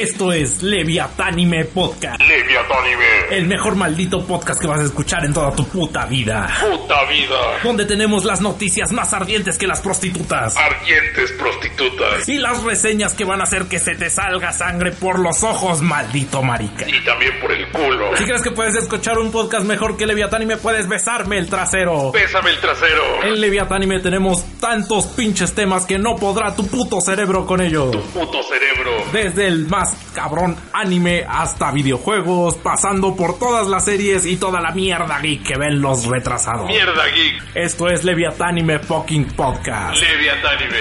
Esto es Leviatánime Podcast. Leviatánime. El mejor maldito podcast que vas a escuchar en toda tu puta vida. Puta vida. Donde tenemos las noticias más ardientes que las prostitutas. Ardientes prostitutas. Y las reseñas que van a hacer que se te salga sangre por los ojos, maldito marica. Y también por el culo. Si crees que puedes escuchar un podcast mejor que Leviatánime, puedes besarme el trasero. Bésame el trasero. En Leviatánime tenemos tantos pinches temas que no podrá tu puto cerebro con ellos. Puto cerebro. Desde el más cabrón anime hasta videojuegos, pasando por todas las series y toda la mierda geek que ven los retrasados. Mierda geek. Esto es Leviatánime fucking podcast. Leviatánime.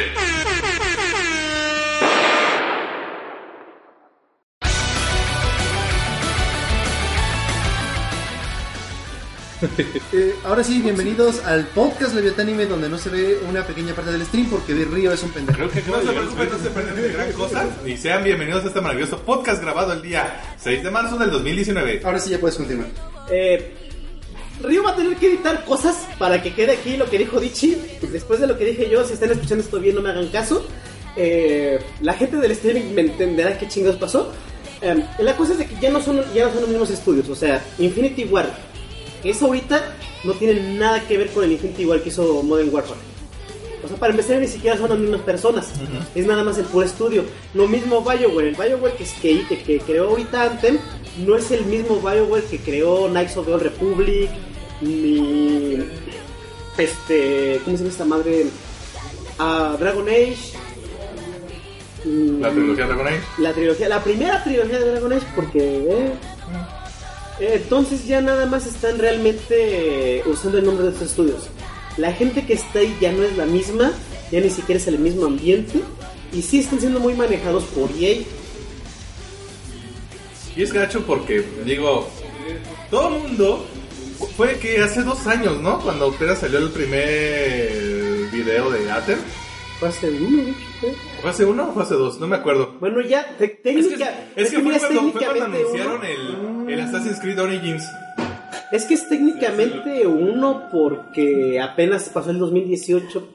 Eh, ahora sí, bienvenidos al podcast Leviatánime donde no se ve una pequeña parte del stream porque de Río es un pendejo. Creo que no se preocupen, no se de gran cosa. Y sean bienvenidos a este maravilloso podcast grabado el día 6 de marzo del 2019. Ahora sí ya puedes continuar. Eh, Río va a tener que editar cosas para que quede aquí lo que dijo Dichi. Después de lo que dije yo, si están escuchando esto bien, no me hagan caso. Eh, la gente del streaming me entenderá qué chingados pasó. Eh, la cosa es de que ya no son ya no son los mismos estudios. O sea, Infinity War, que es ahorita, no tiene nada que ver con el Infinity War que hizo Modern Warfare. O sea, para empezar, ni siquiera son las mismas personas. Es nada más el puro estudio. Lo mismo BioWare. El BioWare que, que, que, que creó ahorita Anthem no es el mismo BioWare que creó Knights of the Old Republic, ni. Este. ¿Cómo se llama esta madre? Ah, Dragon Age. La trilogía Dragon Age. la trilogía, la primera trilogía de Dragon Age, porque eh, entonces ya nada más están realmente eh, usando el nombre de estos estudios. La gente que está ahí ya no es la misma, ya ni siquiera es el mismo ambiente, y sí están siendo muy manejados por EA. Y es gacho porque, digo, todo el mundo fue que hace dos años, ¿no? Cuando apenas salió el primer video de Atem. Fue hace uno, de hecho, creo. ¿Fue hace uno o fue hace dos? No me acuerdo. Bueno, ya, Es que, técnica, es que que fue, mira, es cuando, fue cuando técnicamente anunciaron el, el Assassin's Creed Origins. Es que es técnicamente uno porque apenas pasó el 2018.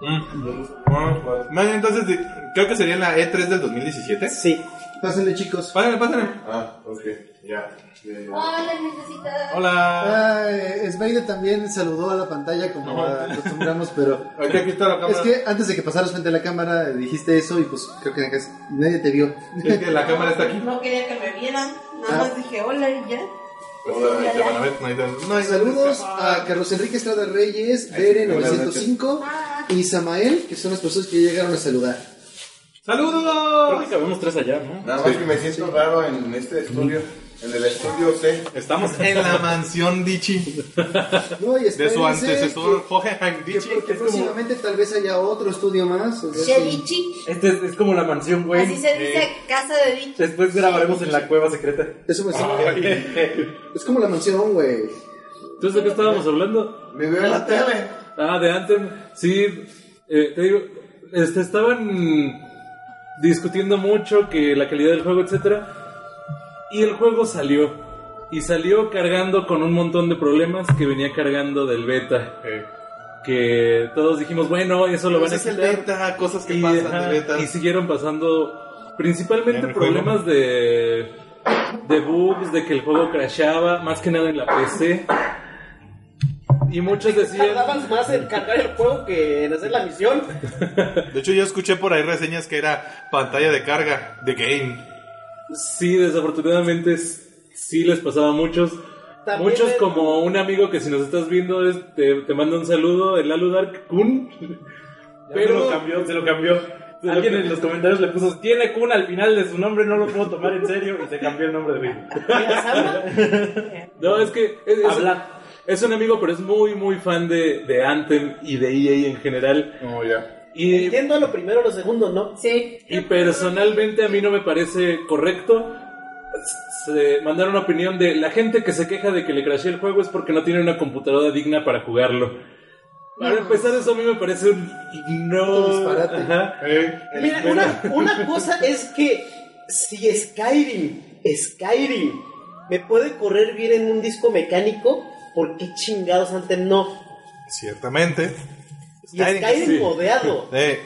Bueno, entonces creo que sería en la E3 del 2017. Sí. Pásenle chicos. Pásenle, pásenle. Ah, ok, ya. Hola, necesita. Hola. Ah, eh, Sveide también saludó a la pantalla como acostumbramos, pero Aquí, aquí está la cámara. es que antes de que pasaras frente a la cámara dijiste eso y pues creo que nadie te vio. Es que la cámara está aquí. No quería que me vieran. Nada Ah. más dije hola y ya. Hola, ver, no hay no Saludos a Carlos Enrique Estrada Reyes, Bere 905 y Samael, que son las personas que llegaron a saludar. ¡Saludos! cabemos tres allá, ¿no? Nada más que me siento raro en este estudio, en el estudio C. Estamos en la mansión Dichi No, y de su antecesor Hohenheim que, Dichi. que próximamente tal vez haya otro estudio más. o sea, sí. Shelichi. Este es, es como la mansión, güey. Así se dice casa de dicho. Después grabaremos en la cueva secreta. Eso me Es como la mansión, güey. ¿Entonces de qué estábamos hablando? Me veo en la tele. Ah, de Anthem. Sí, eh, te digo, este, estaban discutiendo mucho que la calidad del juego, etcétera. Y el juego salió. Y salió cargando con un montón de problemas que venía cargando del beta. Eh, Que todos dijimos, bueno, eso lo van a ese es el quitar. beta, cosas que y, pasan ajá, de beta. y siguieron pasando En principalmente problemas de de bugs, de que el juego crashaba, más que nada en la PC. Y muchos decían, Tardaban más en cargar el juego que en hacer la misión. De hecho, yo escuché por ahí reseñas que era pantalla de carga de game. Sí, desafortunadamente sí les pasaba a muchos. También muchos como un amigo que si nos estás viendo es- te, te manda un saludo, el Aludark Kun. Pero se lo cambió, se lo cambió. lo Alguien cambió. en los comentarios le puso, tiene Kun al final de su nombre, no lo puedo tomar en serio, y se cambió el nombre de Rick. No, es que es, es- Habla. es un amigo, pero es muy, muy fan de, de Anthem y de EA en general. Oh, ya. Y, entiendo lo primero, lo segundo, ¿no? Sí. y personalmente a mí no me parece correcto se mandar una opinión de la gente que se queja de que le crashea el juego es porque no tiene una computadora digna para jugarlo. Para empezar, eso a mí me parece un no. Disparate. Ajá. Eh, Mira, una, una cosa es que si Skyrim, Skyrim, me puede correr bien en un disco mecánico, ¿por qué chingados antes no? ciertamente. Y Skyrim sí. modeado. Eh,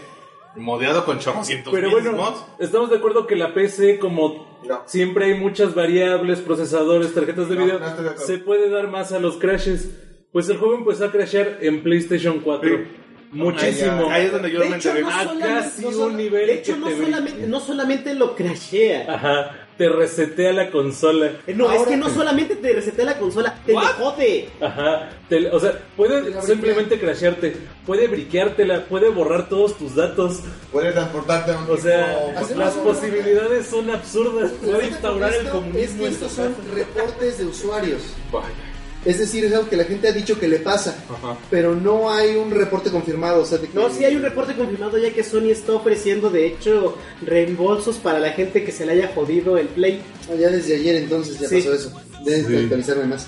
modeado con chorrocientos Pero bueno, mods. estamos de acuerdo que la PC, como No. siempre hay muchas variables, procesadores, tarjetas de No, video, no de se puede dar más a los crashes. Pues el juego empezó a crashear en PlayStation 4. Sí. Muchísimo. Ahí es donde yo De me hecho, enteré. no A solamente- casi no un nivel de hecho, que no te solamente, no solamente lo crashea. Ajá, te resetea la consola. Eh, No, es que no solamente te resetea la consola, te lo jode. Ajá, te- o sea, puede simplemente crashearte, puede briqueártela, puede borrar todos tus datos. Puede transportarte a un O sea, tipo- las posibilidades son absurdas. Puede instaurar el comunismo Es que en estos son reportes de usuarios. Es decir, es algo que la gente ha dicho que le pasa, pero no hay un reporte confirmado. O sea, de que- No, sí hay un reporte confirmado ya que Sony está ofreciendo, de hecho, reembolsos para la gente que se le haya jodido el Play. Ah, ya desde ayer entonces ya Sí. pasó eso. Debes de Sí. actualizarme más.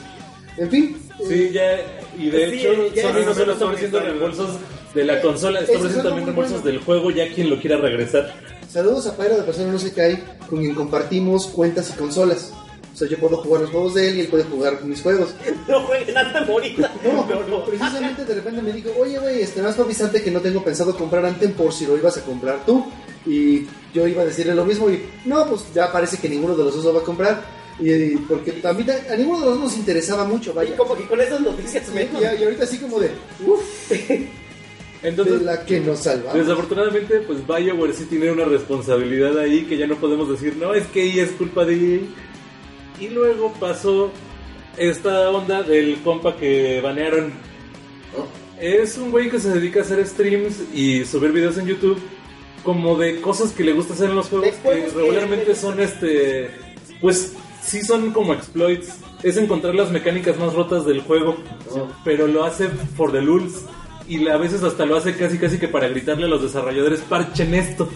En fin. Sí, ya, y de Sí, hecho, ya- Sony no solo está ofreciendo reembolsos de la consola, está ofreciendo también reembolsos bueno. del juego, ya quien lo quiera regresar. Saludos a Pyro de persona no sé qué hay, con quien compartimos cuentas y consolas. O sea, yo puedo jugar los juegos de él y él puede jugar mis juegos. No jueguen Anthem ahorita. No, No, no. precisamente de repente me dijo, oye, güey, este, más para avisarte que no tengo pensado comprar Anthem por si lo ibas a comprar tú. Y yo iba a decirle lo mismo y, no, pues ya parece que ninguno de los dos lo va a comprar. Y, y porque también a, a ninguno de los dos nos interesaba mucho, Y vaya. como que con esas noticias Y, menos. y ahorita así como de, uff, de Entonces, la que nos salvamos. desafortunadamente, pues BioWare sí tiene una responsabilidad ahí que ya no podemos decir, no, es que ahí es culpa de EA. Y luego pasó esta onda del compa que banearon. Es un güey que se dedica a hacer streams y subir videos en YouTube como de cosas que le gusta hacer en los juegos que regularmente son este pues sí son como exploits. Es encontrar las mecánicas más rotas del juego pero lo hace for the lulz. Y a veces hasta lo hace casi casi que para gritarle a los desarrolladores parchen esto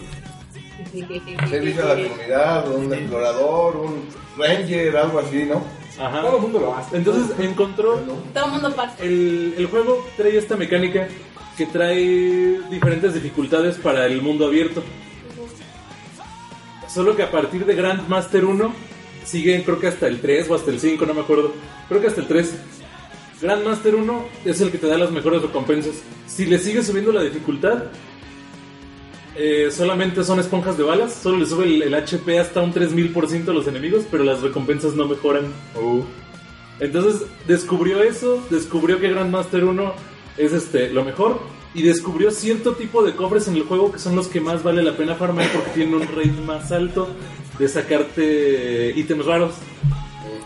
servicio a la comunidad, un explorador, un ranger, algo así, ¿no? Ajá. Todo el mundo lo hace. entonces encontró Todo el mundo parte. el, el juego trae esta mecánica que trae diferentes dificultades para el mundo abierto. Solo que a partir de Grandmaster 1 siguen creo que hasta el 3 o hasta el 5, no me acuerdo. Creo que hasta el 3. Grandmaster 1 es el que te da las mejores recompensas. Si le sigues subiendo la dificultad, eh, solamente son esponjas de balas. Solo le sube el, el HP hasta un 3000% a los enemigos, pero las recompensas no mejoran. Entonces descubrió eso, descubrió que Grandmaster 1 es este lo mejor y descubrió cierto tipo de cofres en el juego que son los que más vale la pena farmear porque tienen un rate más alto de sacarte ítems raros.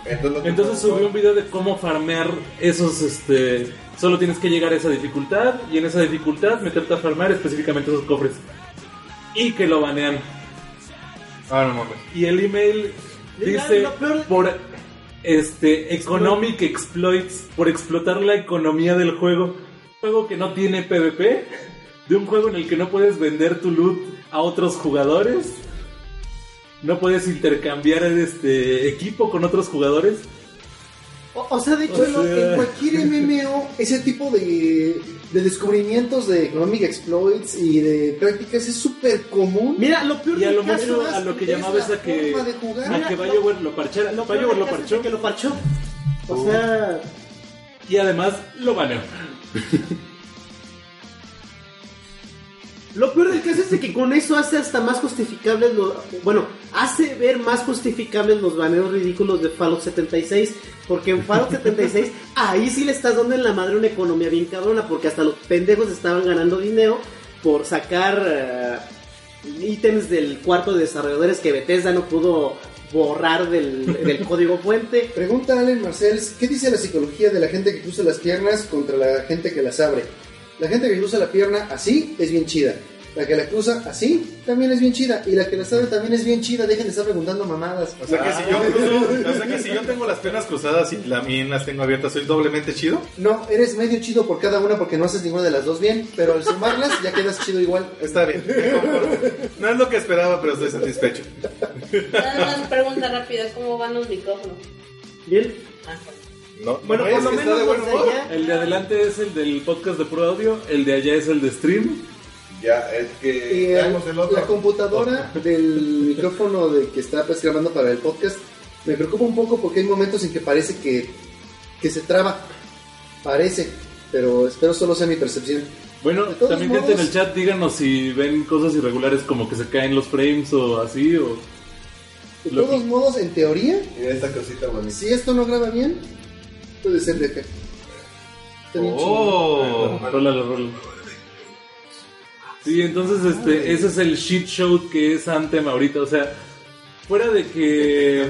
Entonces, Entonces subió un video de cómo farmear esos este solo tienes que llegar a esa dificultad y en esa dificultad meterte a farmear específicamente esos cofres y que lo banean. Ah, no mames. Y el email dice por este economic exploits, por explotar la economía del juego, juego que no tiene PvP, de un juego en el que no puedes vender tu loot a otros jugadores, no puedes intercambiar este equipo con otros jugadores. O, o sea, de hecho, Bueno, O sea- en cualquier MMO, ese tipo de, de descubrimientos de economic exploits y de prácticas es súper común. mira, lo peor Y a lo caso a lo que es llamaba la es a que forma de jugar. a que BioWare lo parchara, lo BioWare lo parchó que lo parchó. O sea, y además lo baneó. Lo peor del caso es de que con eso hace hasta más justificables los... Bueno, hace ver más justificables los baneos ridículos de Fallout 76. Porque en Fallout 76, ahí sí le estás dando en la madre una economía bien cabrona. Porque hasta los pendejos estaban ganando dinero por sacar eh, ítems del cuarto de desarrolladores que Bethesda no pudo borrar del, del código fuente. Pregunta Allen Marcells, ¿qué dice la psicología de la gente que cruza las piernas contra la gente que las abre? La gente que cruza la pierna así es bien chida. La que la cruza así también es bien chida. Y la que las abre también es bien chida. Dejen de estar preguntando mamadas. O sea que si yo cruzo- o sea que si yo tengo las piernas cruzadas y también las tengo abiertas, soy doblemente chido. No, eres medio chido por cada una porque no haces ninguna de las dos bien. Pero al sumarlas ya quedas chido igual. Está bien. No es lo que esperaba, pero estoy satisfecho. Nada más pregunta rápida, ¿cómo van los micrófonos? Bien. Ah, No, Bueno, ¿no por lo que está menos de buen los de humor? allá... El de adelante es el del podcast de puro audio, el de allá es el de stream. Ya, es Y que el- el otro. la computadora del micrófono de que está pues, grabando para el podcast me preocupa un poco porque hay momentos en que parece que, que se traba. Parece, pero espero solo sea mi percepción. Bueno, también modos- gente en el chat, díganos si ven cosas irregulares como que se caen los frames o así, o... De todos modos, en teoría, Mira esta cosita si esto no graba bien, puede ser de acá. Está bien chido. Oh. Rólalo, rólalo. Sí, entonces este, ese es el shit show que es Anthem ahorita, o sea, fuera de que...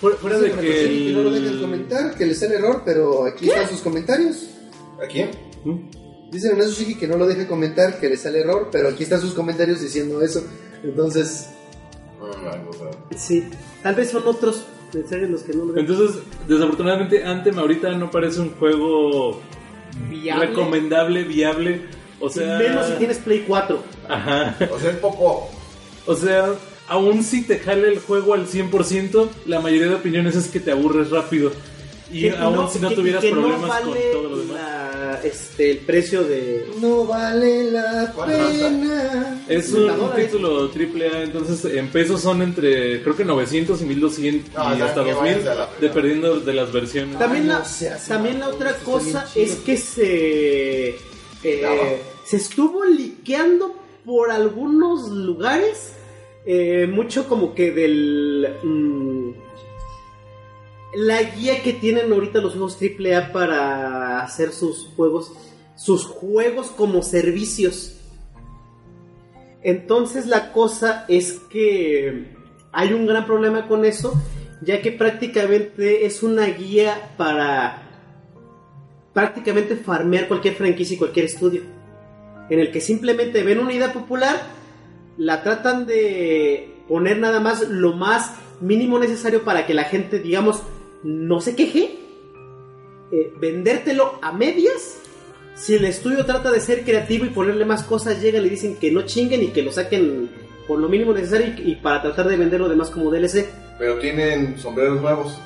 Fuera, fuera de Dice que... Que no lo dejen el- comentar, que le sale error, pero aquí están sus comentarios. ¿A quién? Dice Renato Shiki que no lo deje comentar, que le sale error, pero aquí están sus comentarios diciendo eso. Entonces, raro. Sí, tal vez son otros mensajes los que no lo ven. Entonces, desafortunadamente, Anthem ahorita no parece un juego Viable. recomendable, viable. O sea, Menos si tienes Play 4. Ajá. O sea, es popó. O sea, aún si te jale el juego al 100%, la mayoría de opiniones es que te aburres rápido. Y Que aún no- si no que- tuvieras que no problemas vale con todo lo demás. la- este, el precio de. no vale la pena. Es un, 50 dólares. título triple A, entonces en pesos son entre, creo que 900 y 1200 No, y ya, hasta que 2000, vayas a la- dependiendo de las versiones. También, la, seas también la otra cosa es que se. eh, se estuvo liqueando por algunos lugares. eh, mucho como que del. mm, la guía que tienen ahorita los juegos AAA para hacer sus juegos. Sus juegos como servicios. Entonces la cosa es que hay un gran problema con eso, ya que prácticamente es una guía para prácticamente farmear cualquier franquicia y cualquier estudio. En el que simplemente ven una idea popular, la tratan de poner nada más lo más mínimo necesario para que la gente, digamos, no se queje, eh, vendértelo a medias. Si el estudio trata de ser creativo y ponerle más cosas, llegan y dicen que no chinguen y que lo saquen por lo mínimo necesario y, y para tratar de venderlo demás como DLC. Pero tienen sombreros nuevos.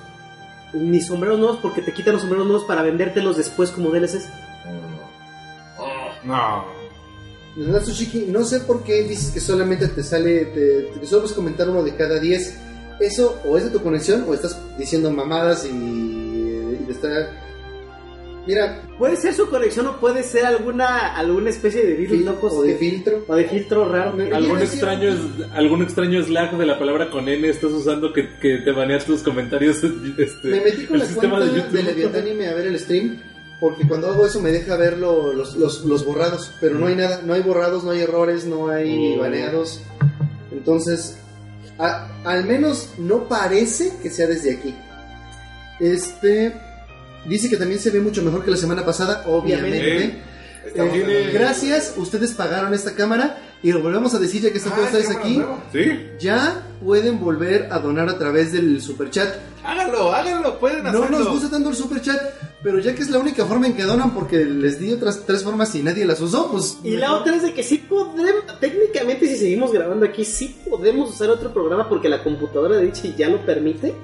Ni sombreros nuevos porque te quitan los sombreros nuevos para vendértelos después como DLCs. No. Renato Shiki, no sé por qué dices que solamente te sale, te, te solo puedes comentar uno de cada 10. Eso o es de tu conexión o estás diciendo mamadas y, y está... Mira, Puede ser su conexión o puede ser alguna alguna especie de virus o de que- filtro. o de filtro raro. Me- Algún extraño, es, algún extraño slack de la palabra con N estás usando que, que te baneas tus comentarios. Este, Me metí con el la sistema cuenta de de, YouTube. Leviatánime a ver el stream, porque cuando hago eso me deja ver lo- los, los, los borrados, pero no hay nada, no hay borrados, no hay errores, no hay Oh. baneados. Entonces, a- al menos no parece que sea desde aquí. Este dice que también se ve mucho mejor que la semana pasada, obviamente. Eh, Eh, gracias, ustedes pagaron esta cámara y lo volvemos a decir ya que están Ah, todos ustedes aquí. ¿Sí? Ya pueden volver a donar a través del super chat. Háganlo, háganlo, pueden No hacerlo. nos gusta tanto el super chat, pero ya que es la única forma en que donan porque les di otras tres formas y nadie las usó, pues. Y la otra es de que sí podemos, técnicamente si seguimos grabando aquí, sí podemos usar otro programa porque la computadora de Dichi ya lo permite.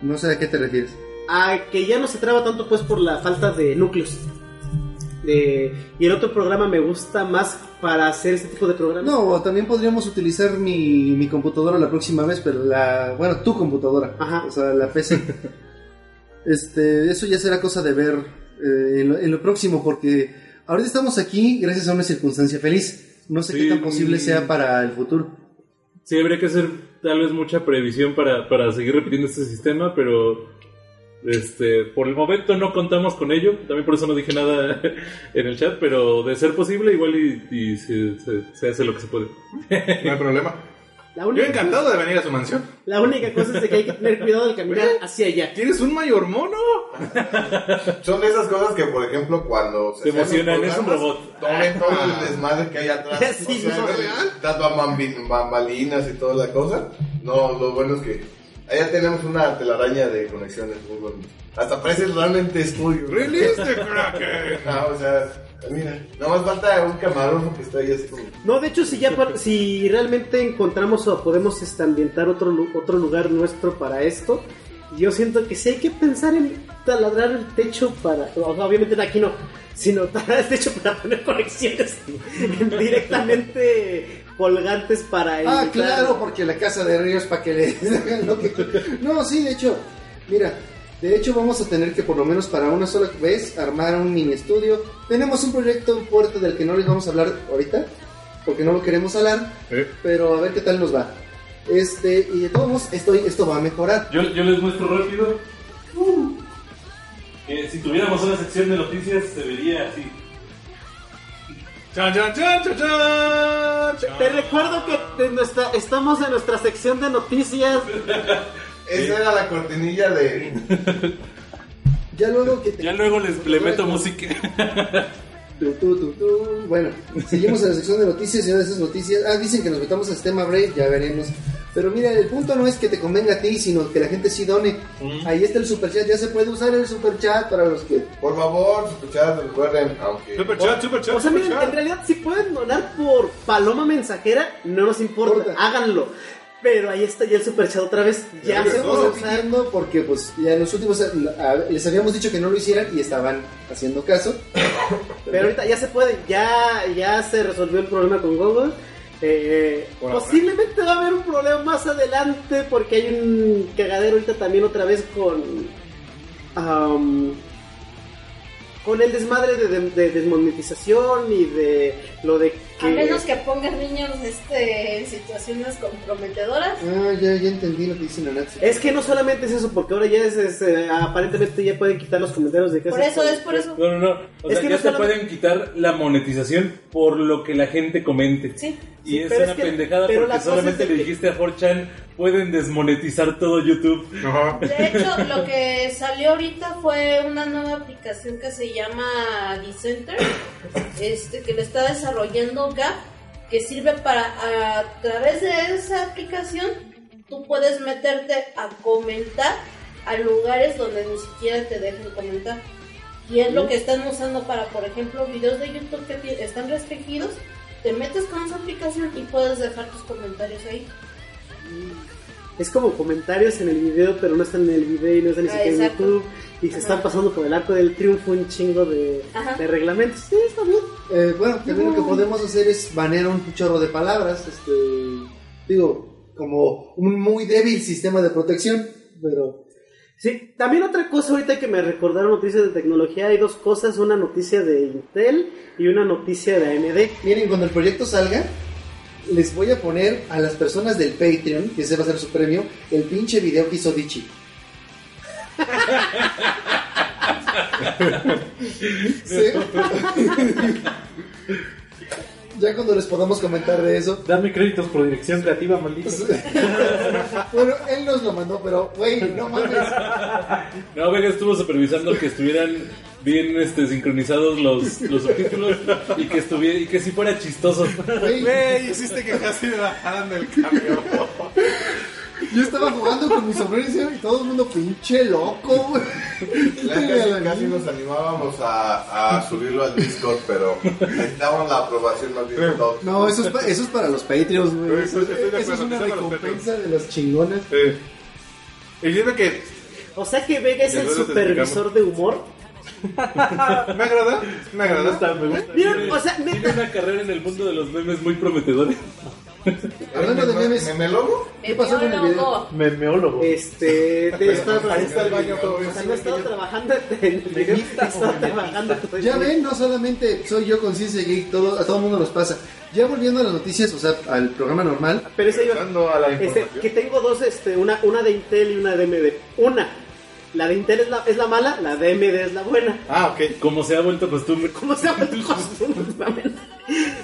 No sé a qué te refieres. A que ya no se traba tanto pues por la falta de núcleos. De- y el otro programa me gusta más para hacer este tipo de programas. No, también podríamos utilizar mi, mi computadora la próxima vez, pero la. Bueno, tu computadora. Ajá. O sea, la PC. este, eso ya será cosa de ver eh, en, lo, en lo próximo, porque ahorita estamos aquí gracias a una circunstancia feliz. No sé Sí, qué tan posible sea para el futuro. Sí, habría que hacer tal vez mucha previsión para, para seguir repitiendo este sistema, pero este por el momento no contamos con ello. También por eso no dije nada en el chat, pero de ser posible, igual y, y se, se- se hace lo que se puede. No hay problema. La Yo única, encantado de venir a su mansión. la única cosa es de que hay que tener cuidado al caminar hacia allá. ¿Tienes un mayor mono? Son de esas cosas que, por ejemplo, cuando Te hacen los emocionan, es un robot. Tomen todo el desmadre que hay atrás. Sí, o sea, no, las bambi- bambalinas y toda la cosa. No, lo bueno es que allá tenemos una telaraña de conexiones. Hasta parece realmente estudio. ¡Release the Kraken! Ah, o sea, mira, nada más falta un camarógrafo que está ahí así como. No, de hecho, si ya si realmente encontramos o podemos este, ambientar otro, otro lugar nuestro para esto, yo siento que sí hay que pensar en taladrar el techo para. obviamente aquí no, sino taladrar el techo para poner conexiones directamente colgantes para Ah, evitar- claro, porque la casa de Ríos para que le hagan lo que... No, sí, de hecho, mira, De hecho, vamos a tener que por lo menos para una sola vez armar un mini estudio. Tenemos un proyecto fuerte del que no les vamos a hablar ahorita, porque no lo queremos hablar, Eh, pero a ver qué tal nos va. Este, y de todos modos, esto, esto va a mejorar. Yo, yo les muestro rápido. que si tuviéramos una sección de noticias, se vería así. Chan, chan, chan, chan, chan, chan. Te recuerdo que nuestra, estamos en nuestra sección de noticias. Esa era la cortinilla de. Ya luego que te- Ya luego les le meto música. Tu, tu, tu, tu. Bueno, seguimos en la sección de noticias y una de esas noticias. Ah, dicen que nos metamos al sistema Brave, ya veremos. Pero mira, el punto no es que te convenga a ti, sino que la gente sí done. Ahí está el superchat, ya se puede usar el superchat para los que. Por favor, escuchad, recuerden, aunque. Super chat, super chat, O sea, super miren, chat. en realidad si pueden donar por paloma mensajera, no nos importa, Importa. háganlo. Pero ahí está ya el superchat otra vez, ya se repitiendo porque pues ya en los últimos a- les habíamos dicho que no lo hicieran y estaban haciendo caso. Pero ahorita ya se puede, ya, ya se resolvió el problema con Google. Eh, posiblemente va a haber un problema más adelante porque hay un cagadero ahorita también otra vez con am, con el desmadre de, de- de desmonetización y de lo de que A menos que pongan niños este, en situaciones comprometedoras. Ah, ya, ya entendí lo que dice Nanatsu. es que no solamente es eso porque ahora ya es, es, eh, aparentemente ya pueden quitar los comentarios de que Por eso es por eso. No, no, no. O Es sea, que ya no te solamente- pueden quitar la monetización por lo que la gente comente. Sí. Y Sí, es una es que- pendejada porque solamente le que- dijiste a 4chan, pueden desmonetizar todo YouTube. Ajá. De hecho, lo que salió ahorita fue una nueva aplicación que se llama Dicenter, este, que lo está desarrollando Gap, que sirve para, a través de esa aplicación, tú puedes meterte a comentar a lugares donde ni siquiera te dejen comentar. Y es lo que están usando para, por ejemplo, videos de YouTube que están restringidos. Te metes con esa aplicación y puedes dejar tus comentarios ahí. es como comentarios en el video pero no están en el video y no están ni Ah, siquiera en. YouTube y se están pasando por el arco del triunfo un chingo de reglamentos sí está bien Eh, bueno, también lo que podemos hacer es banear un chorro de palabras. Este, digo, como un muy débil sistema de protección, pero Sí, también otra cosa ahorita que me recordaron noticias de tecnología, hay dos cosas, una noticia de Intel y una noticia de AMD. miren, cuando el proyecto salga, les voy a poner a las personas del Patreon, que ese va a ser su premio, el pinche video que hizo Dichi. Sí. ya cuando les podamos comentar de eso. Dame créditos por dirección creativa, maldito. Bueno, él nos lo mandó, pero, güey, no mames. No, Vega estuvo supervisando que estuvieran bien este, sincronizados los, los subtítulos y que estuviera y que si fuera chistoso. Güey, Güey, hiciste que casi me bajaran del camión. Yo estaba jugando con mi sobrino y todo el mundo pinche loco, güey. Casi, la casi nos animábamos a, a subirlo al Discord, pero necesitamos la aprobación más bien de todos. No, eso es, pa- eso es para los Patreons, güey. Eso, es una recompensa de los chingones. Sí. Y siento que O sea que Vega es el supervisor de humor. me agrada, me agrada. Me gusta. Miren, o sea, Tiene una carrera en el mundo de los memes muy prometedora. Hablando de memes. ¿qué pasó con el video? Memeólogo. este, de estar, Ahí está el baño, todo o sea, no he estado trabajando en el video, estado trabajando Ya el- ven, no solamente soy yo conciencia geek, todo, a todo el mundo nos pasa. Ya volviendo a las noticias, o sea, al programa normal, Pero ese iba, Regresando a la este, que tengo dos, este, una, una de Intel y una de AMD. Una, la de Intel es la, es la mala, la de AMD es la buena. Ah, ok. Como se ha vuelto costumbre. ¿Cómo se llama el costumbre?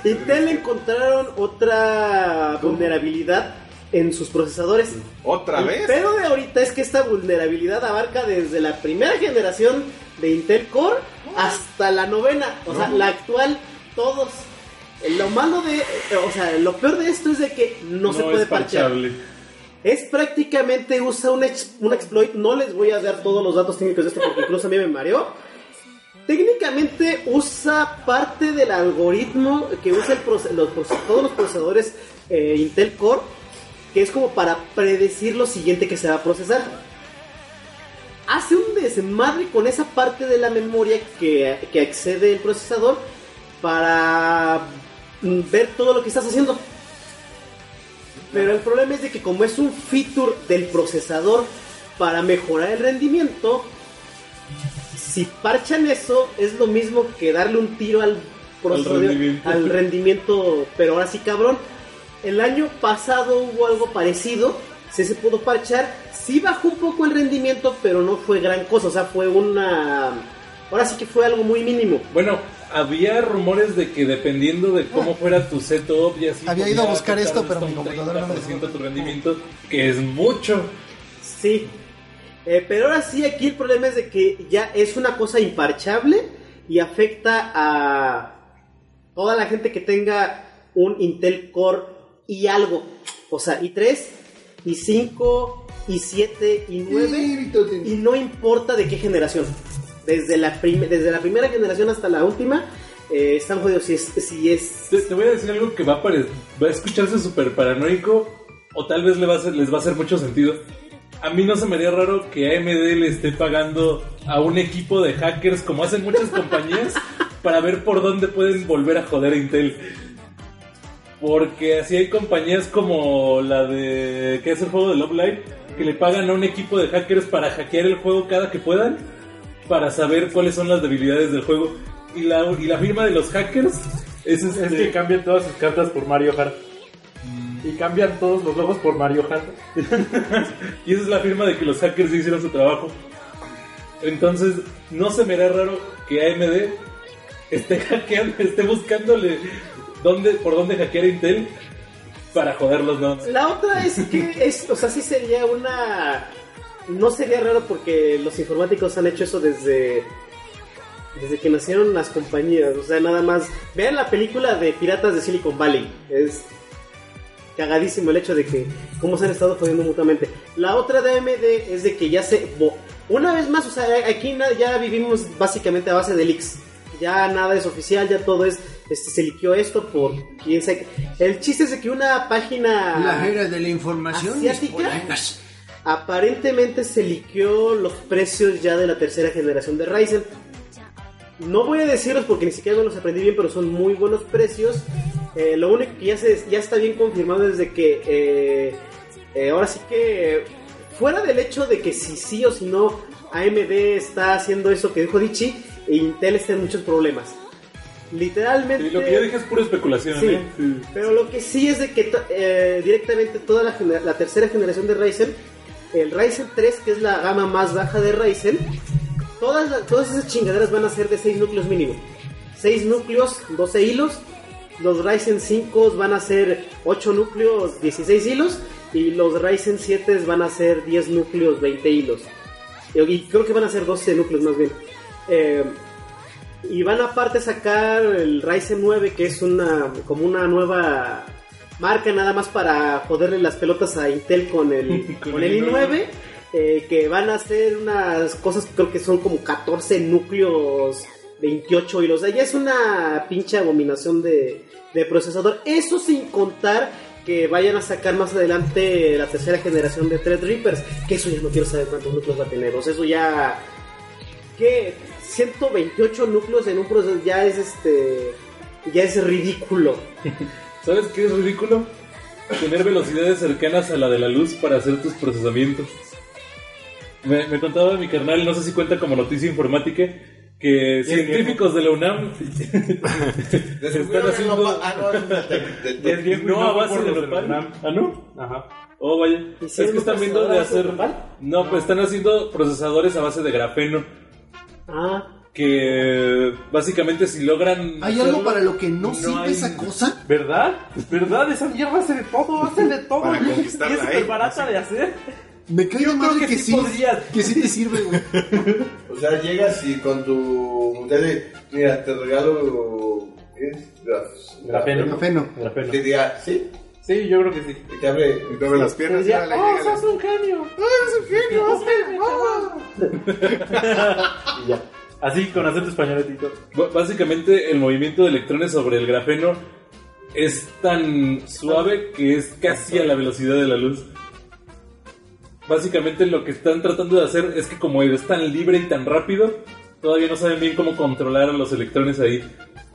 Intel encontraron otra vulnerabilidad en sus procesadores. ¿Otra El vez? pedo de ahorita es que esta vulnerabilidad abarca desde la primera generación de Intel Core hasta la novena, o sea, la actual, todos. Lo malo de, o sea, lo peor de esto es de que no, se puede parchable. Es prácticamente usa un, ex- un exploit. No les voy a dar todos los datos técnicos de esto porque incluso a mí me mareó. Técnicamente usa parte del algoritmo que usa el todos los procesadores eh, Intel Core, que es como para predecir lo siguiente que se va a procesar. Hace un desmadre con esa parte de la memoria que, que accede el procesador para mm, ver todo lo que estás haciendo. Pero el problema es de que como es un feature del procesador para mejorar el rendimiento, si parchan eso, es lo mismo que darle un tiro al procesador- rendimiento. al rendimiento, pero ahora sí cabrón. El año pasado hubo algo parecido, sí se pudo parchar, sí bajó un poco el rendimiento, pero no fue gran cosa, o sea, fue una... Ahora sí que fue algo muy mínimo. Bueno, había rumores de que dependiendo de cómo fuera tu setup y así. Había ido a buscar esto, pero mi computadora no me 30% tu rendimiento, que es mucho. Sí. Eh, pero ahora sí, aquí el problema es de que ya es una cosa imparchable y afecta a toda la gente que tenga un Intel Core y algo. O sea, i3, i5, i7, i9. Y no importa de qué generación. Desde la, desde la primera generación hasta la última, eh, están jodidos. Si es, si es Te, te voy a decir algo que va a, va a escucharse súper paranoico o tal vez le va a hacer- les va a hacer mucho sentido. A mí no se me haría raro que AMD le esté pagando a un equipo de hackers, como hacen muchas compañías, para ver por dónde pueden volver a joder a Intel. Porque así hay compañías como la de que es el juego de Love Live, que le pagan a un equipo de hackers para hackear el juego cada que puedan, para saber cuáles son las debilidades del juego. Y la, y la firma de los hackers es, Es este- que cambian todas sus cartas por Mario Kart. Y cambian todos los logos por Mario Kart. Y esa es la firma de que los hackers hicieron su trabajo. Entonces, no se me hará raro que AMD esté hackeando, esté buscándole dónde, por dónde hackear a Intel para joderlos, ¿no? La otra es que, es, o sea, sí sería una... No sería raro porque los informáticos han hecho eso desde... Desde que nacieron las compañías. O sea, nada más... Vean la película de Piratas de Silicon Valley. Es cagadísimo el hecho de que cómo se han estado jodiendo mutuamente. La otra de AMD es de que ya se... Una vez más, o sea, aquí ya vivimos básicamente a base de leaks. Ya nada es oficial, ya todo es... Este, se liqueó esto por quién sabe. El chiste es de que una página... La era de la información. ¿Asiática? Aparentemente se liqueó los precios ya de la tercera generación de Ryzen. No voy a decirlos porque ni siquiera me los aprendí bien, pero son muy buenos precios. Eh, lo único que ya, se, ya está bien confirmado es de que eh, eh, ahora sí que fuera del hecho de que si sí o si no AMD está haciendo eso que dijo Dichi, Intel está en muchos problemas. Literalmente... Y lo que yo dije es pura especulación, Sí. Sí. pero lo que sí es de que directamente toda la tercera generación de Ryzen, el Ryzen 3, que es la gama más baja de Ryzen, todas, todas esas chingaderas van a ser de 6 núcleos mínimo. 6 núcleos, 12 hilos. Los Ryzen 5 van a ser 8 núcleos, 16 hilos. Y los Ryzen 7 van a ser 10 núcleos, 20 hilos. Y, y creo que van a ser 12 núcleos más bien. Eh, y van aparte a sacar el Ryzen 9, que es una como una nueva marca nada más para joderle las pelotas a Intel con el, Con el el i9. eh, que van a hacer unas cosas que creo que son como 14 núcleos, 28 hilos. O sea, ya es una pinche abominación de, de procesador. Eso sin contar que vayan a sacar más adelante la tercera generación de Threadrippers. Que eso ya no quiero saber cuántos núcleos va a tener. O sea, eso ya que 128 núcleos en un proceso ya es este ya es ridículo. ¿Sabes qué es ridículo? Tener velocidades cercanas a la de la luz para hacer tus procesamientos. Me, me contaba mi carnal, no sé si cuenta como noticia informática, que científicos de la UNAM están haciendo... Ah, no, es de- de- de- Es bien No a base de nopal. ¿Ah, no? Ajá. Oh, vaya. Es que ¿Hicieron están viendo de hacer... No, pues están haciendo procesadores a base de grafeno. Ah, Que básicamente si logran... ¿Hay algo para lo que no, no sirve hay- esa cosa? ¿Verdad? ¿Verdad? Esa mierda hace de todo, hace de todo. Para y es súper ¿eh? barata de hacer. Me cae Yo creo que que, sí que sí te sirve, güey. O sea, llegas y con tu tele, mira, te regalo. ¿Qué es? Graf- Grafeno. Grafeno. Grafeno. Que diga, ¿sí? Sí, yo creo que sí. Y te abre. Y te abre las piernas y Decía, órale, oh, llégale. sos un genio. Y ya. Así, con acento español. B- Básicamente el movimiento de electrones sobre el grafeno es tan suave que es casi a la velocidad de la luz. Básicamente lo que están tratando de hacer es que como es tan libre y tan rápido, todavía no saben bien cómo controlar a los electrones ahí.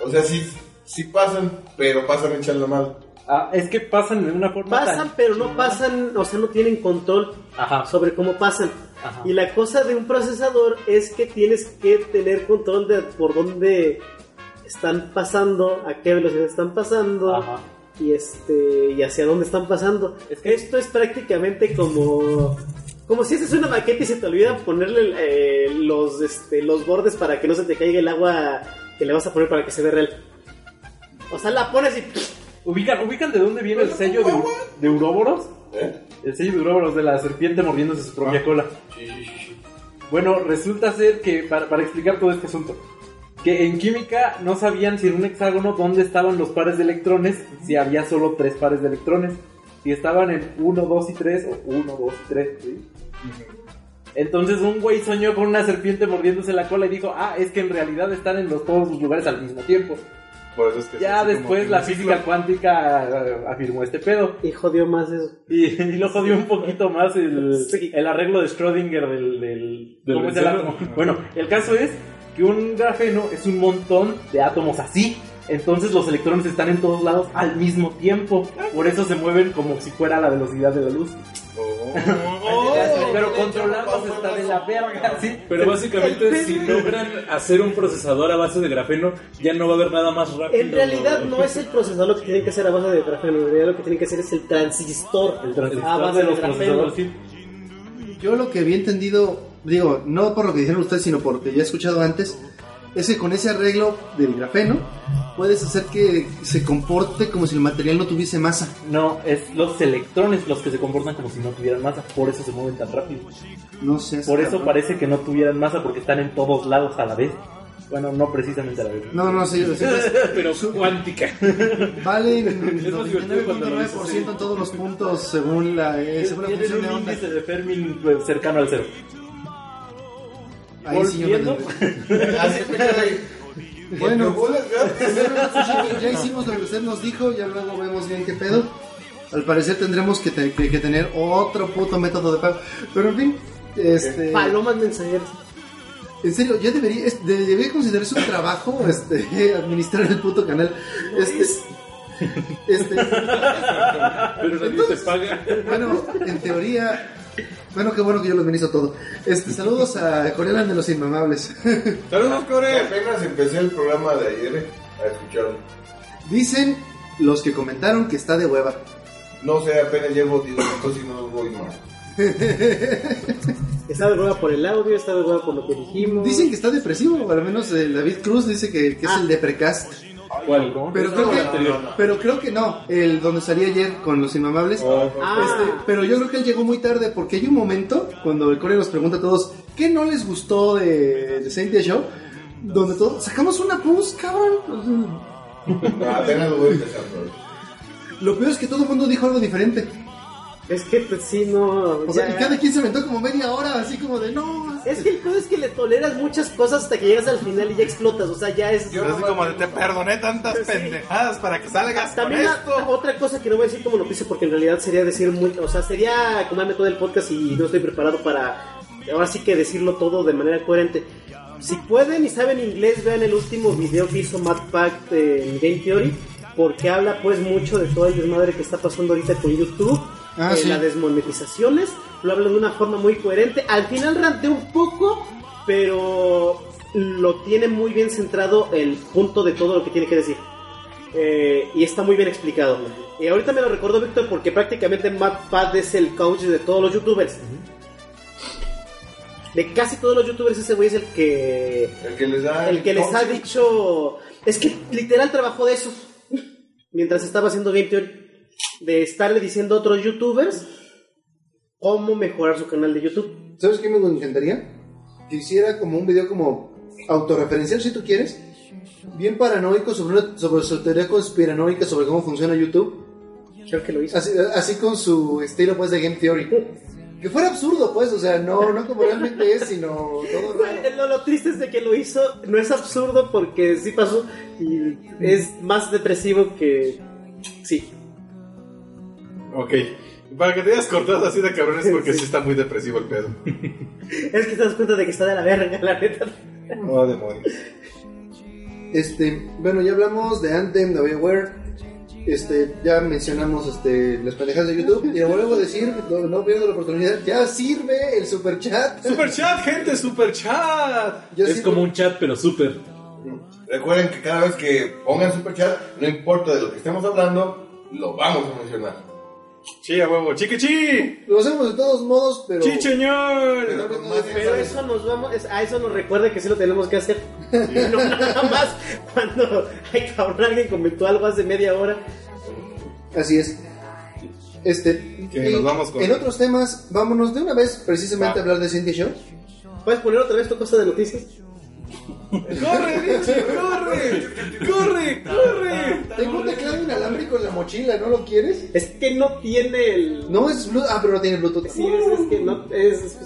O sea, sí, sí pasan, pero pasan echando mal. Ah, es que pasan de una forma pasan tan pero no pasan, o sea, no tienen control Ajá. sobre cómo pasan. Ajá. Y la cosa de un procesador es que tienes que tener control de por dónde están pasando, a qué velocidad están pasando Ajá. y este y hacia dónde están pasando. Esto es prácticamente como como si haces una maqueta y se te olvida ponerle eh, los este, los bordes para que no se te caiga el agua que le vas a poner para que se vea real. O sea, la pones y ¿Ubican, ¿Ubican de dónde viene el sello de, de Uroboros? ¿Eh? El sello de Uroboros de la serpiente mordiéndose su propia cola. Bueno, resulta ser que, para, para explicar todo este asunto, que en química no sabían si en un hexágono dónde estaban los pares de electrones, si había solo tres pares de electrones, si estaban en 1, 2 y 3 o 1, 2 y 3, ¿sí? Entonces un güey soñó con una serpiente mordiéndose la cola y dijo, ah, es que en realidad están en los, todos los lugares al mismo tiempo. Por eso es que Ya después como la física cuántica eh, afirmó este pedo. y jodió más eso. Y, y lo jodió un poquito más el, Sí. el arreglo de Schrödinger del... del, Del ¿cómo es el benceno. átomo? Bueno, el caso es que un grafeno es un montón de átomos así. Entonces los electrones están en todos lados al mismo tiempo. Por eso se mueven como si fuera la velocidad de la luz. Pero controlarlos está de la verga, ¿sí? Pero básicamente, si logran hacer un procesador a base de grafeno, ya no va a haber nada más rápido. En realidad no es el procesador lo que tienen que hacer a base de grafeno, en realidad lo que tienen que hacer es el transistor, El transistor a base de de, los grafeno. procesadores, sí. Yo lo que había entendido, digo, no por lo que dijeron ustedes, sino por lo que ya he escuchado antes, es que con ese arreglo del grafeno puedes hacer que se comporte como si el material no tuviese masa. No, es los electrones los que se comportan como si no tuvieran masa. Por eso se mueven tan rápido. No sé. Por eso cabrón. parece que no tuvieran masa porque están en todos lados a la vez. Bueno, no precisamente a la vez. No, no, sí, sí, Pero cuántica. lo 99.9% dices así. en todos los puntos según la, eh, según la función de un onda. índice de Fermi pues, cercano al cero. Ahí sí yo me Volviendo. Bueno, ya hicimos lo que usted nos dijo, ya luego vemos bien qué pedo. Al parecer tendremos que, te- que- que tener otro puto método de pago. Pero en fin, este, Palomas mensajeras. en serio, ya debería, es- de- debería considerarse un trabajo este, administrar el puto canal. Este, este, Pero nadie te paga. bueno, en teoría, bueno, qué bueno que yo lo administro todo. Este, saludos a Coreana de los Inmamables. Saludos, Core. Apenas empecé el programa de ayer a escucharlo. Dicen los que comentaron que está de hueva. No sé, apenas llevo 10 minutos y no voy más. Está de hueva por el audio, está de hueva por lo que dijimos. Dicen que está depresivo, al menos eh, David Cruz dice que, que es Ah. el deprecast. ¿Cuál? Pero creo, que, pero creo que no, el donde salía ayer con los inmamables. Ah. Este, pero yo creo que él llegó muy tarde porque hay un momento cuando el Core nos pregunta a todos qué no les gustó de, de Saint Show, donde todos sacamos una pus, cabrón. Apenas lo voy. Lo peor es que todo el mundo dijo algo diferente. Es que pues sí, no. O sea, y cada quien se aventó como media hora, así como de no. Es que el pedo es que le toleras muchas cosas hasta que llegas al final y ya explotas. O sea, ya es. Yo así como de te perdoné tantas pendejadas para que salgas con También la- esto. otra cosa que no voy a decir como noticia porque en realidad sería decir muy, o sea, sería comerme todo el podcast y no estoy preparado para ahora sí que decirlo todo de manera coherente. Si pueden y saben inglés, vean el último video que hizo Matt Pack en Game Theory porque habla pues mucho de todo el desmadre que está pasando ahorita con YouTube, Ah, eh, sí. las desmonetizaciones, lo habla de una forma muy coherente. Al final rantea un poco, pero lo tiene muy bien centrado el punto de todo lo que tiene que decir. Eh, y está muy bien explicado. Y ahorita me lo recuerdo, Víctor, porque prácticamente Matt Pad es el coach de todos los youtubers. De casi todos los youtubers, ese güey es el que, El que les da. el que les ha dicho. Es que literal trabajó de eso. Mientras estaba haciendo Game Theory. De estarle diciendo a otros youtubers cómo mejorar su canal de YouTube. ¿Sabes qué me encantaría? Que hiciera como un video como autorreferencial si tú quieres, bien paranoico sobre, una- sobre su teoría conspiranoica sobre cómo funciona YouTube, Creo que lo hizo. así, así con su estilo pues de Game Theory. Que fuera absurdo pues, o sea, no, no como realmente es, sino todo raro. Lo, lo triste es de que lo hizo, no es absurdo porque sí pasó y es más depresivo que... Sí. Ok. Para que te hayas cortado así de cabrón es porque sí está muy depresivo el pedo. Es que te das cuenta de que está de la verga, la neta. Oh, demonios. Este, bueno, ya hablamos de Anthem, de BioWare. Este, ya mencionamos este, las pendejadas de YouTube y lo vuelvo a decir, no, no pierdo la oportunidad. Ya sirve el super chat. Super chat, gente, super chat. Ya Es sirve- como un chat, pero súper. Recuerden que cada vez que pongan super chat, no importa de lo que estemos hablando, lo vamos a mencionar. Sí, a huevo. Chiqui chi. Lo hacemos de todos modos, pero. Sí, señor. Pero con más Pero eso nos vamos, es- a eso nos recuerda que sí lo tenemos que hacer. No nada más cuando, ay cabrón, alguien comentó algo hace media hora. Así es. Este, Que nos vamos con- En otros temas, vámonos de una vez precisamente Va. a hablar de Cintia Show. ¿Puedes poner otra vez tu cosa de noticias? ¡Corre, Richie! ¡Corre! ¡Corre! ¡Corre! Tengo un teclado inalámbrico en la mochila, ¿no lo quieres? Es que no tiene el. No es Bluetooth. Ah, pero no tiene Bluetooth. Sí, es, que no. Es. es-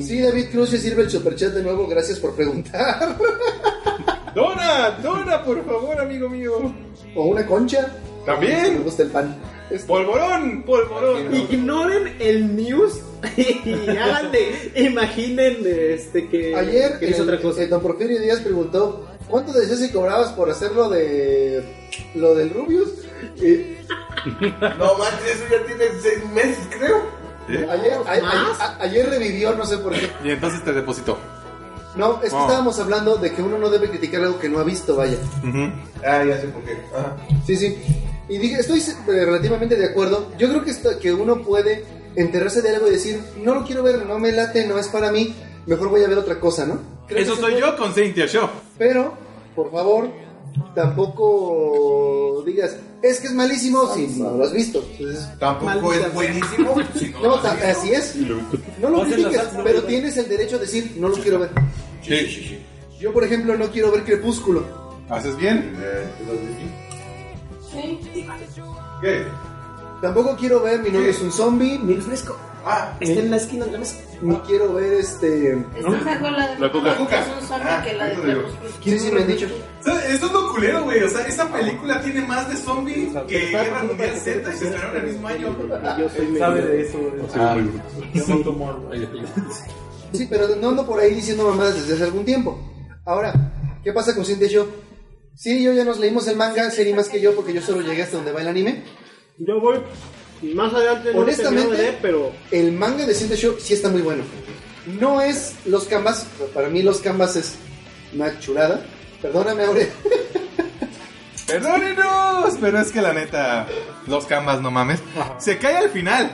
Sí, David Cruz se sirve el superchat de nuevo. Gracias por preguntar. Dona, dona, por favor, amigo mío. O una concha. También. Me gusta el pan. Polvorón, polvorón. Ignoren el news y hagan de. Imaginen este, que. Ayer, que el, otra cosa. don Porfirio Díaz preguntó: ¿Cuánto decías si cobrabas por hacer lo de. lo del Rubius? Y No manches, eso ya tiene seis meses, creo. ayer, a- ¿Más? a- ayer revivió, no sé por qué. Y entonces te depositó. No, es que Oh. estábamos hablando de que uno no debe criticar algo que no ha visto, vaya. Ah, ya sé por qué. Ajá. Sí, sí. Y dije, estoy eh, relativamente de acuerdo. Yo creo que, esto- que uno puede enterarse de algo y decir, no lo quiero ver, no me late, no es para mí, mejor voy a ver otra cosa, ¿no? Creo Eso soy yo con Cynthia Show. Pero, por favor, tampoco digas, es que es malísimo si no lo has visto. Entonces, Tampoco es buenísimo. si no no, lo has ta- visto. así es. No lo critiques, pero tienes el derecho a decir, no lo quiero ver. Sí, sí, sí. Yo, por ejemplo, no quiero ver Crepúsculo. ¿Haces bien? Eh. ¿Qué? Tampoco quiero ver Mi novio es un zombie, ni, fresco. Ah, Está en la esquina de la mesa. ni quiero ver este... ¿Estás mejor la de La coca. Es un zombie que la de Crepúsculo. Sí, sí, me han dicho. Eso es lo culero, güey. O sea, esa película tiene más de zombies que Guerra Mundial Z y se estrenaron el mismo año. Yo soy Sabe de eso. Ah, Es un tumor. Sí, pero no ando por ahí diciendo mamadas desde hace algún tiempo. Ahora, ¿qué pasa con Cintia Show? Sí, yo ya nos leímos el manga, sería más que yo, porque yo solo llegué hasta donde va el anime. Yo voy más adelante. No Honestamente, leer, pero. el manga de Cintia Show sí está muy bueno. No es los canvas, para mí los canvas es una chulada. Perdóname, Aure. Perdónenos, pero es que la neta, los canvas, no mames. Se cae al final.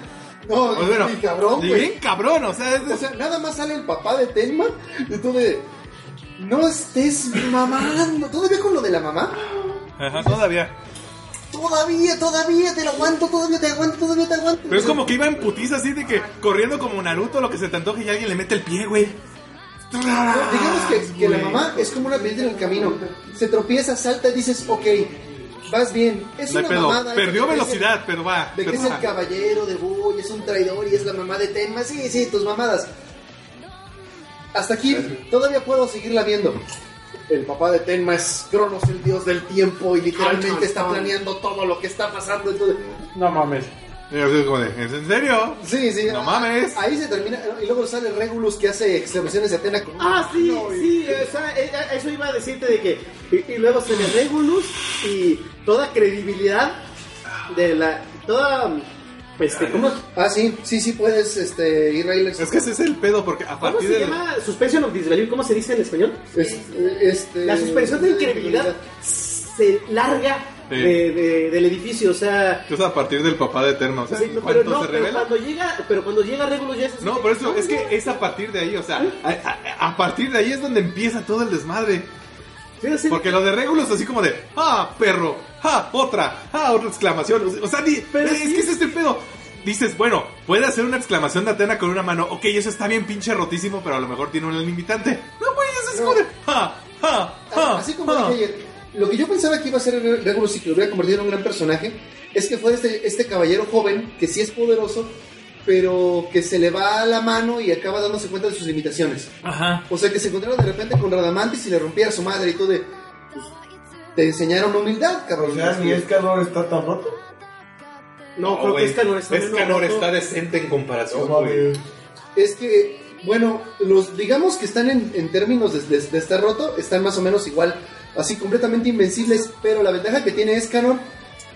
No, Pues bueno, y cabrón, y güey. bien cabrón, o sea, es de- O sea, nada más sale el papá de Tenma y tú de... No estés mamando. ¿Todavía con lo de la mamá? Ajá, todavía. Todavía, todavía te lo aguanto, todavía te aguanto, todavía te aguanto. Pero es como que iba en putiza así de que corriendo como Naruto, lo que se te antoje y alguien le mete el pie, güey. No, digamos que, que la mamá es como una piedra en el camino. Se tropieza, salta y dices, ok, vas bien. Es No una pedo. mamada. Perdió el- velocidad, pero va. De que pero es el caballero de Boy, es un traidor y es la mamá de Tenma. Sí, sí, tus mamadas. Hasta aquí todavía puedo seguirla viendo. El papá de Tenma es Cronos, el dios del tiempo, y literalmente está planeando todo lo que está pasando. Entonces, No mames. ¿Es en serio? sí, sí. No mames. Ahí se termina. Y luego sale Regulus que hace exclamaciones de Atena. Ah, sí, "No", y- sí, o sea, eso iba a decirte de que. Y, y luego se le Regulus y toda credibilidad de la. Toda. Este, ¿cómo, Ah, sí, sí, sí puedes este, ir a ir Es que ese es el pedo, porque a ¿cómo partir se del... llama? Suspension of disbelief, ¿cómo se dice en español? Es- este, La suspensión de incredibilidad se larga Sí. de- de- del edificio, o sea. Es a partir del papá de Eterno, o sea, sí, no, cuando pero no, se pero revela... cuando llega, pero cuando llega Regulus ya se No, por eso, es que es a partir de ahí, o sea, a, a- a partir de ahí es donde empieza todo el desmadre. Sí. Porque lo de Regulus es así como de, ¡ah, perro! ¡ah, otra! ¡ah, otra exclamación! O sea, ni- Pero es que es este pedo. Dices, bueno, puede hacer una exclamación de Atena con una mano. Ok, eso está bien pinche rotísimo, pero a lo mejor tiene un limitante. No, güey, eso es No. como de, ¡ah, ah, ah! Así como ah". dije ayer, lo que yo pensaba que iba a ser Regulus y que lo hubiera convertido en un gran personaje es que fue este, este caballero joven que sí es poderoso, pero que se le va a la mano y acaba dándose cuenta de sus limitaciones. Ajá. O sea, que se encontraba de repente con Radamantis y le rompía a su madre y todo de. pues, te enseñaron humildad, cabrón. O sea, ni Escanor está tan roto. No, creo que esta no está Escanor está decente en comparación, No. Es que, bueno, los digamos que están en, en términos de, de- de estar roto, están más o menos igual así completamente invencibles, pero la ventaja que tiene Escanor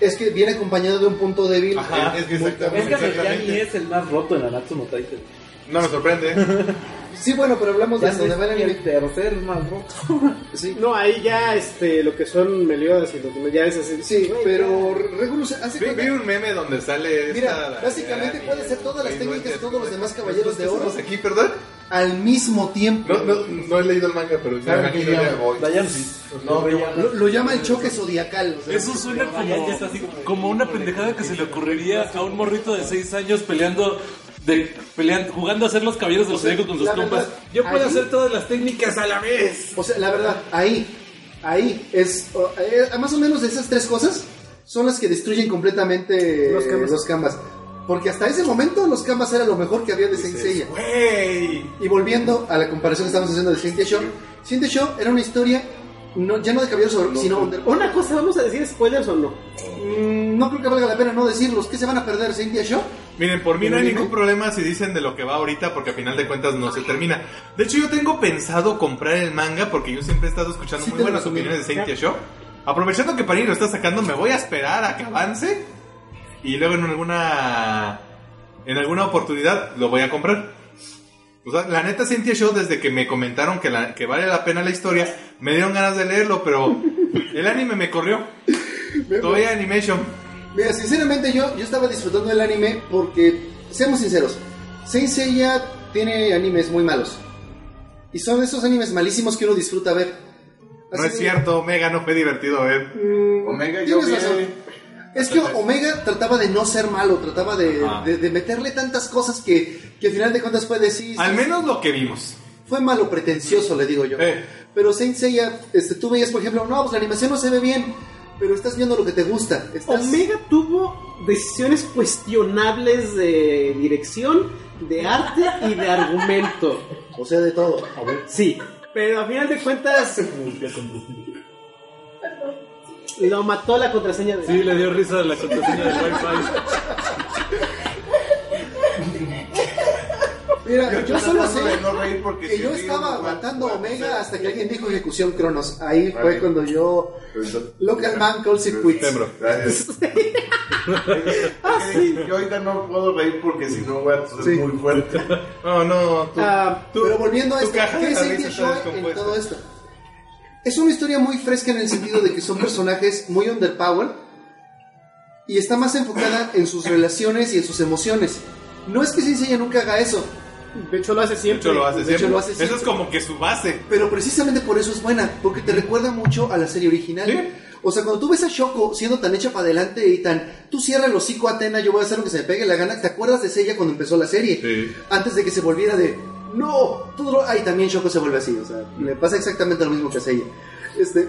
es que viene acompañado de un punto débil. Ajá, es que exactamente. Es que Exactamente. Meriani es el más roto en Anatsu no Titan. No me sorprende. Sí, bueno, pero hablamos de Ya donde va el es anime. el tercer más roto. Sí, No, ahí ya este, lo que son Meliodas y lo que ya es así. sí, pero Regulus hace Vi, vi un meme donde sale. Mira, esta- básicamente puede ser todas las técnicas de todos los demás caballeros de oro ¿Estamos aquí, perdón? Al mismo tiempo. No, no, no he leído el manga, pero ya Lo, lo llama el choque zodiacal. o sea, Eso suena Ya- ya está como, así como- una pendejada que se le ocurriría a un morrito de 6 años peleando, de, peleando jugando a ser los caballeros del zodiaco con sus compas. Yo puedo ahí- hacer todas las técnicas a la vez. O sea, la verdad, ahí, ahí es eh, más o menos de esas tres cosas son las que destruyen completamente Los canvas. los canvas. Porque hasta ese momento los canvas era lo mejor que había de Saint Seiya. Y volviendo a la comparación que estamos haciendo de Cynthia Show, Cynthia Show era una historia no, ya no de caballeros, Zodíaco, sino under- Una cosa, ¿vamos a decir spoilers o no? Mm, no creo que valga la pena no decirlos. ¿Qué se van a perder Cynthia Show? Miren, por mí ¿El no hay ningún problema si dicen de lo que va ahorita, porque a final de cuentas no se termina. De hecho, yo tengo pensado comprar el manga porque yo siempre he estado escuchando Sí, muy buenas opiniones de Saint Show. Aprovechando que Panini lo está sacando, me voy a esperar a que avance y luego en alguna en alguna oportunidad lo voy a comprar. O sea, la neta Saint Show desde que me comentaron que, la- que vale la pena la historia, me dieron ganas de leerlo, pero el anime me corrió. Todavía Animation. Mira, sinceramente yo, yo estaba disfrutando del anime porque, seamos sinceros, Saint Seiya tiene animes muy malos. Y son esos animes malísimos que uno disfruta ver. No es cierto, Omega no fue divertido ver. Mm, Omega, yo vi-. Es que Omega trataba de no ser malo, trataba de, de- de meterle tantas cosas que, que al final de cuentas fue decir... Al menos lo que vimos. Fue malo pretencioso, le digo yo. Eh. Pero Saint Seiya, este, tú veías, por ejemplo, no, pues la animación no se ve bien, pero estás viendo lo que te gusta. Estás... Omega tuvo decisiones cuestionables de dirección, de arte y de argumento. O sea, de todo. Sí, pero a final de cuentas lo mató la contraseña de... Sí, le dio risa a la contraseña del Wi-Fi. Mira, yo, solo sé de no reír porque que si yo estaba no aguantando Omega hasta que alguien dijo ejecución Cronos. Ahí fue Vale. cuando yo... Local man calls it quits. Ah, sí. Yo ahorita no puedo reír porque si no voy a ser Sí. muy fuerte. No, no, tú. Ah, tú- Pero volviendo a esto, ¿qué de Show en todo esto? Es una historia muy fresca en el sentido de que son personajes muy underpowered y está más enfocada en sus relaciones y en sus emociones. No es que Sensei nunca haga eso, de hecho lo hace De siempre. hecho, lo hace De siempre. hecho, lo hace Eso siempre. es como que su base. pero precisamente por eso es buena, porque te recuerda mucho a la serie original. Sí. O sea, cuando tú ves a Shoko siendo tan hecha para adelante y tan, tú cierra el hocico Atena, yo voy a hacer lo que se me pegue la gana, ¿te acuerdas de ella cuando empezó la serie? Sí. Antes de que se volviera de, no, todo lo... Ay, también Shoko se vuelve así, o sea, le pasa exactamente lo mismo que a Seiya. Este,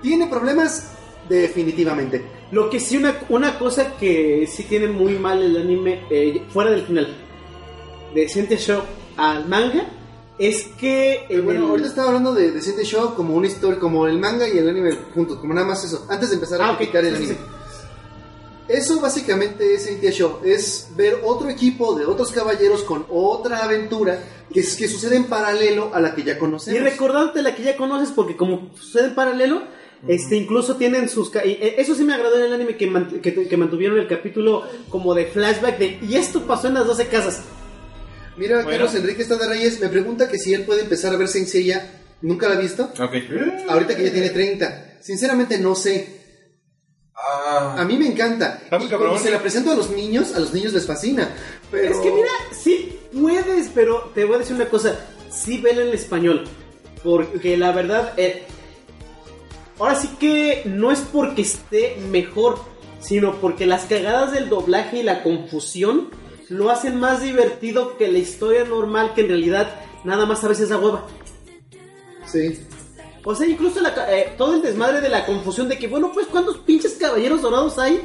tiene problemas definitivamente. Lo que sí, una, una cosa que sí tiene muy mal el anime, eh, fuera del final, de Cynthia Show al manga, es que... en bueno, el- ahorita estaba hablando de, de Sente Show como una historia, como el manga y el anime juntos, como nada más eso, antes de empezar a Ah, el sí, sí, anime. Eso básicamente es Saint Show, es ver otro equipo de otros caballeros con otra aventura que, es- que sucede en paralelo a la que ya Y conocemos. recordándote la que ya conoces, porque como sucede en paralelo, este incluso tienen sus... ca- y, eh, eso sí me agradó en el anime que, mant- que, que mantuvieron el capítulo como de flashback de... Y esto pasó en las 12 casas. Mira, Bueno. Carlos Enrique está de Reyes me pregunta que si él puede empezar a ver Saint Seiya. ¿Nunca la ha visto? Ok. Ahorita que ya tiene 30. Sinceramente no sé. Ah, A mí me encanta. Y cuando cabrón. se la presento a los niños, a los niños les fascina. Pero... Es que mira, sí puedes, pero te voy a decir una cosa. Sí vela en el español. Porque la verdad... eh, ahora sí que no es porque esté mejor, sino porque las cagadas del doblaje y la confusión lo hacen más divertido que la historia normal que en realidad nada más a veces da hueva. Sí. O sea, incluso la eh, todo el desmadre de la confusión de que, bueno, pues cuántos pinches caballeros dorados hay,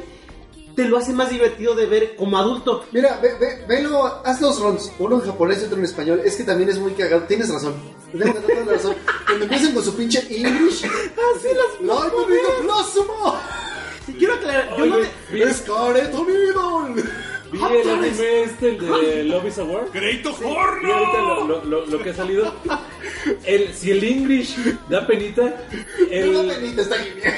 te lo hace más divertido de ver como adulto. Mira, ve, ve, velo, haz dos runs, uno en japonés y otro en español. Es que también es muy cagado. Tienes razón. Tengo toda razón. Cuando empiezan con su pinche English. Así las ¡Live bonito plasma! Y quiero aclarar, yo no te- ¡Es Careto Needle! Vi el anime este, el de Love is a War. ¡Great Y ahorita lo, lo- lo- lo que ha salido. El, si el English da penita, el, penita está genial.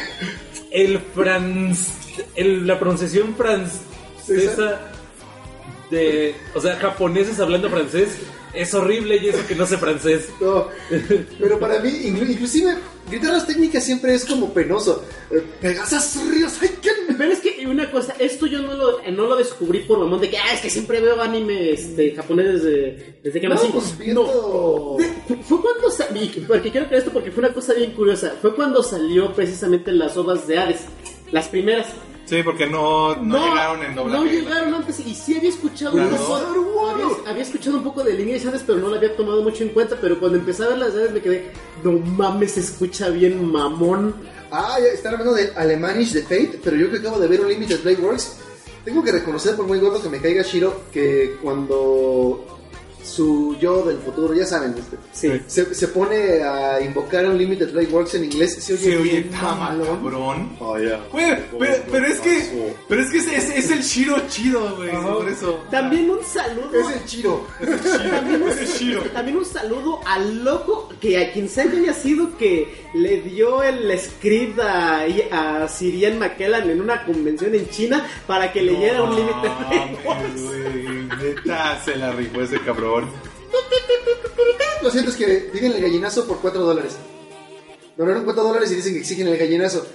el franz. el- la pronunciación francesa de. O sea, japoneses hablando francés es horrible y eso que no sé francés. No, pero para mí, inclu- inclusive, gritar las técnicas siempre es como penoso. Pegasas ríos, ay, que Pero es que una cosa, esto yo no lo, no lo descubrí por mamón de que, ah, es que siempre veo anime este, japonés desde, desde que No, nací. pues, viendo- De- fue cuando salí, porque quiero creer esto porque fue una cosa bien curiosa. Fue cuando salió precisamente las ovas de Hades, las primeras. Sí, porque no, no, llegaron en doblaje. No llegaron antes y sí había escuchado un Claro. poco, había, había escuchado un poco de líneas Hades, pero no la había tomado mucho en cuenta. Pero cuando empecé a ver las Hades me quedé, no mames, se escucha bien mamón. Ah, ya están hablando de Alemanish de Fate, pero yo que acabo de ver un Limited Blade Works, tengo que reconocer por muy gordo que me caiga Shiro que cuando su yo del futuro, ya saben, este, Sí. se, se pone a invocar un Limited Blade Works en inglés, se oye Se oye bien tan mamalón. cabrón. Oh, ya. Güey, pero, pero es que, pero es que es, es- es el Shiro chido, güey, por eso. También un saludo. Es el Chiro. También un, Es el Shiro. también un saludo al loco que a quien sea que haya sido que le dio el script a, a Sirian McKellan en una convención en China para que leyera un límite Mames, güey, Neta, se la rifó ese cabrón. Lo siento, es que piden el gallinazo por 4 dólares. Donaron 4 dólares y dicen que exigen el gallinazo.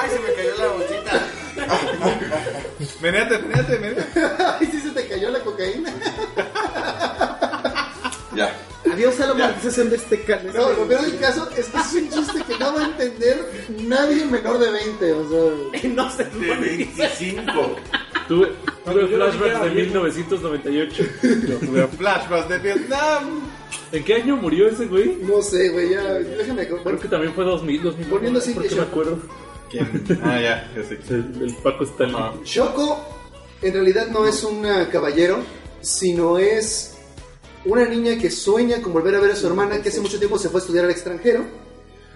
Ay, se me cayó la bolsita. Menéate, menéate, menéate. Ay, sí se te cayó la cocaína. Ya. Adiós a la monetización de este canal. No, lo peor del caso es que es un chiste que no va a entender nadie menor de 20, o sea... no se De 25. Tuve, flashbacks de bien. 1998. Lo jugué. Flashbacks de Vietnam. ¿En qué año murió ese güey? No sé, güey, ya, déjame... Creo que también fue 2000, 2000. Poniendo así que me acuerdo. ¿Quién? Ah, ya, ya sé. El, el Paco Stanley. Shoko en realidad no es un ah, caballero, sino es una niña que sueña con volver a ver a su hermana que hace mucho tiempo se fue a estudiar al extranjero.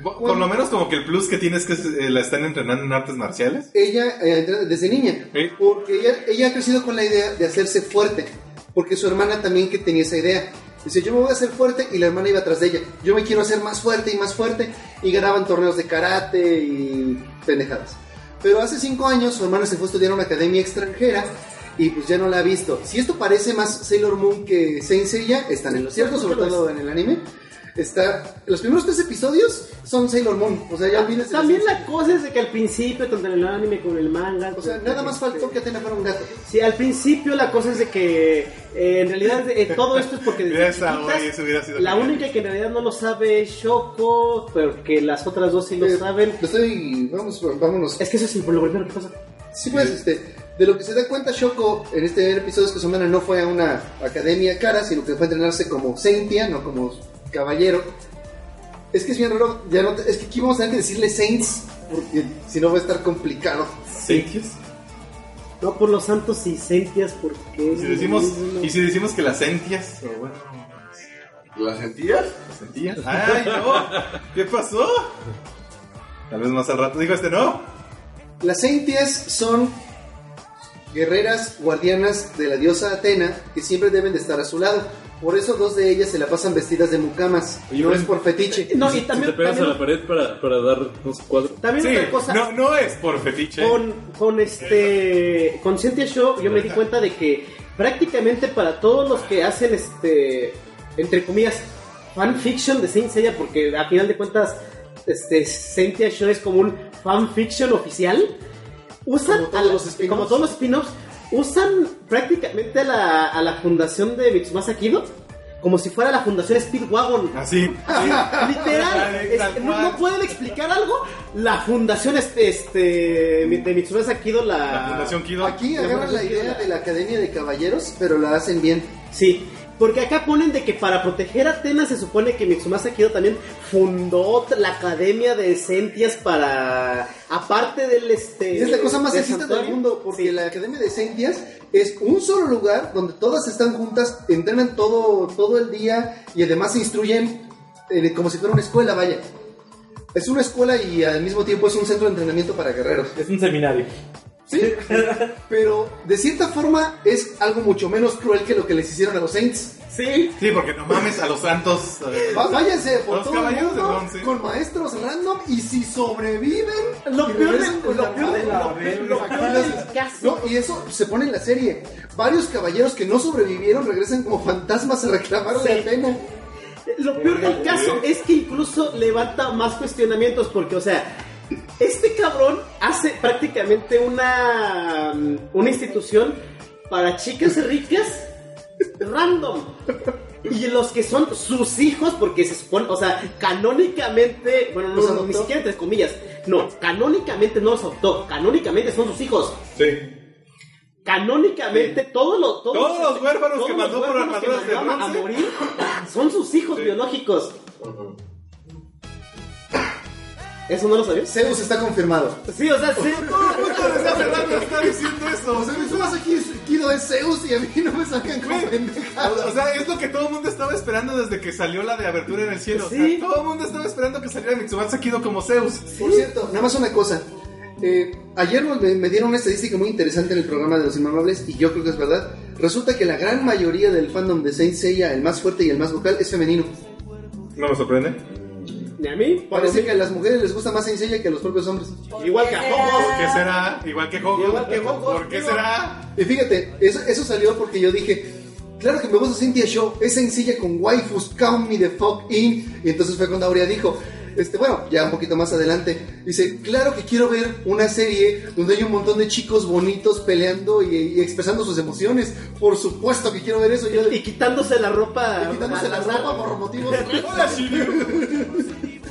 Por por lo menos como que el plus que tienes es que eh, la están entrenando en artes marciales. Ella, eh, desde niña, Sí. porque ella, ella ha crecido con la idea de hacerse fuerte, porque su hermana también que tenía esa idea. Dice, yo me voy a hacer fuerte y la hermana iba atrás de ella. Yo me quiero hacer más fuerte y más fuerte y ganaban torneos de karate y pendejadas. Pero hace cinco años su hermana se fue a estudiar a una academia extranjera y pues ya no la ha visto. Si esto parece más Sailor Moon que Saint Seiya, están en lo cierto, sobre todo en el anime. Está, los primeros tres episodios son Sailor Moon, o sea, ya olvídense de También la cosa es de que al principio, tanto en el anime como en el manga. O sea, nada más faltó que Atena fuera un gato. Sí, al principio la cosa es de que eh, en realidad eh, todo esto es porque desde Esa, chiquitas, güey, eso hubiera sido la genial. única que en realidad no lo sabe es Shoko, pero que las otras dos sí lo Eh, saben. Lo estoy. Vamos, vámonos. Es que eso es lo primero que pasa. Sí, pues, este. De lo que se da cuenta Shoko en este episodio es que su hermana no fue a una academia cara, sino que fue a entrenarse como Saintia, no como caballero. Es que es bien raro, ya no te- es que aquí vamos a tener que decirle Saints, porque si no va a estar complicado. ¿Sentias? No por los santos y sentias, porque. Y si decimos, y si decimos que las sentias, o bueno, ¿La sentías? las sentías. ¡Ay, no! ¿Qué pasó? Tal vez más al rato dijo este no. Las Saintias son guerreras guardianas de la diosa Atena que siempre deben de estar a su lado. Por eso dos de ellas se la pasan vestidas de mucamas. Y no es por fetiche. No, y Si también. te pegas también, a la pared para, para dar unos cuadros. también Sí, otra cosa. no, no es por fetiche. Con, con este con Cynthia Show yo me di cuenta de que prácticamente para todos los que hacen este entre comillas fanfiction de Saint Seiya porque a final de cuentas este Cynthia Show es como un fanfiction oficial usan Como todos a la- los spin-offs. como todos los spin-offs usan prácticamente a la, a la fundación de Mitsumasa Kido como si fuera la fundación Speedwagon Así. Literal, es- Tal no, pueden explicar algo. La fundación este, este de Mitsumasa Kido, la, La Fundación Kido. Aquí agarran la idea de la Academia de Caballeros, pero la hacen bien. Sí, porque acá ponen de que para proteger a Atenas se supone que Mitsumasa Kido también fundó la academia de Sentias para aparte del este es la cosa más del sexista del mundo, porque Sí. la Academia de Saintias es un solo lugar donde todas están juntas, entrenan todo, todo el día y además se instruyen eh, como si fuera una escuela, vaya. Es una escuela y al mismo tiempo es un centro de entrenamiento para guerreros. Es un seminario. Sí, pero de cierta forma es algo mucho menos cruel que lo que les hicieron a los Saints. Sí. Sí, porque no mames a los santos. eh, váyanse por Los todo el caballeros mundo con maestros random y si sobreviven Lo peor del caso. No, y eso se pone en la serie. Varios caballeros que no sobrevivieron regresan como fantasmas a reclamar Sí. la pena. Lo peor del caso es que incluso levanta más cuestionamientos porque, o sea, este cabrón hace prácticamente una, mm, una institución para chicas ricas random. Y los que son sus hijos, porque se supone, o sea, canónicamente, bueno, no, ¿Los no, ni siquiera entre comillas, no, canónicamente no los adoptó, canónicamente son sus hijos. Sí. Canónicamente, todos los, todos, Todos los huérfanos todos que mandó por armaduras de mandó a bronce. morir son sus hijos biológicos. ¿Eso no lo sabías? Zeus está confirmado. Sí, o sea, sí. Fernando está diciendo eso. O sea, mi más aquí Kido es Zeus y a mí no me sacan como pendejadas. O sea, es lo que todo el mundo estaba esperando desde que salió la de Abertura en el Cielo. O sea, Sí. todo el mundo estaba esperando que saliera Mitsubatsu Kido como Zeus. Por cierto, nada más una cosa. Eh, ayer nos- me, me dieron una estadística muy interesante en el programa de los Inmamables y yo creo que es verdad. Resulta que la gran mayoría del fandom de Saint Seiya, el más fuerte y el más vocal, es femenino. No me sorprende. Ni a mí, Parece que a las mujeres les gusta más Saint Seiya que a los propios hombres. Igual que a. ¿Por qué será? Igual que Jogo. Igual que. ¿Por qué será? Y fíjate, eso, eso salió porque yo dije, claro que me gusta Cynthia Show, es sencilla con waifus, count me the fuck in. Y entonces fue cuando Aurea dijo, este, bueno, ya un poquito más adelante, dice, claro que quiero ver una serie donde hay un montón de chicos bonitos peleando y, y expresando sus emociones. Por supuesto que quiero ver eso. Yo, Y quitándose la ropa. y quitándose la ropa por motivos... Hola, Shiryu.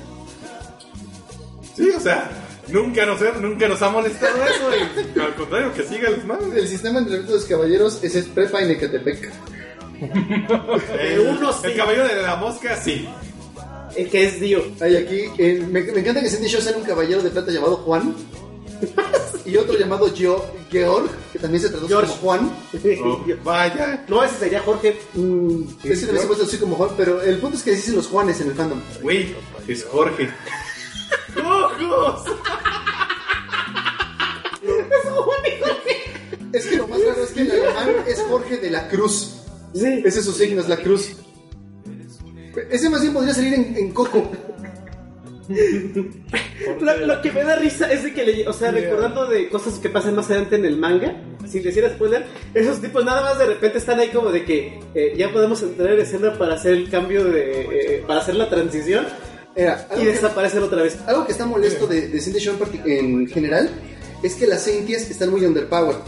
Sí, o sea, nunca nos, nunca nos ha molestado eso. Y, al contrario, que siga el man. El sistema de entrenamiento de los caballeros ese es prepa en Ecatepec. El, uno sí. el cabello de la mosca, sí. El que es Dio. Hay aquí, eh, me, me encanta que Cindy Show sea un caballero de plata llamado Juan. y otro llamado Geo- Georg, que también se traduce George. como Juan. Oh, vaya. No, ese sería Jorge. Mm, ese también se puede traducir como Juan, pero el punto es que dicen los Juanes en el fandom. Güey, es Jorge. ¡Jojos! Es que lo más raro es que el alemán es Jorge de la Cruz. Sí. Ese es su signo, es la cruz. Ese más bien podría salir en, en Coco. Lo, lo que me da risa es de que, le, o sea, recordando de cosas que pasan más adelante en el manga, sin decir spoiler, esos tipos nada más de repente están ahí como de que eh, ya podemos entrar en escena para hacer el cambio de. eh, para hacer la transición Era, y que, desaparecen otra vez. algo que está molesto de, de Cindy Show en, general es que las Sainties están muy underpowered.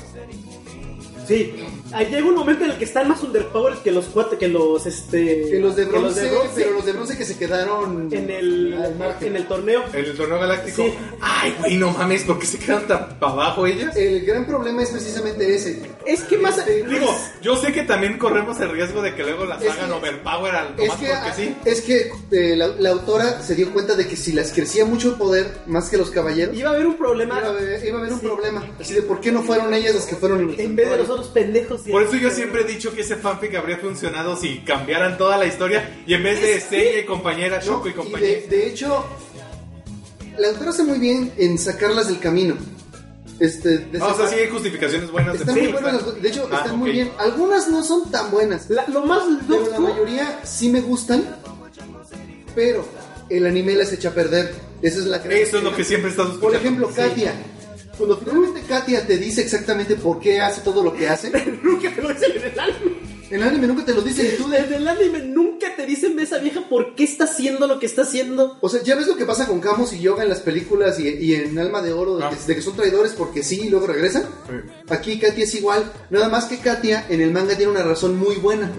Sí, ahí llega un momento en el que están más underpowered que los cuatro, que los este. Que los de bronce, pero los de bronce que se quedaron en el en el torneo. En el torneo galáctico. Sí. Ay, güey, no mames, ¿por qué se quedan tan para abajo ellas? El gran problema es precisamente ese. Es que más Este, Digo, yo sé que también corremos el riesgo de que luego las Es hagan que- overpower al Es que, porque sí. es que eh, la, la autora se dio cuenta de que si las crecía mucho el poder, más que los caballeros, iba a haber un problema iba a haber, iba a haber un Sí. problema. Así de por qué no fueron ellas las que fueron en vez de los otros pendejos. Por eso yo siempre he dicho que ese fanfic habría funcionado si cambiaran toda la historia y en vez de Seiya y compañera, ¿no? Shoko y Y compañera. de, de hecho, la autora hace muy bien en sacarlas del camino. Este, de Ah, o sea, sí hay justificaciones buenas. están de muy buenas las- de hecho, Ah, están muy ok. bien. Algunas no son tan buenas, La- lo más pero la loco mayoría sí me gustan. Pero el anime las echa a perder. Esa es la Eso es lo que siempre escuchando. Por ejemplo, Katia. Cuando finalmente Katia te dice exactamente por qué hace todo lo que hace, nunca te lo dicen en el anime. en el anime nunca te lo dicen y tú de... En el anime nunca te dicen de esa vieja por qué está haciendo lo que está haciendo. O sea, ya ves lo que pasa con Camus y Yoga en las películas y, y en Alma de Oro, de, Ah. que, de que son traidores porque sí y luego regresan. Aquí Katia es igual, nada más que Katia en el manga tiene una razón muy buena.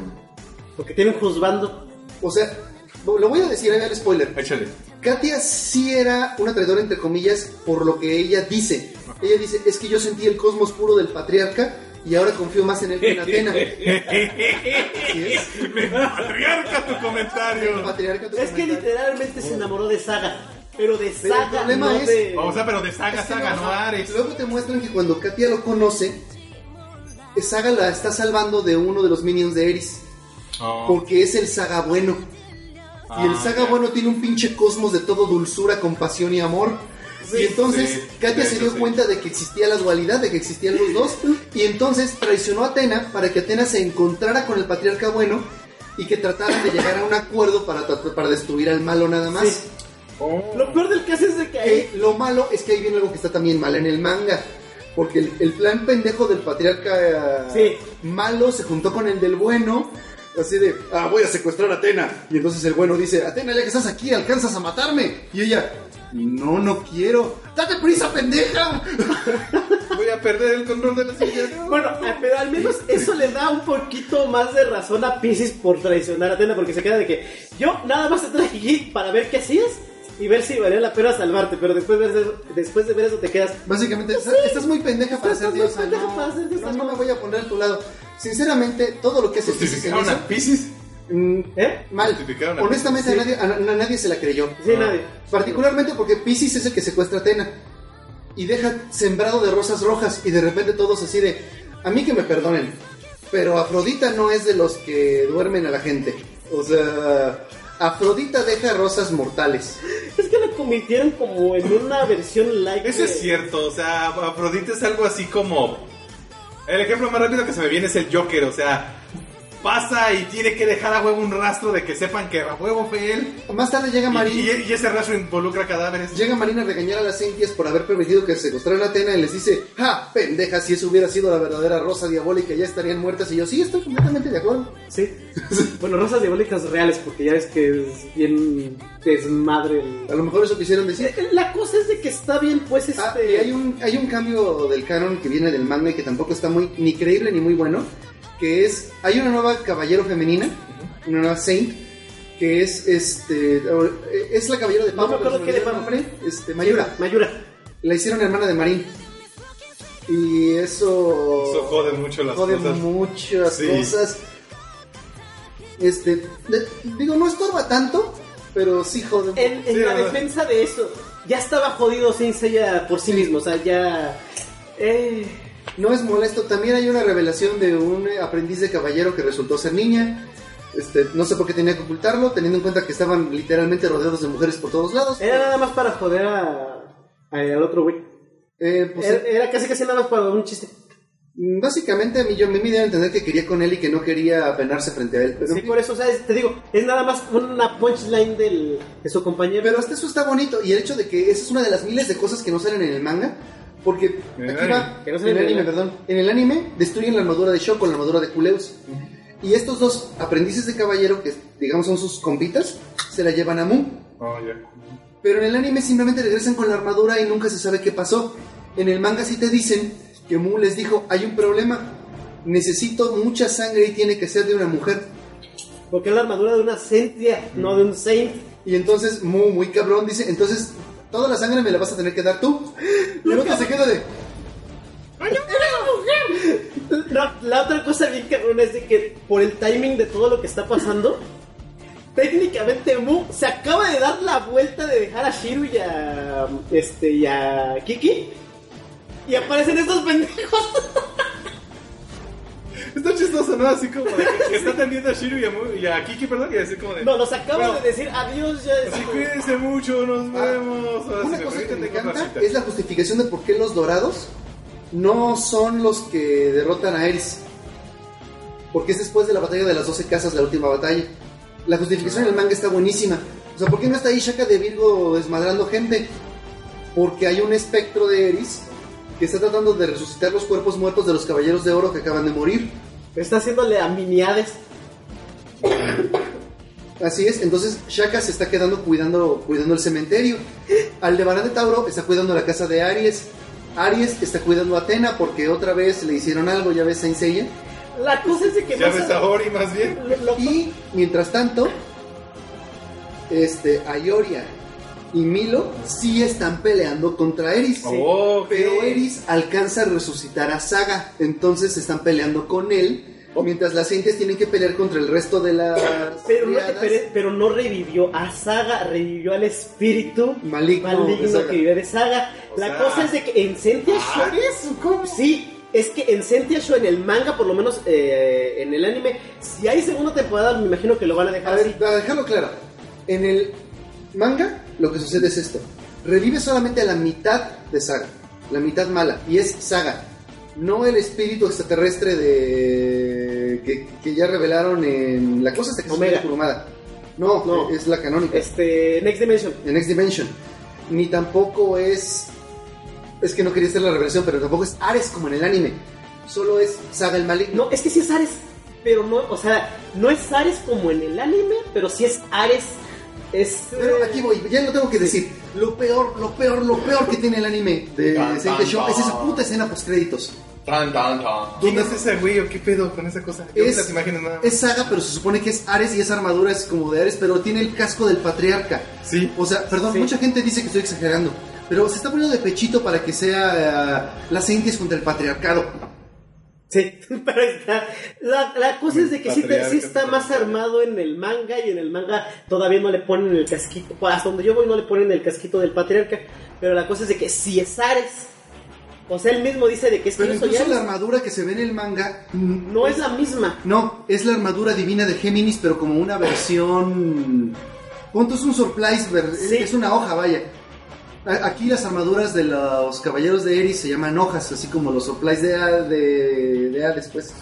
Porque tienen juzgando. O sea, lo voy a decir, ahí el spoiler. Échale. Katia sí era una traidora entre comillas por lo que ella dice. Ella dice, es que yo sentí el cosmos puro del patriarca y ahora confío más en él que en Atena. Es. Me patriarca tu El comentario. patriarca, tu Es que comentario. literalmente se enamoró de Saga. Pero de Pero el Saga, problema no es- de... O sea, pero de saga, Es que saga, no, no Ares. Luego te muestran que cuando Katia lo conoce, Saga la está salvando de uno de los minions de Eris. Oh. Porque es el Saga bueno. Y el Ah, Saga bueno tiene un pinche cosmos de todo dulzura, compasión y amor. y entonces sí, Katia se dio sí. cuenta de que existía la dualidad, de que existían los dos, y entonces traicionó a Atena para que Atena se encontrara con el patriarca bueno y que trataran de llegar a un acuerdo para, para destruir al malo nada más. Sí. Lo peor del caso es de que ahí lo malo es que ahí viene algo que está también mal en el manga. Porque el, el plan pendejo del patriarca Sí. malo se juntó con el del bueno. Así de, ah, voy a secuestrar a Atena. Y entonces el bueno dice, Atena, ya que estás aquí, alcanzas a matarme. Y ella, no, no quiero. ¡Date prisa, pendeja! Voy a perder el control de la silla. ¿no? Bueno, eh, pero al menos eso le da un poquito más de razón a Pisces por traicionar a Atena, porque se queda de que yo nada más te traje aquí para ver qué hacías y ver si valía la pena salvarte, pero después de ver eso, después de ver eso te quedas... Básicamente, estás, estás muy pendeja para Estás ser muy diosa. pendeja No, para ser diosa, no, no no. me voy a poner a tu lado. Sinceramente, todo lo que hace Pisces en ¿Justificaron a Pisces? mm, ¿Eh? mal. A Honestamente, Sí. a, nadie, a, a nadie se la creyó. Sí, nadie. Particularmente porque Pisces es el que secuestra a Atena y deja sembrado de rosas rojas y de repente todos así de, a mí que me perdonen, pero Afrodita no es de los que duermen a la gente. O sea, Afrodita deja rosas mortales. Es que lo convirtieron como en una versión light. Eso de- es cierto, o sea, Afrodita es algo así como... El ejemplo más rápido que se me viene es el Joker, o sea, pasa y tiene que dejar a huevo un rastro de que sepan que a huevo fue él. Más tarde llega Marina. y- y ese rastro involucra cadáveres. Llega Marina a regañar a las Centias por haber permitido que secuestraran a Atena y les dice, ¡ja! Pendeja, si eso hubiera sido la verdadera rosa diabólica ya estarían muertas. Y yo, sí, estoy completamente de acuerdo. Sí. bueno, rosas diabólicas reales, porque ya ves que es bien desmadre. el- A lo mejor eso quisieron decir. Eh, La cosa es de que está bien, pues, este... Ah, y hay un, hay un cambio del canon que viene del manga y que tampoco está muy ni creíble ni muy bueno, que es, hay una nueva caballero femenina, una nueva Saint, que es, este, es la caballero de No me acuerdo qué de nombre, este, Mayura. Mayura. La hicieron hermana de Marín. Y eso... Eso jode mucho las jode cosas. muchas Sí. cosas. Este, de- digo, no estorba tanto, pero sí jode mucho. En, en Sí, la ¿verdad? defensa de eso, ya estaba jodido Saint Seiya por sí mismo, o sea, ya... Eh, No es molesto. También hay una revelación de un eh, aprendiz de caballero que resultó ser niña. Este, no sé por qué tenía que ocultarlo, teniendo en cuenta que estaban literalmente rodeados de mujeres por todos lados. era nada más para joder a, a- al otro güey. Eh, pues, Era, era casi casi nada más para un chiste. mm, básicamente a mí yo me dio a entender que quería con él y que no quería apenarse frente a él. Pero, Sí, por eso, o sea, es- te digo, es nada más una punchline del, de su compañero. pero hasta eso está bonito. Y el hecho de que esa es una de las miles de cosas que no salen en el manga. Porque En el aquí anime, va, que no en el anime, perdón. En el anime destruyen la armadura de Shoko, la armadura de Kuleus. Y estos dos aprendices de caballero, que digamos son sus compitas, se la llevan a Mu. Oh, ya. Pero en el anime simplemente regresan con la armadura y nunca se sabe qué pasó. En el manga sí te dicen que Mu les dijo, hay un problema, necesito mucha sangre y tiene que ser de una mujer. Porque es la armadura de una Sentia, no de un Saint. Y entonces Mu, muy cabrón, dice, entonces toda la sangre me la vas a tener que dar tú. Y el otro se queda de, No, la otra cosa bien cabrón es de que por el timing de todo lo que está pasando, técnicamente Mu se acaba de dar la vuelta de dejar a Shiru y a, este, y a Kiki. Y aparecen estos pendejos. Está chistoso, ¿no? Así como de que, está atendiendo a Shiru y a, Mu- y a Kiki, perdón, y así como de... No, los acaba Bueno, de decir adiós ya. Así cuídense mucho, nos Ah, vemos. Ahora, Una cosa que permiten, me tengo otra encanta cita. es la justificación de por qué los dorados no son los que derrotan a Eris. Porque es después de la batalla de las 12 casas, la última batalla. La justificación en el manga está buenísima. O sea, ¿por qué no está ahí Shaka de Virgo desmadrando gente? Porque hay un espectro de Eris que está tratando de resucitar los cuerpos muertos de los caballeros de oro que acaban de morir. Está haciéndole a miniades. Así es, entonces Shaka se está quedando cuidando, cuidando el cementerio. Aldebarán de Tauro está cuidando la casa de Aries. Aries está cuidando a Atena porque otra vez le hicieron algo, ya ves Saint Seiya. La cosa es de que Ya más ves a- a Ori más bien. lo- lo- Y mientras tanto, este, Ayoria y Milo sí están peleando contra Eris. Oh. Pero Eris alcanza a resucitar a Saga, entonces están peleando con él. Mientras las entes tienen que pelear contra el resto de las pero, no, triadas. pero, pero no revivió a Saga, revivió al espíritu Maligno que vive de Saga. O la sea, cosa es de que en Sentia Show. ¿Ares? ¿Cómo? Sí, es que en Sentia Show, en el manga, por lo menos eh, en el anime, si hay segunda temporada, me imagino que lo van a A dejar así. ver, para dejarlo claro. En el manga, lo que sucede es esto: revive solamente la mitad de Saga, la mitad mala, y es Saga, no el espíritu extraterrestre de que, que ya revelaron en la cosa que Omega. No, No. es la canónica. Este, Next Dimension. en Next Dimension. Ni tampoco es. Es que no quería hacer la revelación, pero tampoco es Ares como en el anime. Solo es Saga el maligno. No, es que sí es Ares, pero no, o sea, no es Ares como en el anime, pero sí es Ares. Es. Pero eh, aquí voy, ya lo tengo que decir. Lo peor, lo peor, lo peor que tiene el anime de Tan, Show es esa puta escena post créditos. Tan, tan, tan. ¿Quién es ese güey o qué pedo con esa cosa? Yo Es, las imágenes nada más. es Saga, pero se supone que es Ares y esa armadura es como de Ares, pero tiene el casco del patriarca. Sí. O sea, perdón, Sí. mucha gente dice que estoy exagerando, pero se está poniendo de pechito para que sea uh, las Sainties contra el patriarcado. Sí, pero está. La, la cosa es de que sí, sí está más armado en el manga y en el manga todavía no le ponen el casquito. pues, Hasta donde yo voy no le ponen el casquito del patriarca. Pero la cosa es de que si es Ares. O sea, él mismo dice de que es que Pero soy incluso la Ares. armadura que se ve en el manga No es la misma. No, es la armadura divina de Géminis, pero como una versión. Punto es un surprise, Sí. es una hoja, vaya. Aquí las armaduras de los caballeros de Eris se llaman hojas, así como los surprise de, de, de Hades, pues.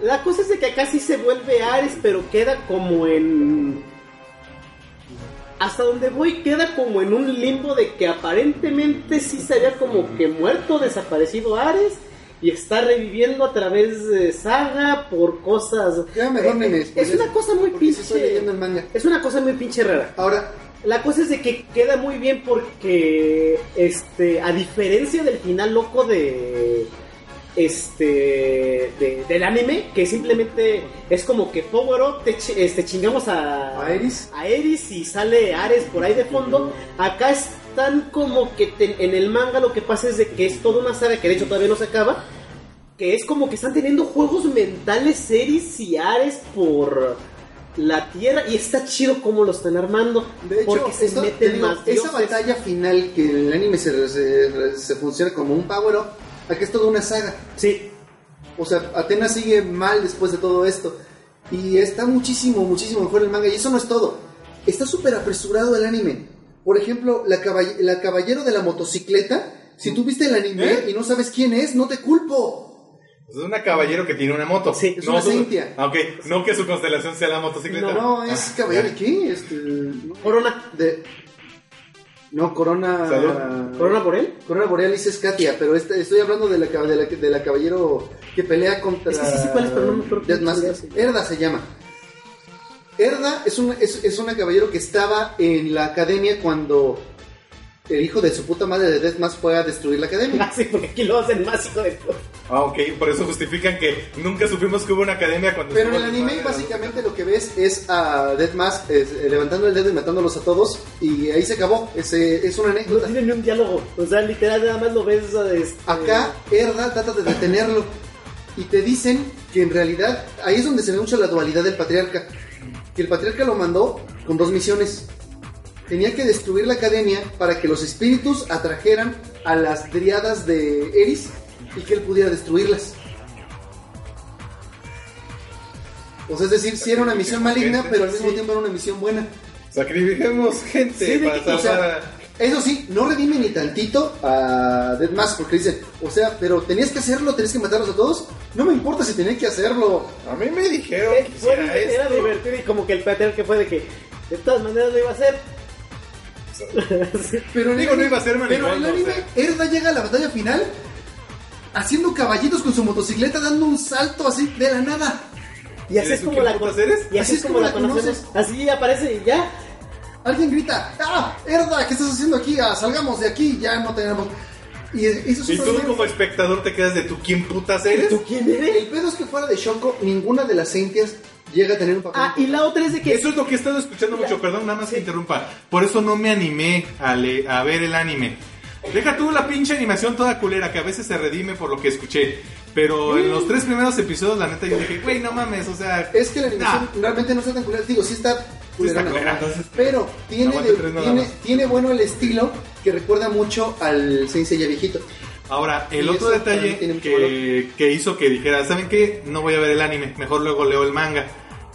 La cosa es de que acá sí se vuelve Ares, pero queda como en. Hasta donde voy queda como en un limbo de que aparentemente sí se había como que muerto, desaparecido Ares y está reviviendo a través de Saga por cosas. Ya mejor ni me es spoilees, una cosa muy sí estoy pinche. leyendo el manga. Es una cosa muy pinche rara. Ahora, La cosa es de que queda muy bien porque, este, a diferencia del final loco de, este, de- del anime, que simplemente es como que Power Up, te este, chingamos a, ¿A Eris? a Eris y sale Ares por ahí de fondo. Acá están como que te- en el manga lo que pasa es de que es toda una saga que de hecho todavía no se acaba. Que es como que están teniendo juegos mentales Eris y Ares por la tierra y está chido como lo están armando. de hecho, porque se esto- meten digo, más esa dioses. batalla final que en el anime se, se- se funciona como un power-up, aquí es toda una saga. Sí, O sea, Atenas sigue mal después de todo esto. Y está muchísimo, muchísimo mejor el manga. Y eso no es todo. Está súper apresurado el anime. Por ejemplo, la, caball- la caballero de la motocicleta. Si tú viste el anime ¿Eh? y no sabes quién es, no te culpo. Pues es una caballero que tiene una moto. Sí, es no una su- Cynthia. Ah, ok, no que su constelación sea la motocicleta. No, es Ah, caballero ya. de qué? Este, no, Corona. de... No, Corona... Salud. ¿Corona por él? Corona Borealis es Katia, pero este- estoy hablando de la, de, la, de la caballero que pelea contra... Es que sí, sí, ¿cuál es? Pero no me acuerdo Master. se llama. Erda se llama. Erda es una, es, es una caballero que estaba en la academia cuando el hijo de su puta madre de Death Mask fue a destruir la academia. Ah, sí, porque aquí lo hacen más hijo de puta. Ah, ok, por eso justifican que nunca supimos que hubo una academia cuando... Pero en el anime básicamente lo que ves es a Death Mask eh, levantando el dedo y matándolos a todos y ahí se acabó. Es, eh, es una No anécdota. tiene ni un diálogo. O sea, literal, nada más lo ves. este, Acá Erda trata de detenerlo y te dicen que en realidad ahí es donde se ve mucho la dualidad del patriarca. Que el patriarca lo mandó con dos misiones. Tenía que destruir la academia para que los espíritus atrajeran a las driadas de Eris y que él pudiera destruirlas. O sea, es decir, sí era una misión maligna, pero al mismo tiempo era una misión buena. Sacrifiquemos gente Sí, para O sea, eso sí, no redime ni tantito a Dead Mask porque dicen, o sea, pero tenías que hacerlo, tenías que matarlos a todos. No me importa si tenía que hacerlo. A mí me dijeron eh, que era divertido y como que el patriarca que fue de que de todas maneras lo iba a hacer. Sí. Pero Digo, el no anime- iba a ser Pero en el marihuana, o anime, sea. Erda llega a la batalla final haciendo caballitos con su motocicleta, dando un salto así de la nada. Y así ¿Eres es como la putas con- eres? Y así es como la conocemos. Así aparece y ya. Alguien grita, ¡Ah! Erda, ¿qué estás haciendo aquí? Ah, salgamos de aquí, ya no tenemos. Y eso es Y súper tú bien. como espectador te quedas de tú, ¿quién putas eres? ¿Tú quién eres? El pedo es que fuera de Shoko, ninguna de las Saintias llega a tener un papel. Ah, y la otra es de que Eso es lo que he estado escuchando mucho, perdón, nada más que interrumpa. Por eso no me animé a, le- a ver el anime. Deja tú la pinche animación toda culera, que a veces se redime por lo que escuché. Pero en los tres primeros episodios, la neta, yo dije, güey, no mames, o sea... Es que la animación nah. realmente no está tan culera. Digo, sí está culera, entonces- pero tiene, Aguante de- tres nada tiene, más. tiene bueno el estilo que recuerda mucho al Saint Seiya viejito. Ahora, el otro detalle que, que hizo que dijera, ¿saben qué? No voy a ver el anime, mejor luego leo el manga.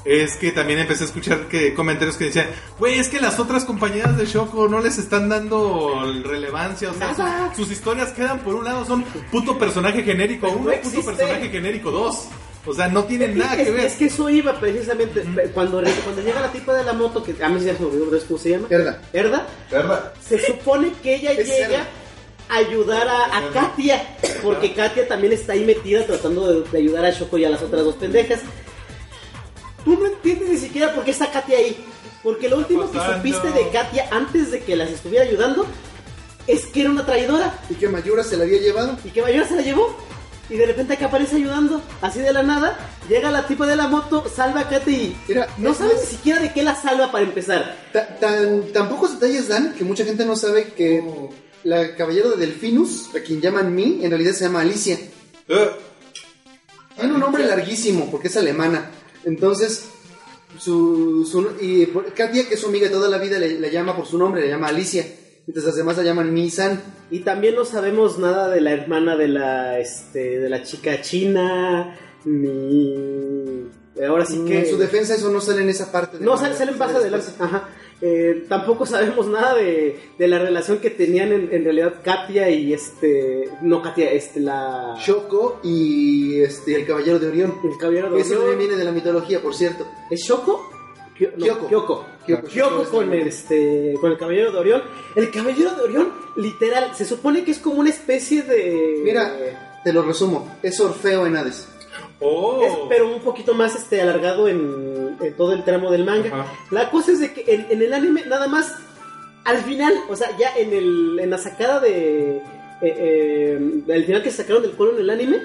es que también empecé a escuchar que comentarios que decían, güey, es que las otras compañeras de Shoko no les están dando relevancia, o sea, Nada. sus, sus historias quedan por un lado, son puto personaje genérico No uno, puto existe. personaje genérico dos. O sea, no tienen nada es, que ver. es que eso iba precisamente. Cuando, cuando llega la tipa de la moto, que a mí ya se me olvidó ¿cómo se llama? Erda. Erda. ¿Verdad? Se supone que ella Es llega. Ayudar a, a Katia. Porque Katia también está ahí metida tratando de, de ayudar a Shoko y a las otras dos pendejas. Tú no entiendes ni siquiera por qué está Katia ahí. Porque lo último que supiste de Katia antes de que las estuviera ayudando es que era una traidora. Y que Mayura se la había llevado. Y que Mayura se la llevó. Y de repente que aparece ayudando, así de la nada, llega la tipa de la moto, salva a Katia y Mira, no es sabes más- ni siquiera de qué la salva para empezar. Ta- tan, tan pocos detalles dan que mucha gente no sabe que la caballero de Delfinus, a quien llaman Mi, en realidad se llama Alicia. Eh, Tiene un nombre larguísimo porque es alemana. Entonces, su, su- y por- Katia, que es su amiga de toda la vida, le, la llama por su nombre, le llama Alicia. Mientras las demás la llaman Mi-san. Y también no sabemos nada de la hermana de la este de la chica china ni ahora sí que En su defensa eso no sale en esa parte. de no la- sale, salen más adelante. Ajá. Eh, tampoco sabemos nada de, de la relación que tenían en, en realidad Katia y este no Katia este la Shoko y este, el caballero de Orión. el caballero de Eso Orión. también viene de la mitología, por cierto. ¿Es Shoko? No, Kyoko. Kyoko. Kyoko. Kyoko con el, este, con el Caballero de Orión. El Caballero de Orión, literal, se supone que es como una especie de... Mira, te lo resumo. Es Orfeo en Hades. Oh. Es, pero un poquito más este, alargado en, en todo el tramo del manga. Ajá. La cosa es de que en, en el anime, nada más, al final, o sea, ya en, el, en la sacada de... Eh, eh, al final que sacaron del pueblo en el anime,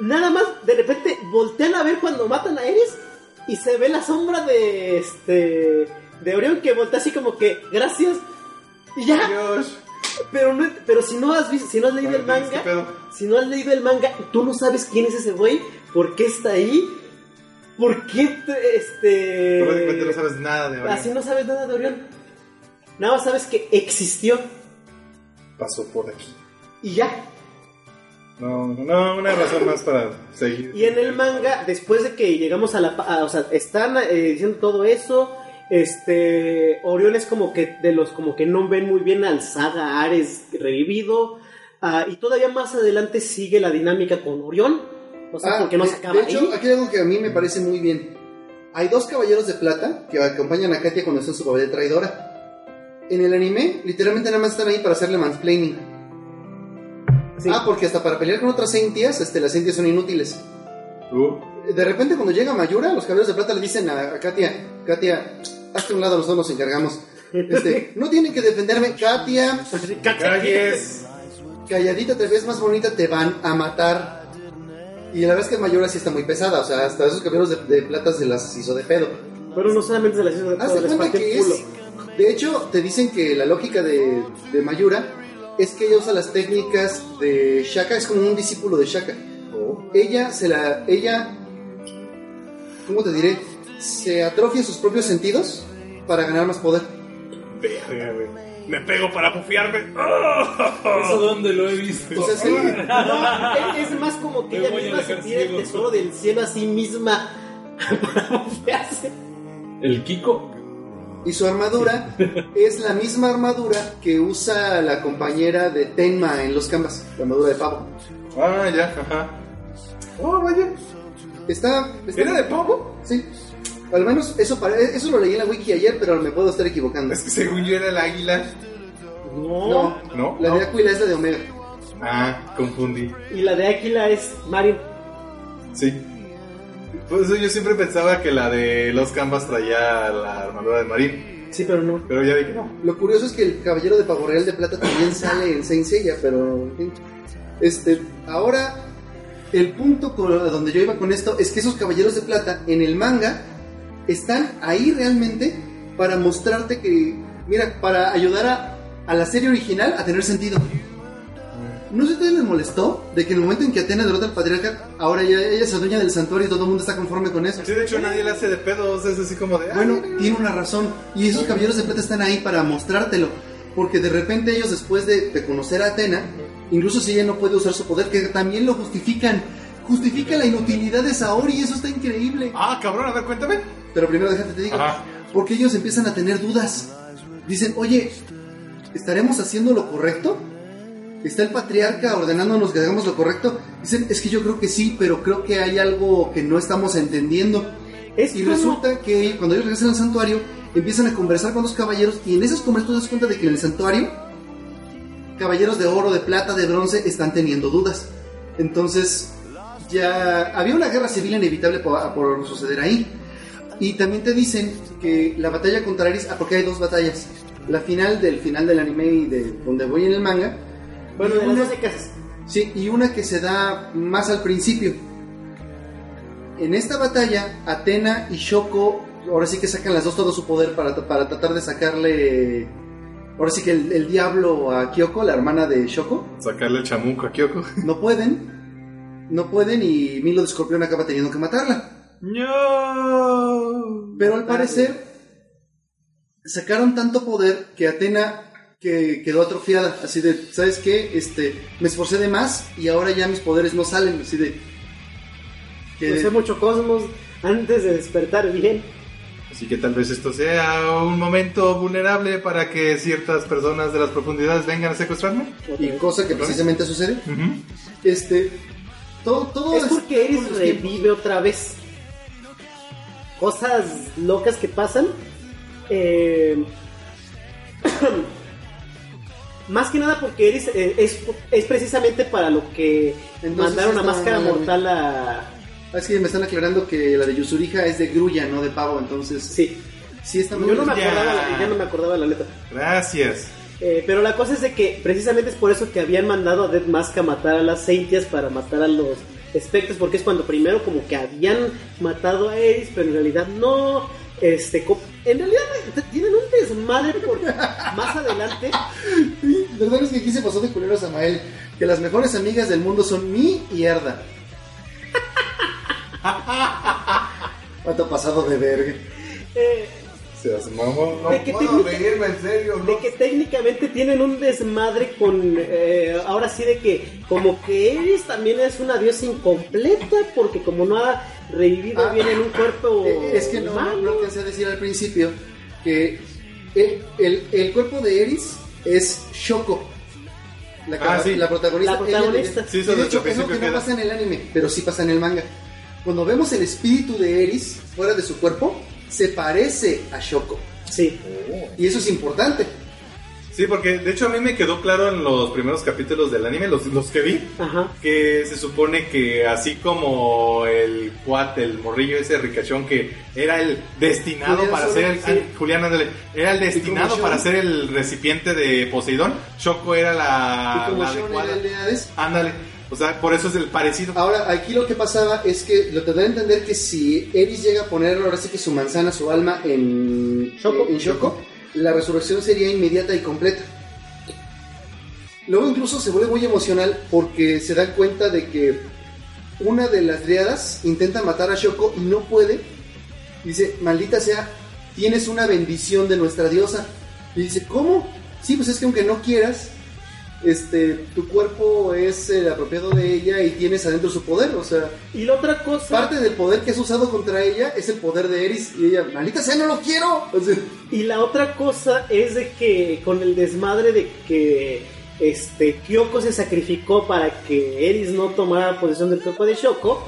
nada más, de repente, voltean a ver cuando matan a Ares y se ve la sombra de este de Orión que voltea así como que gracias y ya Dios. Pero no pero si no has visto si no has leído el ¿Qué manga si no has leído el manga tú no sabes quién es ese güey por qué está ahí por qué te- este Prácticamente no sabes nada de Orión. así no sabes nada de Orión nada más sabes que existió Pasó por aquí. y ya No, no, una razón más para seguir. Y en el manga, después de que llegamos a la... a- o sea, están eh, diciendo todo eso, este... Orión es como que de los como que no ven muy bien al Saga Ares revivido. ah, y todavía más adelante sigue la dinámica con Orión. O sea, Ah, porque no de, se acaba de hecho, ahí. aquí hay algo que a mí me parece muy bien. Hay dos caballeros de plata que acompañan a Katia cuando está en su papel de traidora. En el anime, literalmente nada más están ahí para hacerle mansplaining. Sí. Ah, porque hasta para pelear con otras Sentias, este, las Sentias son inútiles. Uh, De repente cuando llega Mayura, los caballeros de plata le dicen a, a Katia, Katia, hazte a un lado, nosotros nos encargamos. Este, no tienen que defenderme, Katia, calles. calladita te ves más bonita, te van a matar. Y la verdad es que Mayura sí está muy pesada, o sea, hasta esos caballeros de, de plata se las hizo de pedo. Pero no solamente se las hizo de de les cuenta que culo. es. De hecho, te dicen que la lógica de, de Mayura es que ella usa las técnicas de Shaka, es como un discípulo de Shaka. Ella se la. Ella. ¿Cómo te diré? Se atrofia sus propios sentidos para ganar más poder. Verga, güey. Me pego para bufiarme. ¿Eso dónde lo he visto? O sea, sí. No, es, más como que Me ella misma se tira el tesoro del cielo a sí misma para. ¿El Kiko? Y su armadura es la misma armadura que usa la compañera de Tenma en los canvas, la armadura de pavo. Ah, ya, ajá. Oh, vaya. Está. está- ¿Era de pavo? Sí. Al menos eso, para, eso lo leí en la wiki ayer, pero me puedo estar equivocando. Es que según yo era el águila. No, ¿No? la de Aquila es la de Omega. Ah, confundí. Y la de Aquila es Mario. Sí. Por eso yo siempre pensaba que la de los canvas traía la armadura de Marín. Sí, pero no. Pero ya vi que no. Lo curioso es que el caballero de Pavo Real de Plata también sale en Saint Seiya, pero en fin. Este, ahora, el punto con- a donde yo iba con esto es que esos caballeros de plata en el manga están ahí realmente para mostrarte que, mira, para ayudar a, a la serie original a tener sentido. ¿No sé si les molestó de que en el momento en que Atena derrota al patriarca, ahora ya ella se adueña del santuario y todo el mundo está conforme con eso? Sí, de hecho nadie le hace de pedos. Es así como de. Bueno, tiene una razón. Y esos caballeros de plata están ahí para mostrártelo. Porque de repente ellos, después de, de conocer a Atena, incluso si ella no puede usar su poder, que también lo justifican. justifica la inutilidad de Saori y eso está increíble. Ah, cabrón, a ver, cuéntame. Pero primero déjate te digo, Ajá. porque ellos empiezan a tener dudas. Dicen, oye, ¿estaremos haciendo lo correcto? ¿Está el patriarca ordenándonos que hagamos lo correcto? Dicen, es que yo creo que sí, pero creo que hay algo que no estamos entendiendo. Es Y como- resulta que cuando ellos regresan al santuario, empiezan a conversar con los caballeros y en esas conversaciones te das cuenta de que en el santuario, caballeros de oro, de plata, de bronce están teniendo dudas. Entonces, ya había una guerra civil inevitable por, por suceder ahí. Y también te dicen que la batalla contra Ares, ah, porque hay dos batallas. La final del final del anime y de donde voy en el manga. Bueno, y de las una- 12 casas. Sí, y una que se da más al principio. En esta batalla, Atena y Shoko, ahora sí que sacan las dos todo su poder para, para tratar de sacarle, ahora sí que el, el diablo a Kyoko, la hermana de Shoko. Sacarle el chamuco a Kyoko. No pueden, no pueden y Milo de Escorpión acaba teniendo que matarla. No. Pero al parecer, sacaron tanto poder que Atena que quedó atrofiada, así de, ¿sabes qué? Este, me esforcé de más y ahora ya mis poderes no salen, así de... que- No sé mucho cosmos antes de despertar bien. Así que tal vez esto sea un momento vulnerable para que ciertas personas de las profundidades vengan a secuestrarme. y cosa que precisamente sucede. Este, todo, todo Es porque tiempos. revive otra vez. Cosas locas que pasan. Eh, Más que nada porque Eris eh, es, es precisamente para lo que Entonces mandaron a Máscara Mortal a... Ah, es que me están aclarando que la de Yusuriha es de grulla, no de pavo, entonces Sí, sí está muy yo no me Ya. acordaba, la- ya no me acordaba la letra. Gracias. Eh, pero la cosa es de que precisamente es por eso que habían mandado a Dead Mask a matar a las Seintias para matar a los espectros, porque es cuando primero como que habían matado a Eris, pero en realidad no. Este, en realidad tienen un desmadre por más adelante. ¿Verdad es que aquí se pasó de culero a Samael? Que las mejores amigas del mundo son Mi y Erda. ¿Cuánto pasado de verga? eh, Seas mamón. No ¿De qué puedo reírme, en serio. de No. que técnicamente tienen un desmadre con eh, ahora sí de que como que Eris también es una diosa incompleta porque como no ha revivido Ah, bien en un cuerpo Eh, Es que no, humano. no alcancé a decir al principio que el, el- el cuerpo de Eris es Shoko. La, Ah, sí. la protagonista. La protagonista. Ella- Sí, eso y de hecho el es lo que no pasa en el anime, pero sí pasa en el manga. Cuando vemos el espíritu de Eris fuera de su cuerpo, se parece a Shoko. Sí. Y eso es importante. Sí, porque de hecho a mí me quedó claro en los primeros capítulos del anime, los, los que vi, Ajá. que se supone que así como el cuate, el morrillo ese ricachón que era el destinado Julián para ser el, sí. ah, Julián, ándale, era el destinado para Sean. ser el recipiente de Poseidón, Shoko era la, y como la adecuada. era el de Hades. Ándale, o sea, por eso es el parecido. Ahora, aquí lo que pasaba es que lo te da a entender que si Eris llega a poner ahora sí que su manzana, su alma en Shoko. en Shoko, la resurrección sería inmediata y completa. Luego incluso se vuelve muy emocional porque se dan cuenta de que una de las driadas intenta matar a Shoko y no puede. Dice, maldita sea, tienes una bendición de nuestra diosa. Y dice, ¿cómo? Sí, pues es que aunque no quieras, este, tu cuerpo es el apropiado de ella y tienes adentro su poder. O sea, Y la otra cosa. parte del poder que has usado contra ella es el poder de Eris y ella, maldita sea, no lo quiero. O sea, Y la otra cosa es de que con el desmadre de que este Kyoko se sacrificó para que Eris no tomara posesión del cuerpo de Shoko,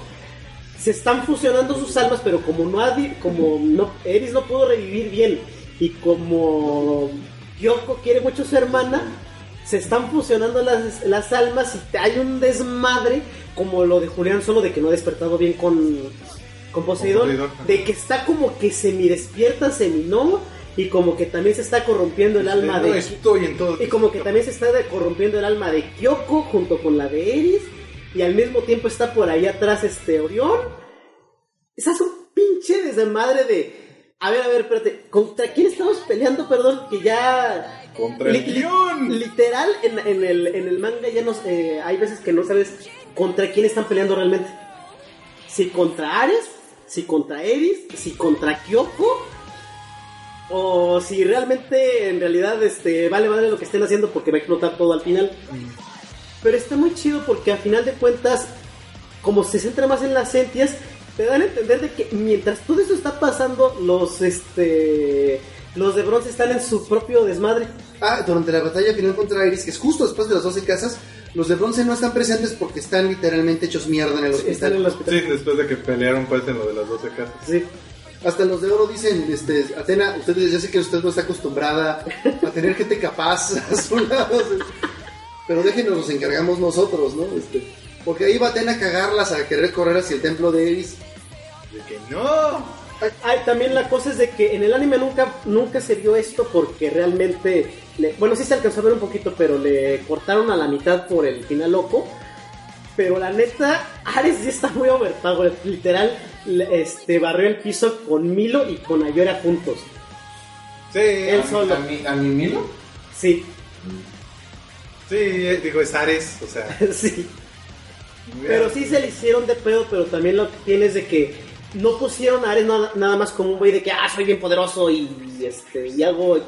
se están fusionando sus almas, pero como no ha como no Eris no pudo revivir bien y como Kyoko quiere mucho a su hermana, se están fusionando las, las almas y hay un desmadre como lo de Julián solo de que no ha despertado bien con con Poseidón, de que está como que semi despierta, semi no, y como que también se está corrompiendo el alma No de estoy en todo. y como que también se está corrompiendo el alma de Kyoko junto con la de Eris. Y al mismo tiempo está por ahí atrás este Orión. Esa es un pinche desmadre de. A ver, a ver, espérate. ¿Contra quién estamos peleando? Perdón, que ya. Contra el guion. Literal, en, en el, en el manga ya no. eh, hay veces que no sabes contra quién están peleando realmente. Si contra Ares, si contra Eris, si contra Kyoko. O si realmente en realidad este vale madre lo que estén haciendo porque va a explotar todo al final. Pero está muy chido porque al final de cuentas como se centra más en las sentias, te dan a entender de que mientras todo eso está pasando, los este los de bronce están en su propio desmadre. Ah, durante la batalla final contra Iris, que es justo después de las 12 casas, los de bronce no están presentes porque están literalmente hechos mierda en el hospital. Están en el hospital. Sí, después de que pelearon pues en lo de las 12 casas. Sí. Hasta los de oro dicen, este, Atena, ustedes ya sé que usted no está acostumbrada a tener gente capaz a su lado. Pero déjenos, nos encargamos nosotros, ¿no? Este, porque ahí va Atena a cagarlas, a querer correr hacia el templo de Iris. De que no. Ay, también la cosa es de que en el anime nunca, nunca se vio esto porque realmente, le- bueno, sí se alcanzó a ver un poquito, pero le cortaron a la mitad por el final loco. Pero la neta, Ares sí está muy overpowered. Literal, este, barrió el piso con Milo y con Ayora juntos. Sí, Él solo. ¿A mi, a mi Milo? Sí, sí, eh, digo, es Ares, o sea. sí. Pero sí se le hicieron de pedo, pero también lo que tiene es de que no pusieron a Ares nada, nada más como un güey de que, ah, soy bien poderoso y, este, y hago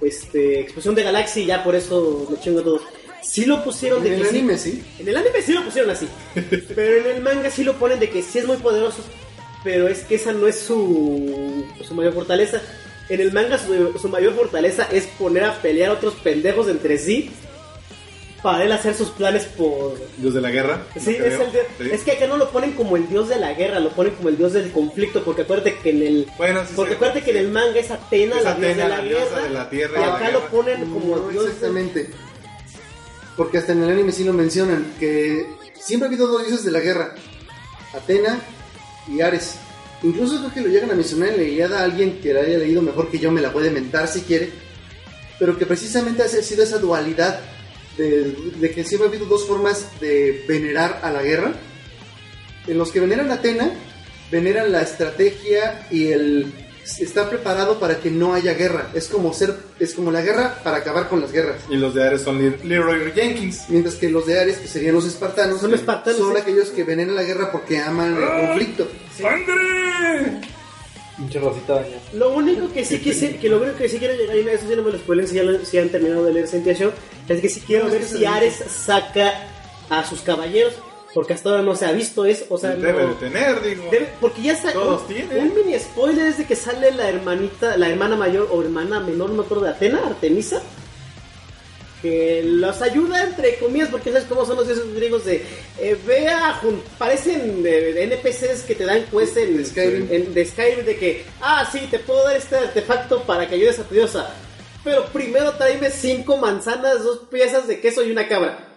este, explosión de galaxia y ya por eso me chingo a todos. Sí lo pusieron En de el que sí- anime, sí. En el anime sí lo pusieron así. pero en el manga sí lo ponen de que sí es muy poderoso. Pero es que esa no es su, su mayor fortaleza. En el manga su, su mayor fortaleza es poner a pelear a otros pendejos entre sí. Para él hacer sus planes por... Dios de la guerra. Sí, es, el dios- Sí. es que acá no lo ponen como el dios de la guerra, lo ponen como el dios del conflicto. Porque acuérdate que en el... Bueno, sí, porque sí. acuérdate que en el manga es Atena, Es la diosa Atena, de la, la diosa guerra. de la tierra y acá lo guerra. ponen como No, dios de- exactamente. Porque hasta en el anime sí lo mencionan, que siempre ha habido dos dioses de la guerra, Atena y Ares. Incluso creo que lo llegan a mencionar en la Iliada, alguien que la haya leído mejor que yo me la puede mentar si quiere, pero que precisamente ha sido esa dualidad de, de que siempre ha habido dos formas de venerar a la guerra. En los que veneran a Atena, veneran la estrategia y el estar preparado para que no haya guerra. Es como ser, es como la guerra para acabar con las guerras. Y los de Ares son Leroy Jenkins. Mientras que los de Ares, que serían los espartanos, Son espartanos, son sí. aquellos que veneran la guerra porque aman el conflicto. ¡Sangre! Pinche rosita dañada. Lo único que sí quise, que lo único que sí quiero llegar, y eso sí no me lo spoilen si ya, lo- si han terminado de leer Sentia Show, es que sí quiero ver si Ares saca a sus caballeros, porque hasta ahora no se ha visto eso, o sea, Debe no- de tener, digo. debe- porque ya sa- Todos un, tienen. un mini spoiler es de que sale la hermanita, la hermana mayor o hermana menor, no me acuerdo de Atena, Artemisa, que los ayuda entre comillas, porque sabes cómo son los dioses griegos de eh, vea, parecen eh, NPCs que te dan quest en Skyrim. en- de Skyrim de que, ah, sí, te puedo dar este artefacto para que ayudes a tu diosa. Pero primero tráeme cinco manzanas, dos piezas de queso y una cabra.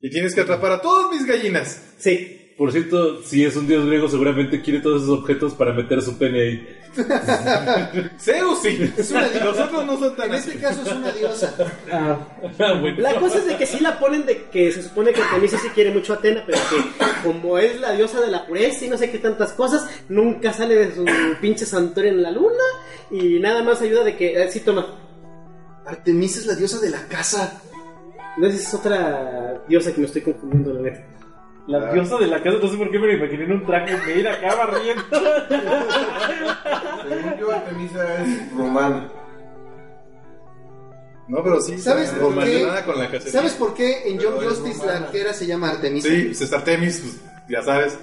Y tienes que atrapar a todas mis gallinas. Sí. Por cierto, si es un dios griego, seguramente quiere todos esos objetos para meter su pene ahí. Zeus sí. Los otros no son tan En así. este caso es una diosa. Ah, bueno. La cosa es de que sí la ponen de que se supone que Artemisa sí quiere mucho a Atena, pero que como es la diosa de la pureza y no sé qué tantas cosas, nunca sale de su pinche santuario en la luna y nada más ayuda de que, eh, sí, toma. Artemisa es la diosa de la casa. No sé si es otra diosa que me estoy confundiendo, la neta. La diosa de la casa, no sé por qué me lo imaginé en un traje de ir acá barriendo. Según yo, Artemisa es romana. No, pero sí. ¿Sabes por qué? con la cacería. ¿Sabes por qué en John Justice la arquera se llama Artemisa? Sí, pues es Artemis, pues ya sabes.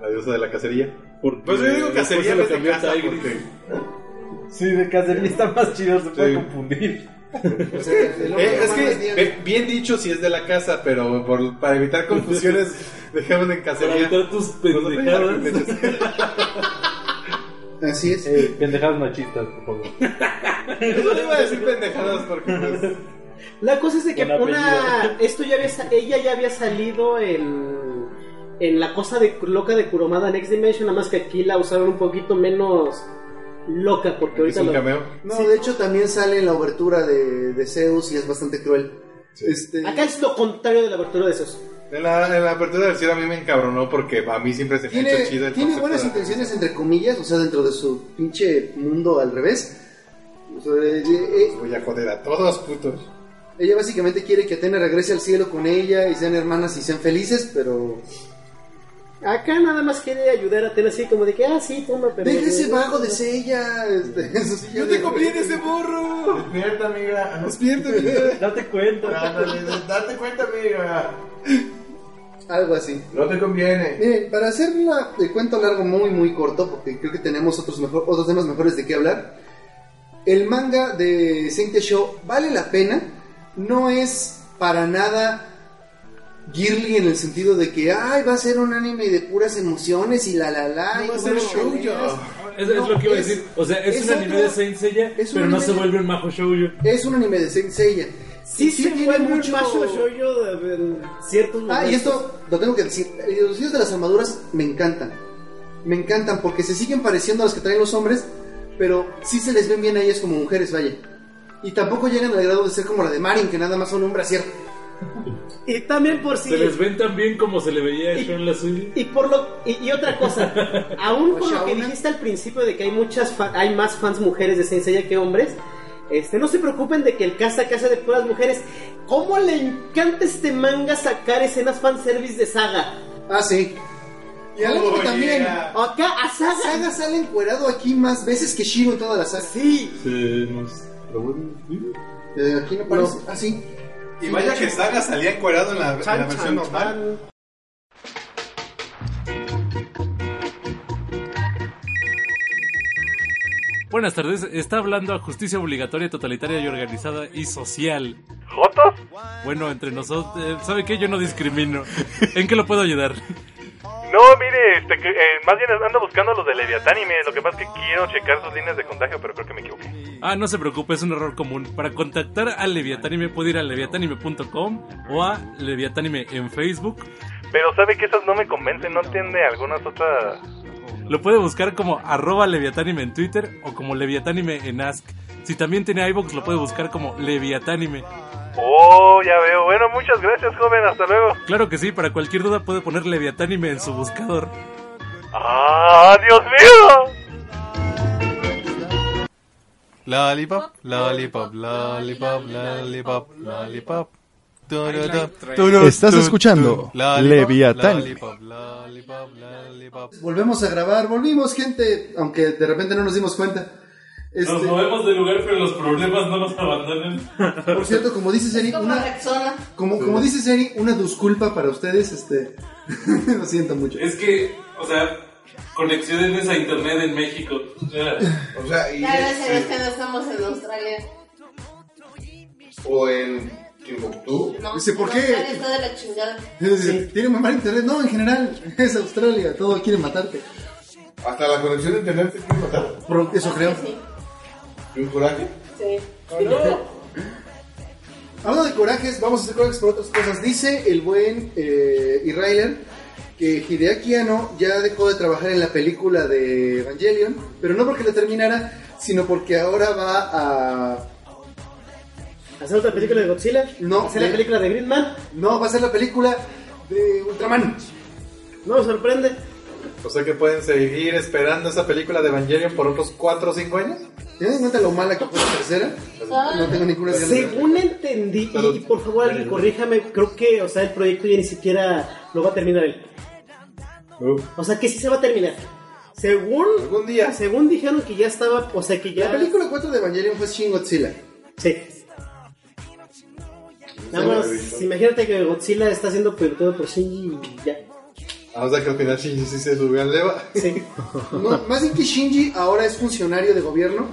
La diosa de la cacería. Porque Pues yo digo cacería de cambió a casa Tigris. porque... Sí, de cacería está más chido, se puede Sí. confundir. O sea, Eh, es romano que, es eh, bien dicho si es de la casa, pero por- para evitar confusiones, dejamos en Para cacería. evitar tus pendejadas. Así es. Eh, pendejadas machistas, por favor. Yo no iba a decir pendejadas porque pues... La cosa es de que una. Esto ya había. sa- Ella ya había salido en. En la cosa de loca de Kuromada Next Dimension, nada más que aquí la usaron un poquito menos loca, porque Es ahorita un lo- cameo. No, Sí. de hecho también sale en la obertura de, de Zeus y es bastante cruel. Este, Acá es lo contrario de la abertura de esos. En la, en la apertura del cielo a mí me encabronó porque a mí siempre se me ha tiene, hecho chido el tiene buenas de intenciones entre comillas, o sea, dentro de su pinche mundo al revés. O sea, eh, eh, Voy a joder a todos, putos. ella básicamente quiere que Atena regrese al cielo con ella y sean hermanas y sean felices, pero Acá nada más quiere ayudar a así como de que, ah, sí, toma, pero. deja ese vago de ella. Este, eso sí, ya ¡No te conviene ese burro! Despierta, amiga. Ah, no. ¡Despierta, mira! Date cuenta. Ándale, date cuenta, amiga. Algo así. No te conviene. Miren, para hacer la- el cuento largo muy muy corto, porque creo que tenemos otros, mejor, otros temas mejores de qué hablar, el manga de Saint Show vale la pena, no es para nada girly en el sentido de que ay va a ser un anime de puras emociones y la la la y va a ser shoujo. Es, es No, lo que iba a es- decir. O sea, es, es un anime otro- de Saint Seiya, es pero no se de- vuelve un majo shoujo. Es un anime de Saint Seiya. Sí, Y se tiene vuelve un mucho- macho shoujo de- en ciertos momentos. Ah, y esto lo tengo que decir. Los diseños de las armaduras me encantan. Me encantan porque se siguen pareciendo a las que traen los hombres, pero sí se les ven bien a ellas como mujeres, vaya. Y tampoco llegan al grado de ser como la de Marin, que nada más son un brasier. Y también por si... Se les ven tan bien como se le veía a Sean la suya. Y por lo y, y otra cosa, aún con lo que dijiste al principio de que hay muchas fa- hay más fans mujeres de Saint Seiya que hombres, este no se preocupen de que el casa a casa de puras mujeres, cómo le encanta este manga sacar escenas fanservice de Saga. Ah, sí. Y algo que Oh, también. yeah. Acá a Saga. Saga sale encuerado aquí más veces que Shiro en toda la saga. Sí. Se nos trabó el- Eh, aquí no parece. Ah, sí. Y vaya que Saga salía encuerado en la, en la Chan, versión chan, normal. chan. Buenas tardes, está hablando a justicia obligatoria, totalitaria y organizada y social. ¿Jotos? Bueno, entre nosotros, eh, ¿sabe qué? Yo no discrimino. ¿En qué lo puedo ayudar? No, mire, este, que, eh, más bien ando buscando los de Leviatánime. Lo que pasa es que quiero checar sus líneas de contagio, pero creo que me equivoqué. Ah, no se preocupe, es un error común. Para contactar a Leviatánime puede ir a leviatánime.com o a Leviatánime en Facebook. Pero sabe que esas no me convencen, ¿no entiende algunas otras? Lo puede buscar como arroba Leviatánime en Twitter o como Leviatánime en Ask. Si también tiene iVoox, lo puede buscar como Leviatánime. Oh, ya veo. Bueno, muchas gracias, joven. Hasta luego. Claro que sí, para cualquier duda puede poner Leviatánime en su buscador. ¡Ah, Dios mío! Lollipop, lollipop, lollipop, lollipop, lollipop. Estás escuchando Leviatán. Volvemos a grabar, volvimos, gente. Aunque de repente no nos dimos cuenta. Este, Nos movemos de lugar, pero los problemas no nos abandonan. por cierto, como dice Seri, Como una, Rexona. como, como dice Seri, una disculpa para ustedes. Este, lo siento mucho. Es que, o sea, conexiones a internet en México. O sea, y Ya gracias a Dios es- que no estamos en Australia. o en Timbuktu. No, Dice, ¿por qué? Australia está de la chingada. Tiene mamar internet. No, en general, es Australia. Todo quiere matarte. Hasta la conexión de internet te quiere matar. Pro- Eso creo. Sí, ¿Y un coraje? sí. Hablando de corajes, vamos a hacer corajes por otras cosas. Dice el buen eh, Israeler que Hideaki Anno ya dejó de trabajar en la película de Evangelion, pero no porque la terminara, sino porque ahora va a... Hacer otra película de Godzilla. No, Hacer de- la película de Greenman. No, va a ser la película de Ultraman. No me sorprende. O sea que pueden seguir esperando esa película de Evangelion por otros 4 o 5 años. ¿Tienes en cuenta lo mala que fue la tercera? No tengo ninguna idea. Según entendí, y, y por favor alguien corríjame, creo que, o sea, el proyecto ya ni siquiera lo va a terminar él. O sea, que sí se va a terminar. Según, Algún día. según dijeron que ya estaba, o sea, que ya... La película 4 de Evangelion fue Shin Godzilla. Sí. Nada más, imagínate que Godzilla está siendo producido por Shinji y ya. A no ser que al final Shinji sí se subió al leva. Sí. No, más bien que Shinji ahora es funcionario de gobierno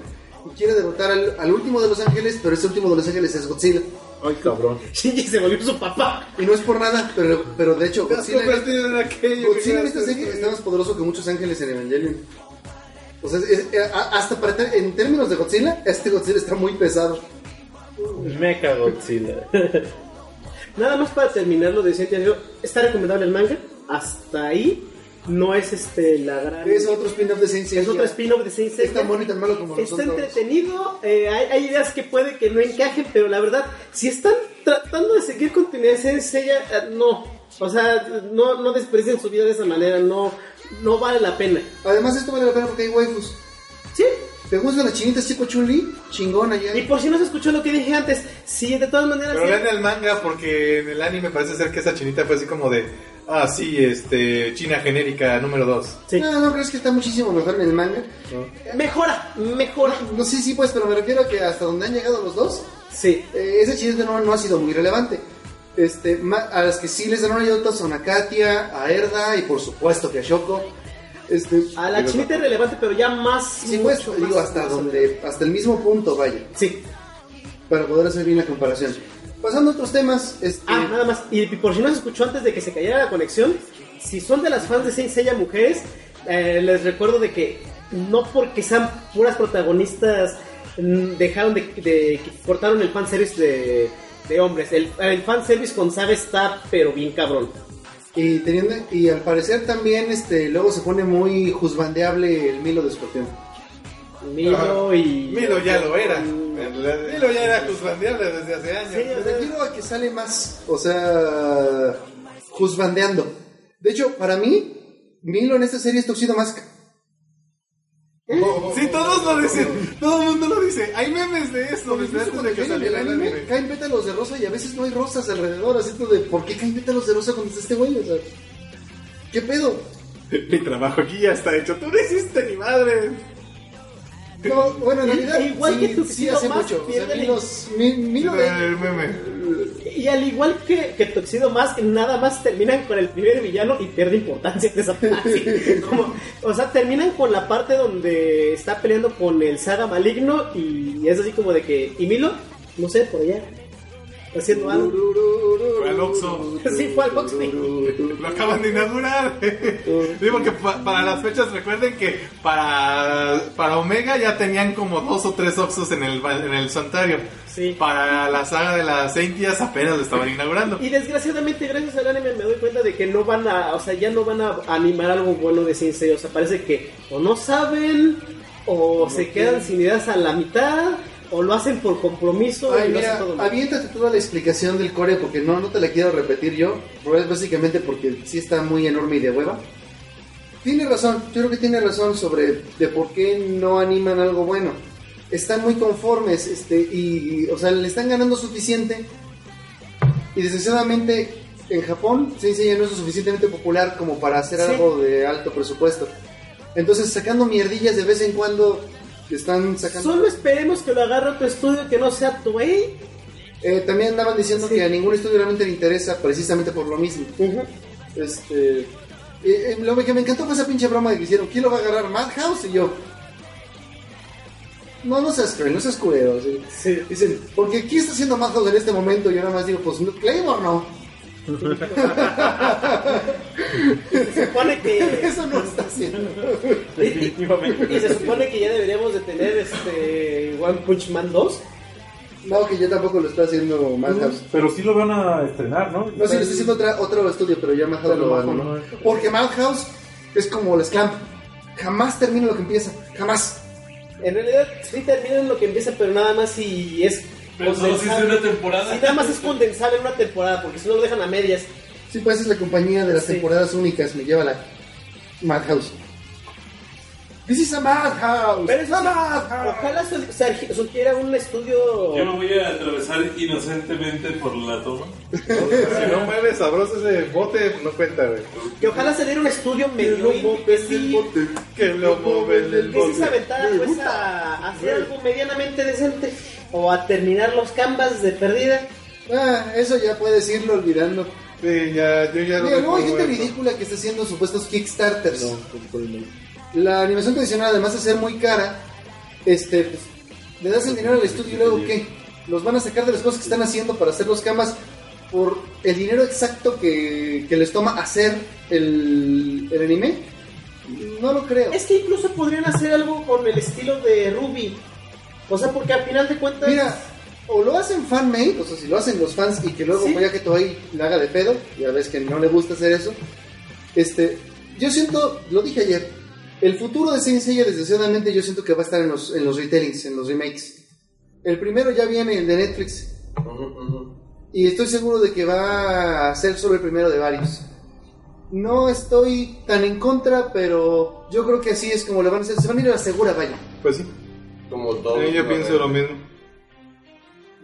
y quiere derrotar al, al último de los ángeles, pero ese último de los ángeles es Godzilla. Ay, cabrón. Shinji se volvió su papá. Y no es por nada, pero, pero de hecho, Godzilla, en aquello. que Godzilla en esta serie está más poderoso que muchos ángeles en Evangelion. O sea, es- es- hasta para ter- en términos de Godzilla, este Godzilla está muy pesado. Mecha Godzilla. Nada más para terminar lo de digo, está recomendable el manga. Hasta ahí no es este la gran. Es otro spin-off de Saint Es Seiya. otro spin-off de Saint Es Seiya. tan y tan malo como Está entretenido, eh, hay, hay ideas que puede que no encajen, pero la verdad, si están tratando de seguir continuidad en Seiya, eh, no. O sea, no, no desperdicien su vida de esa manera, no, no vale la pena. Además, esto vale la pena porque hay waifus. Sí. ¿Te gustan las chinitas tipo Chun-Li? Chingona ya. Y por si no se escuchó lo que dije antes, si de todas maneras... Pero sí- vean el manga porque en el anime parece ser que esa chinita fue así como de. Ah, sí, este. China genérica número 2. Sí. No, no, crees que está muchísimo mejor en el manga. Mejora, mejora. No sé si pues, pero me refiero a que hasta donde han llegado los dos, Sí. eh, ese chiste no, no ha sido muy relevante. Este, ma- a las que sí les dan una ayuda son a Katia, a Erda y por supuesto que a Shoko. Este, A la chinita es relevante, pero ya más. sí, pues, mucho digo, más- hasta más donde, hasta el mismo punto, vaya, Sí. para poder hacer bien la comparación. Pasando a otros temas, este, Ah, nada más. Y por si no se escuchó antes de que se cayera la conexión, si son de las fans de Saint Seiya mujeres, eh, les recuerdo de que no porque sean puras protagonistas mm, dejaron de, de- cortaron el fanservice de, de hombres. El, el fanservice con Saga está pero bien cabrón. y teniendo, y al parecer también, este, luego se pone muy juzbandeable el Milo de Escorpión. Milo y... Milo ya lo era. Milo ya era juzgandeable desde hace años. Sí, o Me sea, refiero a que sale más, o sea, juzbandeando. De hecho, para mí, Milo en esta serie es Tuxedo Mask. Sí, todos lo dicen. Todo el mundo lo dice. Hay memes de esto desde antes de que saliera el anime, anime. caen pétalos de rosa y a veces no hay rosas alrededor, así todo de ¿por qué caen pétalos de rosa cuando está este güey? O sea, ¿qué pedo? Mi trabajo aquí ya está hecho. Tú no hiciste ni madre. No, bueno, en realidad igual sí, que sí Tuxedo hace Mask mucho. O sea, Mi- el meme. Y al igual que, que Tuxedo Mask, nada más terminan con el primer villano y pierde importancia en esa parte. Como- o sea, terminan con la parte donde está peleando con el Saga maligno y es así como de que, ¿y Milo? No sé, por allá. Haciendo algo. Fue al Oxxo. Sí, fue al Oxxo. Lo acaban de inaugurar. Digo que pa- para las fechas recuerden que para, para Omega ya tenían como dos o tres Oxos en el, en el santuario. Sí. Para la saga de las Saintias apenas lo estaban inaugurando. Y desgraciadamente, gracias al anime, me doy cuenta de que no van a, o sea, ya no van a animar algo bueno de Sensei. O sea, parece que o no saben, o se quedan sin ideas a la mitad, o lo hacen por compromiso Ay, y lo mira, hacen todo aviéntate toda la explicación del core porque no, no te la quiero repetir yo. pero es básicamente porque sí está muy enorme y de hueva. Tiene razón, yo creo que tiene razón sobre de por qué no animan algo bueno. Están muy conformes, este, y, y, o sea, le están ganando suficiente. Y desgraciadamente en Japón Sensei ya no es lo suficientemente popular como para hacer Sí. algo de alto presupuesto. Entonces sacando mierdillas de vez en cuando están sacando... Solo esperemos que lo agarre otro estudio que no sea Toei. Eh, también andaban diciendo Sí. que a ningún estudio realmente le interesa precisamente por lo mismo. Este. eh, eh, lo que me encantó fue esa pinche broma de que hicieron: ¿Quién lo va a agarrar? Madhouse y yo. No, no seas cruel, no seas culero. ¿sí? Dicen, porque aquí está haciendo Madhouse en este momento. Y yo nada más digo: Pues Claymore no. Se supone que. Eso no está haciendo. y se supone que ya deberíamos de tener este One Punch Man 2. No, que yo tampoco lo está haciendo Madhouse. Pero sí lo van a estrenar, ¿no? No, sí, lo está haciendo otra, otro estudio, pero ya Madhouse lo abandonó. no. Porque Madhouse es como las Clamp. Jamás termina lo que empieza. Jamás. En realidad sí terminan lo que empieza, pero nada más si es. Pero solo si es una temporada. Si nada más es condensar en una temporada, porque si no lo dejan a medias. Sí, pues es la compañía de las Sí. temporadas únicas, me lleva la Madhouse. This is a Madhouse. Pero eso a Madhouse. ojalá su- surgi- surgiera un estudio. Yo me voy a atravesar inocentemente por la toma. Si no mueves sabroso ese bote, no cuenta, güey. Que ojalá se diera un estudio medio que sí, Que lo el que sí se bote. aventara pues a hacer algo medianamente decente. O a terminar los canvas de perdida. Ah, eso ya puedes irlo olvidando. Sí, ya, yo ya lo Mira, luego hay gente ridícula que está haciendo supuestos Kickstarters. La animación tradicional, además de ser muy cara, este, pues, le das el dinero al estudio y luego ¿qué? Los van a sacar de las cosas que están haciendo para hacer los camas por el dinero exacto que, que les toma hacer el, el anime. No lo creo. Es que incluso podrían hacer algo con el estilo de Ruby. O sea, porque al final de cuentas. Mira, o lo hacen fan-made, o sea, si lo hacen los fans y que luego Sí. vaya que Toei le haga de pedo, ya ves que no le gusta hacer eso. Este, yo siento, lo dije ayer, el futuro de Saint Seiya, desgraciadamente, yo siento que va a estar en los, en los retellings, en los remakes. El primero ya viene, el de Netflix, y estoy seguro de que va a ser solo el primero de varios. No estoy tan en contra, pero yo creo que así es como le van a hacer. Se van a ir a la segura, vaya. Pues sí. Como todo. Sí, yo pienso lo mismo.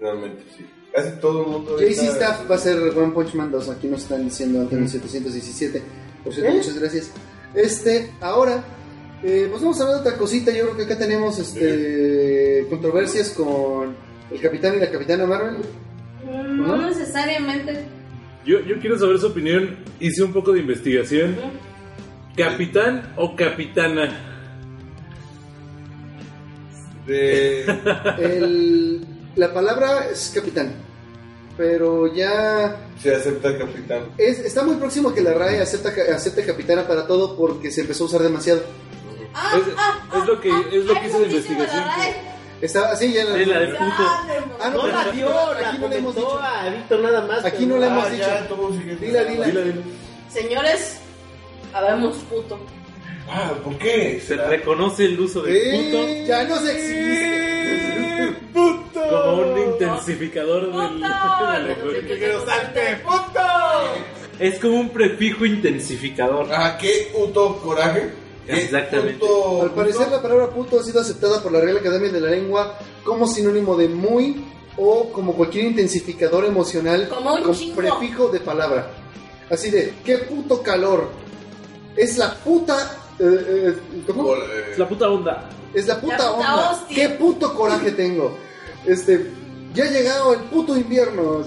Realmente, sí. Casi todo el mundo. JC Staff va a ser One Punch Man 2. Aquí nos están diciendo ante los 717. Por cierto, ¿Eh? muchas gracias. Este, ahora, eh, pues vamos a hablar de otra cosita. Yo creo que acá tenemos este, controversias con el capitán y la capitana Marvel. No ¿No? necesariamente. Yo, yo quiero saber su opinión. Hice un poco de investigación. ¿Capitán o capitana? De... El- la palabra es capitán, pero ya Se acepta capitán. es, está muy próximo a que la RAE acepta, acepte capitana para todo porque se empezó a usar demasiado. Ah, Es- ah, es lo que- ah, es lo que hice de investigación, la. Está así ya. Es la de puto. Ah, no, la aquí dio, no- la aquí no le hemos dicho. a Víctor nada más. Aquí no le hemos Ah, dicho. Dila, dila. Dila. Señores, habemos puto. Ah, ¿por qué? Se reconoce el uso del Eh, ya no se existe. puto como un intensificador del, ¡Puto! del lenguaje. Que quiero salte, ¡Puto! Es como un prefijo intensificador. Ah, qué puto coraje. Qué Exactamente. puto- Al parecer la palabra puto ha sido aceptada por la Real Academia de la Lengua como sinónimo de muy o como cualquier intensificador emocional Como un con chingo. prefijo de palabra. Así de, qué puto calor. Es la puta... eh, eh, ¿Cómo? Cor- eh, Es la puta onda. Es la puta, La puta onda. hostia. Qué puto coraje tengo. Este, ya ha llegado el puto invierno.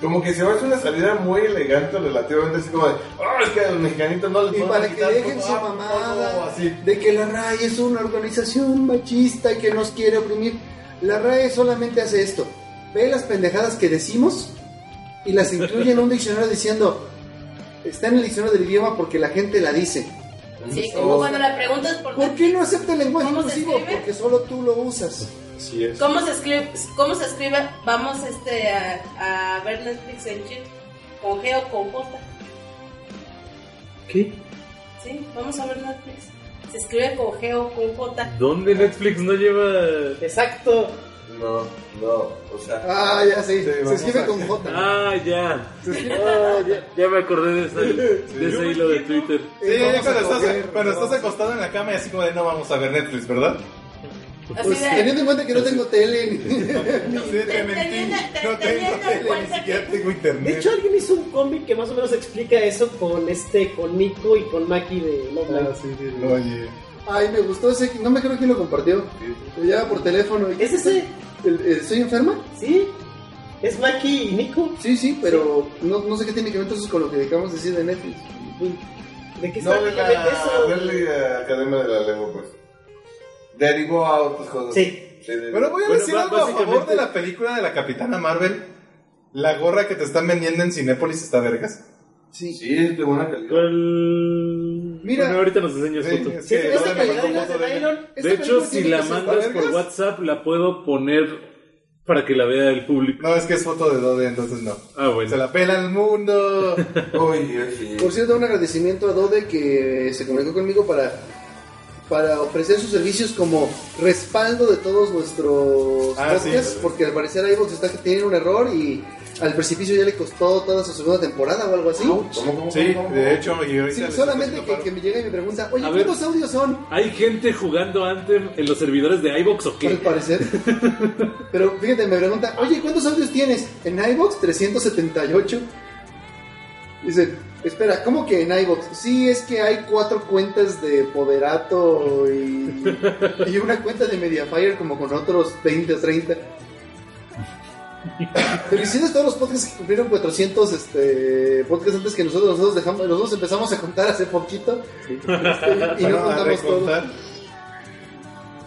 Como que se va a hacer una salida muy elegante, relativamente así como de, ah, es que a los mexicanitos no les Y para que dejen su mamada así. de que la RAE es una organización machista y que nos quiere oprimir. La RAE solamente hace esto. Ve las pendejadas que decimos y las incluye en un diccionario diciendo, está en el diccionario del idioma porque la gente la dice. Sí, como cuando le preguntas por ¿Por qué no acepta el lenguaje ¿Cómo se inclusivo? Porque solo tú lo usas. Así es. ¿Cómo se escribe? ¿Cómo se escribe? Vamos este a, a ver Netflix en chip. ¿Con G o con J? ¿Qué? Sí, vamos a ver Netflix. Se escribe con G o con J. ¿Dónde Netflix no lleva...? Exacto. No, no, o sea. Ah, ya sí. Sí, Se escribe a- con J. Ah, ya. Ah, ya. Ya me acordé de ese, de ese hilo de Twitter. Sí, vamos cuando, estás, cuando estás acostado en la cama y así como de no vamos a ver Netflix, ¿verdad? Pues de. teniendo en cuenta que no tengo tele. ni- Sí, te mentí. teniendo- te- No tengo tele, tengo De internet. hecho, alguien hizo un cómic que más o menos explica eso con este, con Nico y con Maki de Love Live. Oye. Ay, me gustó ese. No me acuerdo quién lo compartió. Lo lleva por teléfono. ¿Es ese? ¿El- el ¿Estoy enferma? ¿Sí? ¿Es Maki y Nico? Sí, sí, pero no, no sé qué tiene que ver entonces con lo que acabamos de decir de Netflix. ¿De qué No, está de prácticamente eso? la Berkeley Academia de la Lengua, pues. Derivó a otras cosas. Sí. de- Pero voy a Bueno, decir algo a favor de la película de la Capitana Marvel. La gorra que te están vendiendo en Cinépolis está vergas. Sí. Sí, es de buena calidad. Mira. Bueno, ahorita nos enseñas foto. Sí, calidad de foto hecho, si la mandas por? WhatsApp, la puedo poner para que la vea el público. No, es que es foto de Dode, entonces no. Ah, bueno. Se la pela el mundo. Por cierto, un agradecimiento a Dode que se comunicó conmigo para, para ofrecer sus servicios como respaldo de todos nuestros Ah, podcasts, sí. porque al parecer iVoox está que tiene un error y al precipicio ya le costó toda su segunda temporada o algo así. ¿Cómo, cómo, Sí, cómo, cómo? de hecho, y ahorita solamente que, me llega y me pregunta, oye, A ver. ¿cuántos audios son? ¿Hay gente jugando Anthem en los servidores de iBox o Al qué? parecer. Pero fíjate, me pregunta, oye, ¿cuántos audios tienes? En iVoox 378. Dice, espera, ¿cómo que en iVoox? Sí, es que hay cuatro cuentas de Poderato y, y una cuenta de Mediafire como con otros 20 o 30. Felicidades a todos los podcasts que cumplieron 400 este, podcasts antes que nosotros. Nosotros, dejamos, nosotros empezamos a contar hace poquito. Este, y no contamos todo.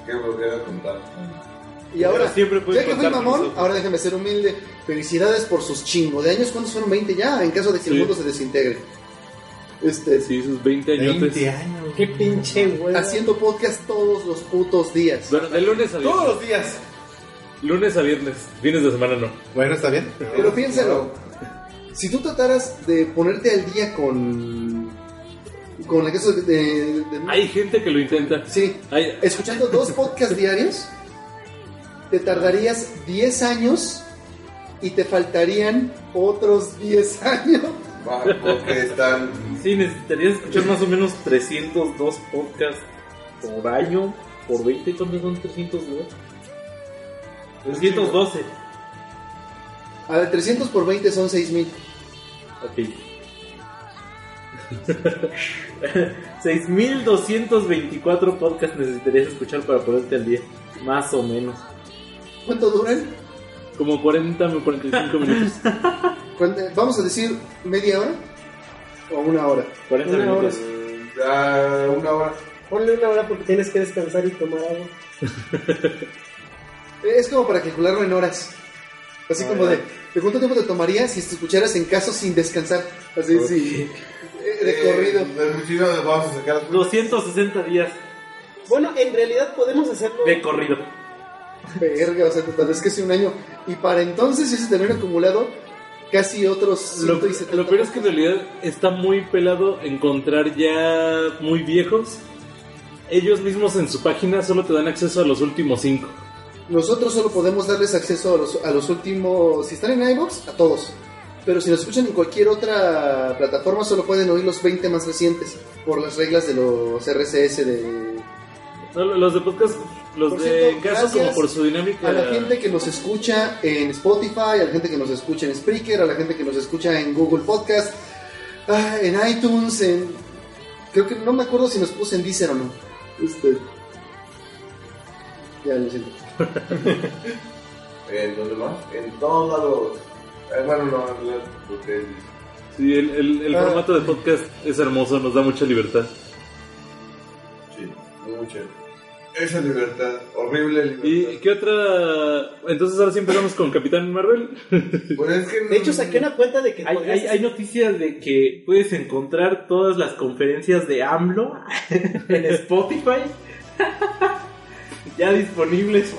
¿Qué volver a contar? Y ahora, Pero siempre puedes ya que fui mamón, ahora déjame ser humilde. Felicidades por sus chingo de años. ¿Cuántos fueron? 20 ya, en caso de que el mundo se desintegre. Este, Sí, sus 20 añotes. 20 años. Qué pinche huevo. haciendo podcast todos los putos días. Bueno, de lunes a Todos viernes. los días. Lunes a viernes. Fines de semana no. Bueno, está bien. Pero piénsalo, si tú trataras de ponerte al día con con el caso de, de- de- Hay gente que lo intenta. sí, Hay, escuchando dos podcasts diarios, te tardarías 10 años y te faltarían otros 10 años. Va, porque están. Sí, necesitarías escuchar más o menos 302 podcasts por año. Por 20, ¿cuántos son 302? 312. A ver, 300 por 20 son 6000. Ok. 6.224 podcasts necesitarías escuchar para ponerte al día. Más o menos. ¿Cuánto duran? como 40 o 45 minutos. vamos a decir media hora o una hora. 40 Una minutos. Ah, una hora. Ponle una hora porque tienes que descansar y tomar agua. Es como para calcularlo en horas. Así como de, ¿de cuánto tiempo te tomaría si te escucharas en caso sin descansar? Así, sí. eh, De corrido. Eh, del principio vamos a sacar las 260 días Bueno, en realidad podemos hacerlo. de corrido. Verga, o sea, tal vez que hace un año. Y para entonces ya se te habían acumulado casi otros Lo, 170 lo peor es que en realidad está muy pelado encontrar ya muy viejos. Ellos mismos en su página solo te dan acceso a los últimos cinco. Nosotros solo podemos darles acceso a los, a los últimos. Si están en iBox, a todos. Pero si nos escuchan en cualquier otra plataforma, solo pueden oír los 20 más recientes. Por las reglas de los RCS de. Los de podcast, los Por de cierto, gracias como por su dinámica. A la gente que nos escucha en Spotify, a la gente que nos escucha en Spreaker, a la gente que nos escucha en Google Podcast, ah, en iTunes, en. Creo que no me acuerdo si nos puse en Deezer o no. Este. Ya lo siento. ¿En dónde más? En todos lados. Eh, bueno, no, no, ustedes. Sí, el, el- el Ah. formato de podcast es hermoso, nos da mucha libertad. Sí, mucha. Esa libertad, horrible libertad. ¿Y qué otra? Entonces ahora sí empezamos con Capitán Marvel. Pues es que De hecho, saqué una cuenta de que Hay, podrías- hay, hay noticias de que puedes encontrar todas las conferencias de AMLO en Spotify. Ya disponibles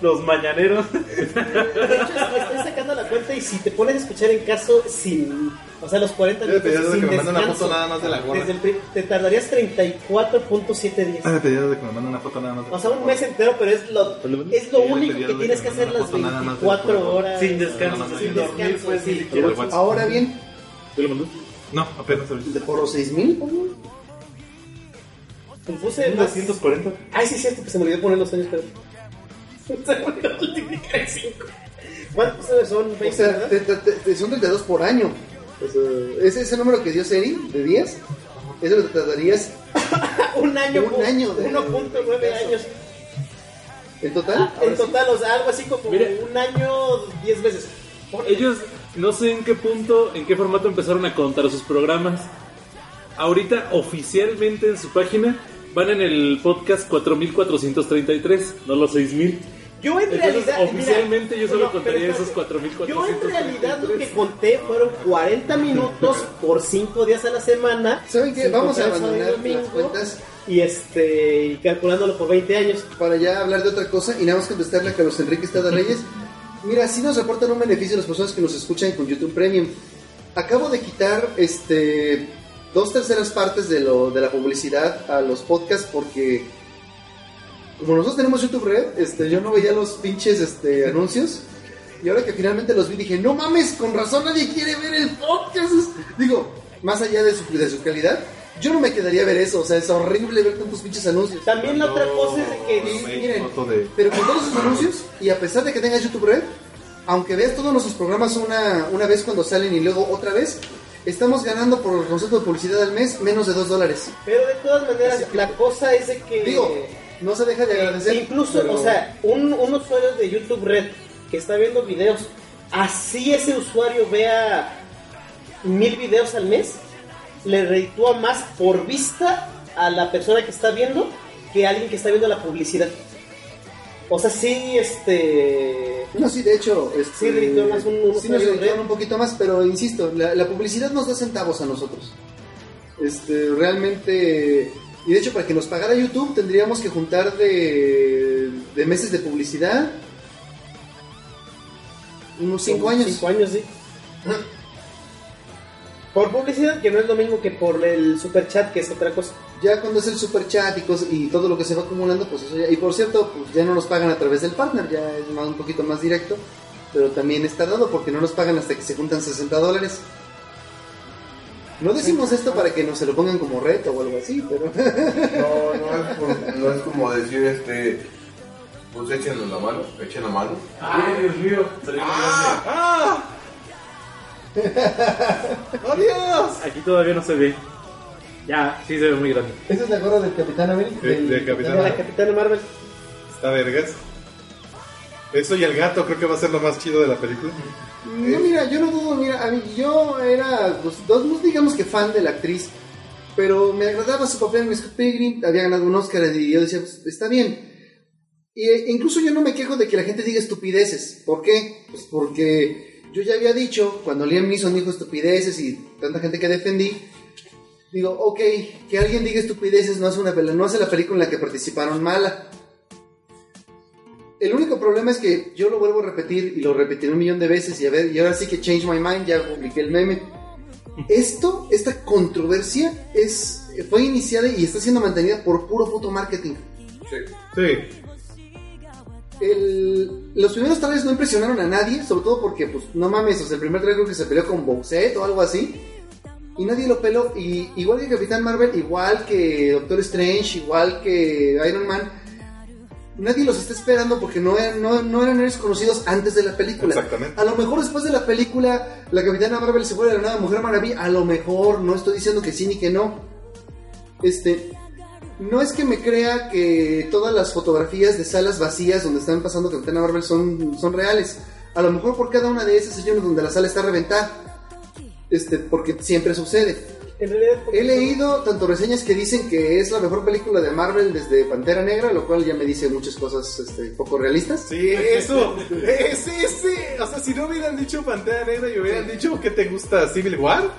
los mañaneros. De hecho, es- estoy sacando la cuenta y si te pones a escuchar en caso sin. O sea, los 40 Yo le minutos. a sin que me mande una descanso, foto nada más de la gorra. desde el pri- te tardarías 34.7 días. Ah, me pedí de que me mande una foto nada más. de O sea, un mes entero, pero es lo, es lo único que tienes que que me hacer las una foto nada más del 24 cuerpo. horas. Sin descanso, no, no, sin dormir, descanso, pues sí. Ahora bien, ¿Te lo mandó? No, apenas ahorita. de por los 6000, Más- 240. Ay, sí, es cierto que se me olvidó poner los años, pero. Se me olvidó multiplicar en 5. ¿Cuántos son? O 20, sea, ¿verdad? te- te- te- son 32 por año. O sea, ese es el número que dio Seri de días. Eso lo tardarías Un año. un año de- 1.9 años. en total. En total, o sea, algo así como Mira. un año, 10 veces. Ellos no sé en qué punto, en qué formato empezaron a contar sus programas. Ahorita oficialmente en su página van en el podcast 4433, no los 6000. Yo en Entonces, realidad. oficialmente mira, yo solo no, pero contaría espérate. esos 4433. Yo en realidad lo que conté fueron 40 minutos por 5 días a la semana. ¿Saben qué? Vamos a abandonar las cuentas Y este, y calculándolo por 20 años. para ya hablar de otra cosa y nada más contestarle a Carlos Enrique Estrada Reyes. Mira, sí nos reportan un beneficio las personas que nos escuchan con YouTube Premium. Acabo de quitar este dos terceras partes de lo de la publicidad a los podcasts porque como nosotros tenemos YouTube Red, este, yo no veía los pinches este, anuncios. Y ahora que finalmente los vi, dije, no mames, con razón nadie quiere ver el podcast. Digo, más allá de su, de su calidad, yo no me quedaría a ver eso. O sea, es horrible ver tantos pinches anuncios. También la otra cosa es de que. Y miren, de... pero con todos sus anuncios, y a pesar de que tengas YouTube Red, aunque veas todos nuestros programas una, una vez cuando salen y luego otra vez, estamos ganando por el concepto de publicidad al mes menos de 2 dólares. Pero de todas maneras, que- la cosa es de que. Digo, no se deja de agradecer. Incluso, pero- o sea, un, un usuario de YouTube Red que está viendo videos, así ese usuario vea mil videos al mes, le reditúa más por vista a la persona que está viendo que a alguien que está viendo la publicidad. O sea, sí, este. No, sí, de hecho, este, Sí, un- un sí nos un poquito más, pero insisto, la, la publicidad nos da centavos a nosotros. Este, realmente, y de hecho para que nos pagara YouTube tendríamos que juntar de, de meses de publicidad unos 5 como años. Cinco años, sí. Por publicidad, que no es lo mismo que por el super chat, que es otra cosa. Ya cuando es el super chat y, cosas- y todo lo que se va acumulando, pues eso ya. Y por cierto, pues ya no nos pagan a través del partner, ya es más, un poquito más directo. Pero también es tardado porque no nos pagan hasta que se juntan 60 dólares. No decimos esto para que nos se lo pongan como reto o algo así, pero. No, no es, por- no es como decir, este, pues échenos la mano, echen la mano. Ay, Dios mío. ¡Adiós! Aquí todavía no se ve. Ya, sí se ve muy grande. Esa es la gorra del Capitán Abel. Sí, del Capitán De la Capitana Marvel. Está vergas. Eso y el gato creo que va a ser lo más chido de la película. No, mira, yo no dudo, mira, a mí, yo era, pues, dos, digamos que fan de la actriz, pero me agradaba su papel en Scott Pilgrim, había ganado un Oscar y yo decía, pues, está bien. Y, eh, incluso yo no me quejo de que la gente diga estupideces. ¿Por qué? Pues porque yo ya había dicho, cuando Liam Neeson dijo estupideces y tanta gente que defendí, digo, ok, que alguien diga estupideces no hace, una, no hace la película en la que participaron mala. El único problema es que yo lo vuelvo a repetir y lo repetiré un millón de veces y a ver, y ahora sí que change my mind, ya publiqué el meme. Esto, esta controversia es, fue iniciada y está siendo mantenida por puro puto marketing. Sí. El- los primeros trailers no impresionaron a nadie, sobre todo porque, pues, no mames, o sea, el primer trailer creo que se peleó con Bowsette o algo así. Y nadie lo peló. Y igual que Capitán Marvel, igual que Doctor Strange, igual que Iron Man, nadie los está esperando porque no eran, no, no eran héroes conocidos antes de la película. Exactamente. A lo mejor después de la película, la Capitana Marvel se vuelve la nueva Mujer Maravilla. A lo mejor, no estoy diciendo que sí ni que no. Este, no es que me crea que todas las fotografías de salas vacías donde están pasando Capitana Marvel son, son reales. A lo mejor por cada una de esas hay una donde la sala está reventada. Este, porque siempre sucede. En realidad, He leído tanto reseñas que dicen que es la mejor película de Marvel desde Pantera Negra, lo cual ya me dice muchas cosas este, poco realistas. Sí, eso. Ese, ese. O sea, si no hubieran dicho Pantera Negra y hubieran dicho que te gusta Civil War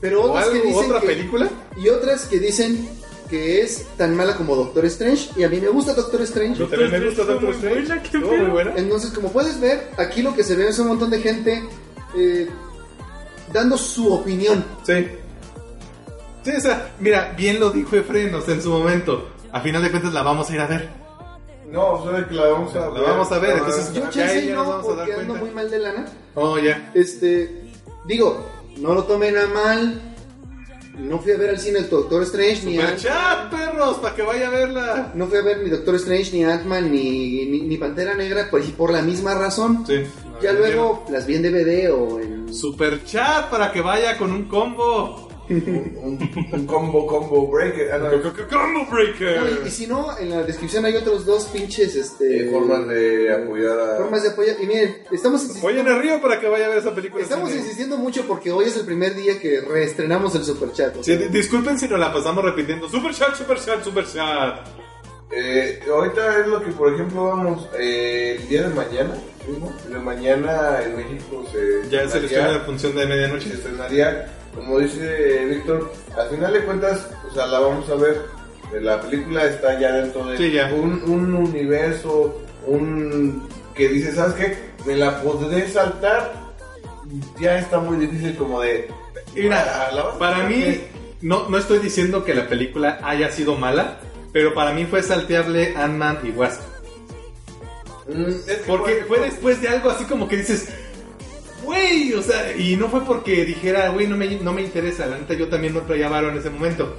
Pero o otras que algo, dicen otra que- película. y otras que dicen que es tan mala como Doctor Strange y a mí me gusta Doctor Strange. Yo también me gusta Doctor muy Strange. buena, qué Estuvo muy buena. Entonces, como puedes ver, aquí lo que se ve es un montón de gente eh, dando su opinión. Sí. Sí, o sea, mira, bien lo dijo Efren, o sea, en su momento. A final de cuentas la vamos a ir a ver. No, o sea, que la vamos a La vamos a ver, Ah, entonces- Yo chance ya nos no, vamos a dar porque ando muy mal de lana. Oh, ya. Este, digo, no lo tomen a mal. No fui a ver al cine el Doctor Strange ni Super Ant- chat, perros, para que vaya a verla. no fui a ver ni Doctor Strange ni Ant-Man ni, ni, ni Pantera Negra por, por la misma razón. Sí. Ya luego las vi en DVD o en Super chat para que vaya con un combo. un, un combo, combo breaker. Ah, no, Combo No, breaker. y, y si no, en la descripción hay otros dos pinches este, eh, formas de apoyar a. formas de apoyar. Y miren, estamos insistiendo, Vayan arriba para que vaya a ver esa película. estamos insistiendo mucho porque hoy es el primer día que reestrenamos el super chat. o sea, disculpen si nos la pasamos repitiendo. Super chat, super chat, super chat. Eh, ahorita es lo que, por ejemplo, vamos eh, el día de mañana. ¿Sí, no? De mañana en México se. Ya se les la función de se medianoche. estrenaría, como dice Víctor, al final de cuentas, o sea, la vamos a ver. eh, La película está ya dentro de Sí, ya. Un, un universo, un que dice, ¿sabes qué? Me la podré saltar. Ya está muy difícil como de. Mira, para ver, mí, no, no estoy diciendo que la película haya sido mala, pero para mí fue salteable Ant-Man y Wasp. Mm, que, Porque por fue después de algo así como que dices, güey, o sea, y no fue porque dijera, güey, no me, no me interesa, la neta yo también no traía varo en ese momento.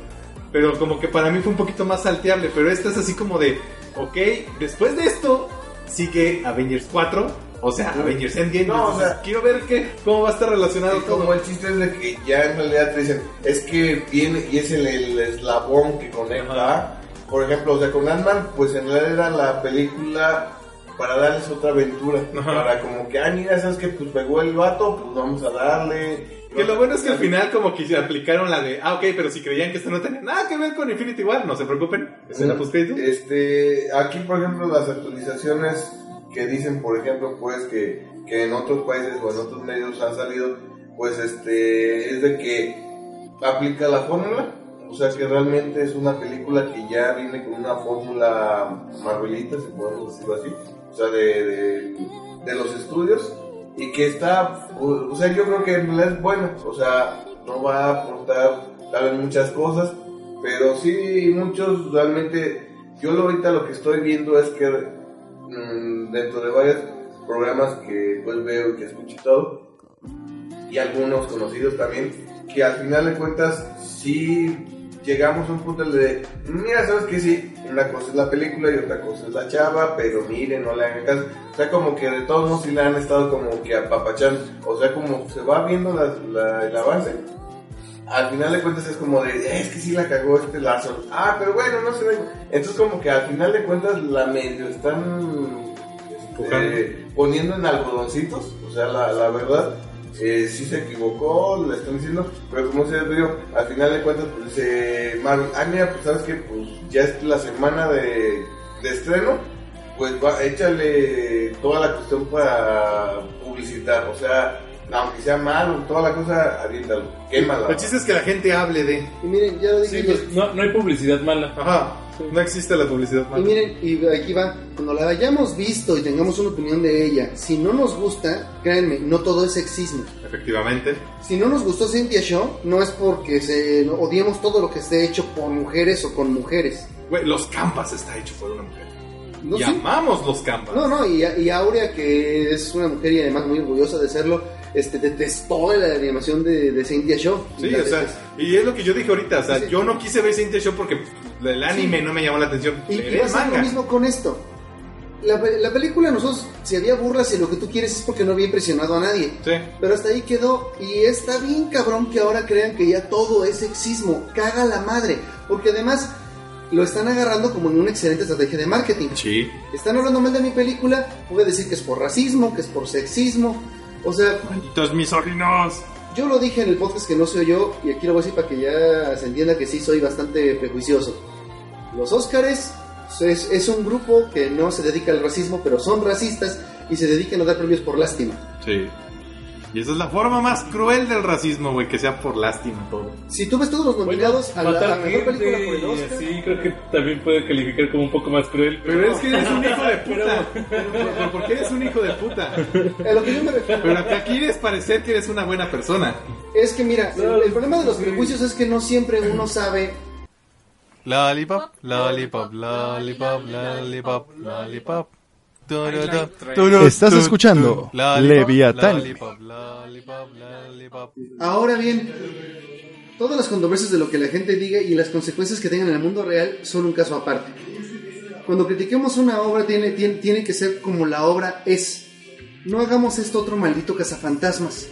Pero como que para mí fue un poquito más salteable, pero esta es así como de, ok, después de esto sigue Avengers 4, o sea, Avengers Endgame, No, o sea- quiero ver qué, cómo va a estar relacionado Y como todo. el chiste es de que ya en realidad te dicen, es que viene y es el, el eslabón que conecta. Por ejemplo, o sea, con Ant-Man, pues en realidad era la película para darles otra aventura. Ajá. Para como que, ah, mira, sabes que pues pegó el vato, pues vamos a darle. Que lo bueno es que al final como que se aplicaron la de, ah, ok, pero si creían que esto no tenía nada que ver con Infinity War, no se preocupen, es en la postcrédito. Este, aquí, por ejemplo, las actualizaciones que dicen, por ejemplo, pues que, que en otros países o en otros medios han salido, pues este, es de que aplica la fórmula. O sea que realmente es una película que ya viene con una fórmula marvelita, si podemos decirlo así. O sea, de, de, los estudios. Y que está, o sea, yo creo que es bueno. O sea, no va a aportar tal vez muchas cosas. Pero sí, muchos realmente. Yo ahorita lo que estoy viendo es que mm, dentro de varios programas que pues veo y que escucho y todo, y algunos conocidos también, que al final de cuentas sí llegamos a un punto de, mira, sabes que sí, una cosa es la película y otra cosa es la chava, pero miren, no le hagan caso. O sea, como que de todos modos sí le han estado como que apapachando. O sea, como se va viendo la- la- el avance. Al final de cuentas es como de, "Eh, es que sí la cagó este lazo. Ah, pero bueno, no se ve. Entonces como que al final de cuentas la medio están eh, poniendo en algodoncitos, o sea, la, la verdad, eh, sí se equivocó, le están diciendo, pero como se digo, al final de cuentas, pues dice Marvel, ah, mira, pues sabes que pues ya es la semana de, de estreno, pues va, échale toda la cuestión para publicitar, o sea, aunque sea malo, toda la cosa, aviéntalo, quémala. El chiste es que la gente hable de. Y miren, ya lo dije Sí, yo. pues no, no hay publicidad mala. Ajá. No existe la publicidad Y mala. miren, y aquí va, cuando la hayamos visto y tengamos una opinión de ella, si no nos gusta, créanme, no todo es sexismo. Efectivamente. Si no nos gustó Cynthia Shaw, no es porque se, no, odiemos todo lo que esté hecho por mujeres o con mujeres. Güey, los campas está hecho por una mujer. No, y sí. amamos los campas. No, no, y, y Aurea, que es una mujer y además muy orgullosa de serlo, este, detestó la animación de, de Cynthia Shaw. Sí, o sea, y es lo que yo dije ahorita, o sea, Sí. yo no quise ver Saint Show porque el anime no me llamó la atención. Y, y va a el ser lo manga. mismo con esto. La, la película, nosotros, si había burlas y lo que tú quieres es porque no había impresionado a nadie. Sí. Pero hasta ahí quedó. Y está bien cabrón que ahora crean que ya todo es sexismo. Caga la madre. Porque además lo están agarrando como en una excelente estrategia de marketing. Sí. Están hablando mal de mi película. Puede decir que es por racismo, que es por sexismo. O sea, Malditos misóginos. Yo lo dije en el podcast que no soy yo. Y aquí lo voy a decir para que ya se entienda que sí soy bastante prejuicioso. Los Óscares es, es un grupo que no se dedica al racismo, pero son racistas y se dedican a dar premios por lástima. Sí. Y esa es la forma más cruel del racismo, güey, que sea por lástima todo. Si tú ves todos los nominados a la, a la Matar mejor película por el Oscar, así creo que también puede calificar como un poco más cruel. Pero es que eres un hijo de puta. Pero, ¿Por qué eres un hijo de puta? a lo que yo me refiero Pero te quieres parecer que eres una buena persona. es que mira, el, el problema de los prejuicios es que no siempre uno sabe Lollipop, lollipop, lollipop, lollipop, lollipop. Estás escuchando Leviatán. Ahora bien, todas las controversias de lo que la gente diga y las consecuencias que tengan en el mundo real son un caso aparte. Cuando critiquemos una obra tiene, tiene, tiene que ser como la obra es. No hagamos esto otro maldito cazafantasmas.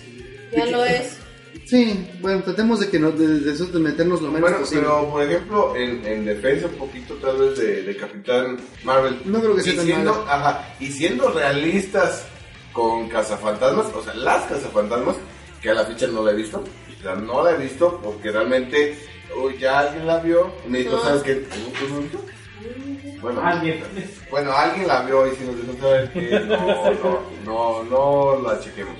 Ya lo es. Sí, bueno, tratemos de que no, de, de eso de meternos lo menos Bueno, posible. pero por ejemplo, en, en defensa un poquito tal vez de, de Capitán Marvel. No creo que sea tan siendo, ajá, y siendo realistas con cazafantasmas, o sea, las cazafantasmas, que a la fecha no la he visto, o sea, no la he visto porque realmente uy, ya alguien la vio y me dijo, No. ¿sabes qué? Bueno, bueno, alguien la vio y si nos dejó saber que no, no, no, no la chequemos.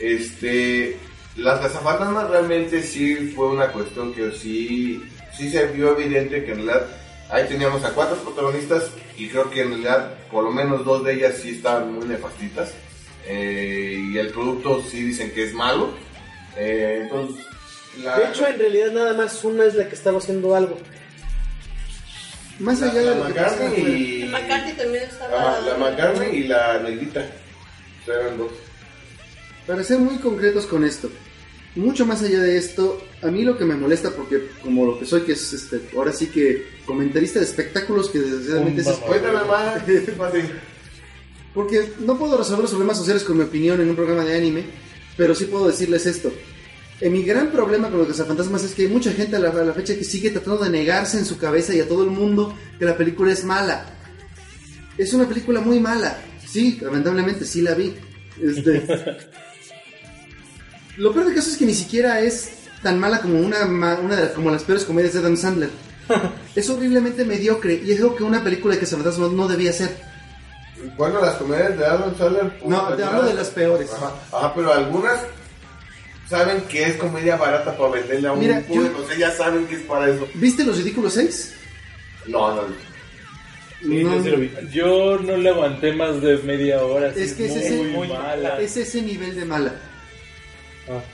Este, las cazafantasmas realmente sí fue una cuestión que sí, sí se vio evidente que en realidad ahí teníamos a cuatro protagonistas y creo que en realidad por lo menos dos de ellas sí estaban muy nefastitas Eh, y el producto sí dicen que es malo. Eh, entonces, la- De hecho, en realidad nada más una es la que estaba haciendo algo. Más la, allá de la McCartney y McCarthy también estaba. Ajá, la McCartney y la negrita. O sea, eran dos. Para ser muy concretos con esto, mucho más allá de esto, a mí lo que me molesta, porque como lo que soy, que es este, ahora sí que comentarista de espectáculos, que desgraciadamente es Cuéntame más. Fácil. Porque no puedo resolver los problemas sociales con mi opinión en un programa de anime, pero sí puedo decirles esto. Eh, mi gran problema con los cazafantasmas es que hay mucha gente a la, a la fecha que sigue tratando de negarse en su cabeza y a todo el mundo que la película es mala. Es una película muy mala. Sí, lamentablemente sí la vi. Este, lo peor del caso es que ni siquiera es tan mala como una, ma- una de las, como las peores comedias de Adam Sandler. es horriblemente mediocre y es lo que una película de cazafantasmas no debía ser. Bueno, las comedias de Adam Sandler. pues, No, te hablo de las peores. Ajá, ajá, pero algunas saben que es comedia barata para venderle a un Mira, público. yo- O sea, ya saben que es para eso. ¿Viste Los Ridículos 6? No, no. Sí, No. yo sí lo vi. Yo no le aguanté más de media hora. Es que es muy, ese, muy mala. es ese nivel de mala. Ah.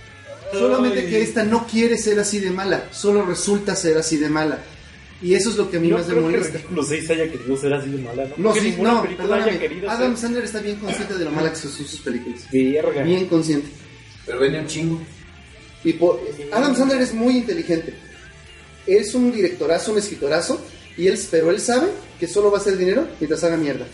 Solamente que esta no quiere ser así de mala, solo resulta ser así de mala. Y eso es lo que a mí No más me que molesta. 6 haya querido ser así de mala, ¿no? No, sí, no, perdóname. Adam ser. Sandler está bien consciente de lo mala que son sus películas. Bien consciente. Pero vende un chingo. Y por- Adam Sandler es muy inteligente. Es un directorazo, un escritorazo. Y él, pero él sabe que solo va a hacer dinero mientras haga mierda.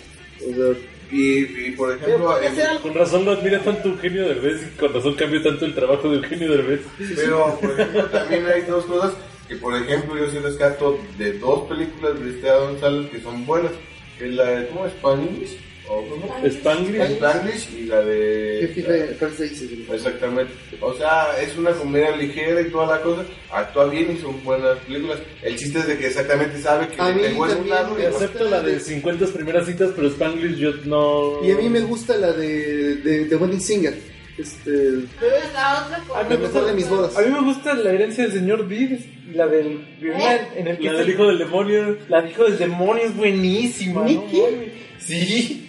O sea, Y, y por ejemplo, en- Con razón lo admira tanto Eugenio Derbez y con razón cambió tanto el trabajo de Eugenio Derbez. pero por ejemplo, también hay dos cosas que, por ejemplo, yo sí rescato de dos películas de este Adam Sandler que son buenas. Que es la de, ¿cómo es? Spanish. Spanglish. Spanglish y la de... Fifty First Days. Exactamente. O sea, es una comedia ligera y toda la cosa. Actúa bien y son buenas películas. El chiste es de que exactamente sabe que le pegó en un lado Acepto la de 50 primeras citas, pero Spanglish yo no. Y a mí me gusta la de, de, de Wedding Singer. Este, Pero es la otra de mis bodas. A mí me gusta la herencia del señor Biggs, la del ¿Eh? en el que La del hijo del demonio. la del hijo del demonio es buenísima, mames. Sí.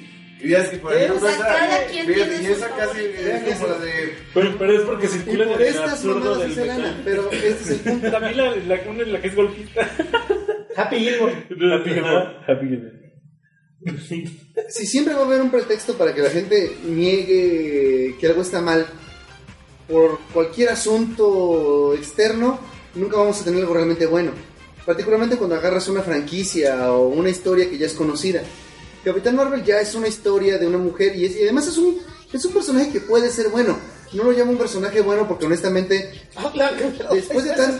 Y es que, por ejemplo, O sea, esa, cada quien fíjate, tiene y esa casi es como la de... Pero, pero es porque Y circulan por en el estas absurdo del lana, metal. pero este es el punto. También la, la, una en la que es golfista. Happy Gilmore. Happy Gilmore. Happy Gilmore. Si siempre va a haber un pretexto para que la gente niegue que algo está mal por cualquier asunto externo, nunca vamos a tener algo realmente bueno. Particularmente cuando agarras una franquicia o una historia que ya es conocida. Capitán Marvel ya es una historia de una mujer y, es- y además es un, es un personaje que puede ser bueno. No lo llamo un personaje bueno porque honestamente después de tan...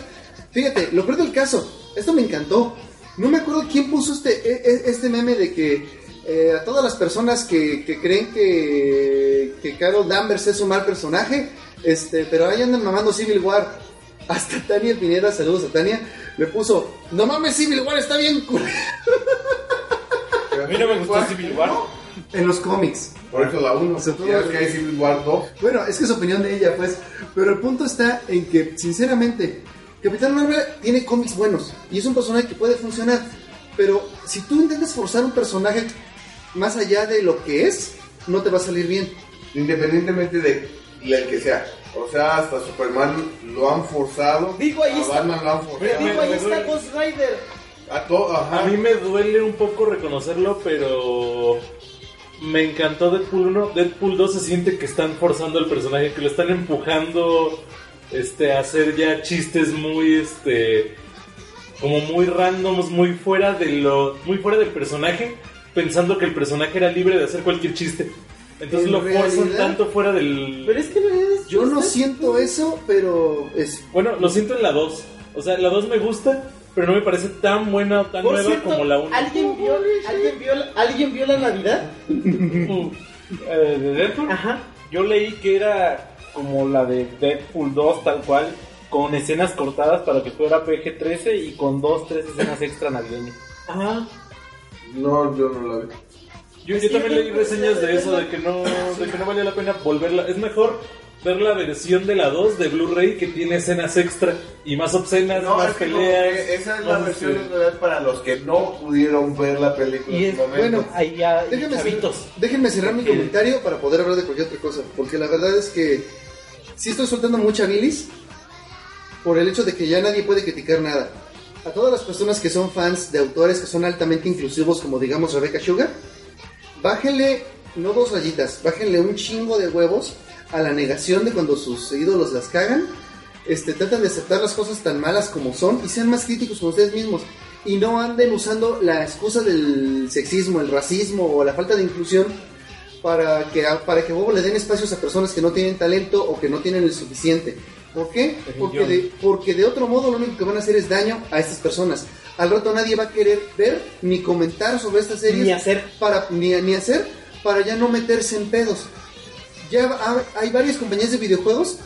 Fíjate, lo peor del caso, esto me encantó. No me acuerdo quién puso este, e- e- este meme de que eh, a todas las personas que, que creen que, que Carol Danvers es un mal personaje, este, pero ahí andan mamando Civil War. Hasta Tania Pineda, saludos a Tania, le puso, no mames, Civil War está bien cool. A mí no me gustó Civil War. En los cómics. Por eso la 1. Se todo- Ya ves que hay Civil War 2. Bueno, es que es opinión de ella, pues. Pero el punto está en que, sinceramente, Capitán Marvel tiene cómics buenos y es un personaje que puede funcionar. Pero si tú intentas forzar un personaje más allá de lo que es, no te va a salir bien. Independientemente de el que sea. O sea, hasta Superman lo han forzado. Digo, ahí a está. Batman lo han forzado. Digo, ahí está Ghost Rider. A todo, ajá. A mí me duele un poco reconocerlo, pero me encantó Deadpool 1. Deadpool 2 se siente que están forzando al personaje, que lo están empujando este, a hacer ya chistes muy, este, como muy randoms, muy fuera de lo, muy fuera del personaje, pensando que el personaje era libre de hacer cualquier chiste. Entonces En lo forzan tanto fuera del... Pero es que no es. Yo no siento eso, pero es... Bueno, lo siento en la 2. O sea, la 2 me gusta, pero no me parece tan buena, tan Por nueva cierto, como la 1. ¿alguien vio, ¿alguien, vio, la- ¿Alguien vio la Navidad? Eh, ¿De Deadpool? Ajá. Yo leí que era como la de Deadpool 2, tal cual, con escenas cortadas para que fuera PG-13 y con dos, tres escenas extra navideñas. Ajá. No, yo no la vi. Yo, yo también leí reseñas de eso, de que no, de que no valía la pena volverla. Es mejor ver la versión de la 2 de Blu-ray que tiene escenas extra y más obscenas, No, más es que peleas. que esa es la versión en realidad para los que no pudieron ver la película Y es. Bueno, ahí ya, Déjenme, cerrar, déjenme cerrar mi comentario para poder hablar de cualquier otra cosa. Porque la verdad es que sí estoy soltando mucha bilis por el hecho de que ya nadie puede criticar nada. A todas las personas que son fans de autores que son altamente inclusivos, como digamos Rebecca Sugar, bájenle no dos rayitas, bájenle un chingo de huevos a la negación de cuando sus ídolos las cagan. Este, tratan de aceptar las cosas tan malas como son y sean más críticos con ustedes mismos. Y no anden usando la excusa del sexismo, el racismo o la falta de inclusión para que, para que luego le den espacios a personas que no tienen talento o que no tienen el suficiente. ¿Por qué? Porque de, porque de otro modo lo único que van a hacer es daño a estas personas. Al rato nadie va a querer ver ni comentar sobre estas series. Ni hacer. Para, ni, ni hacer para ya no meterse en pedos. Ya ha- hay varias compañías de videojuegos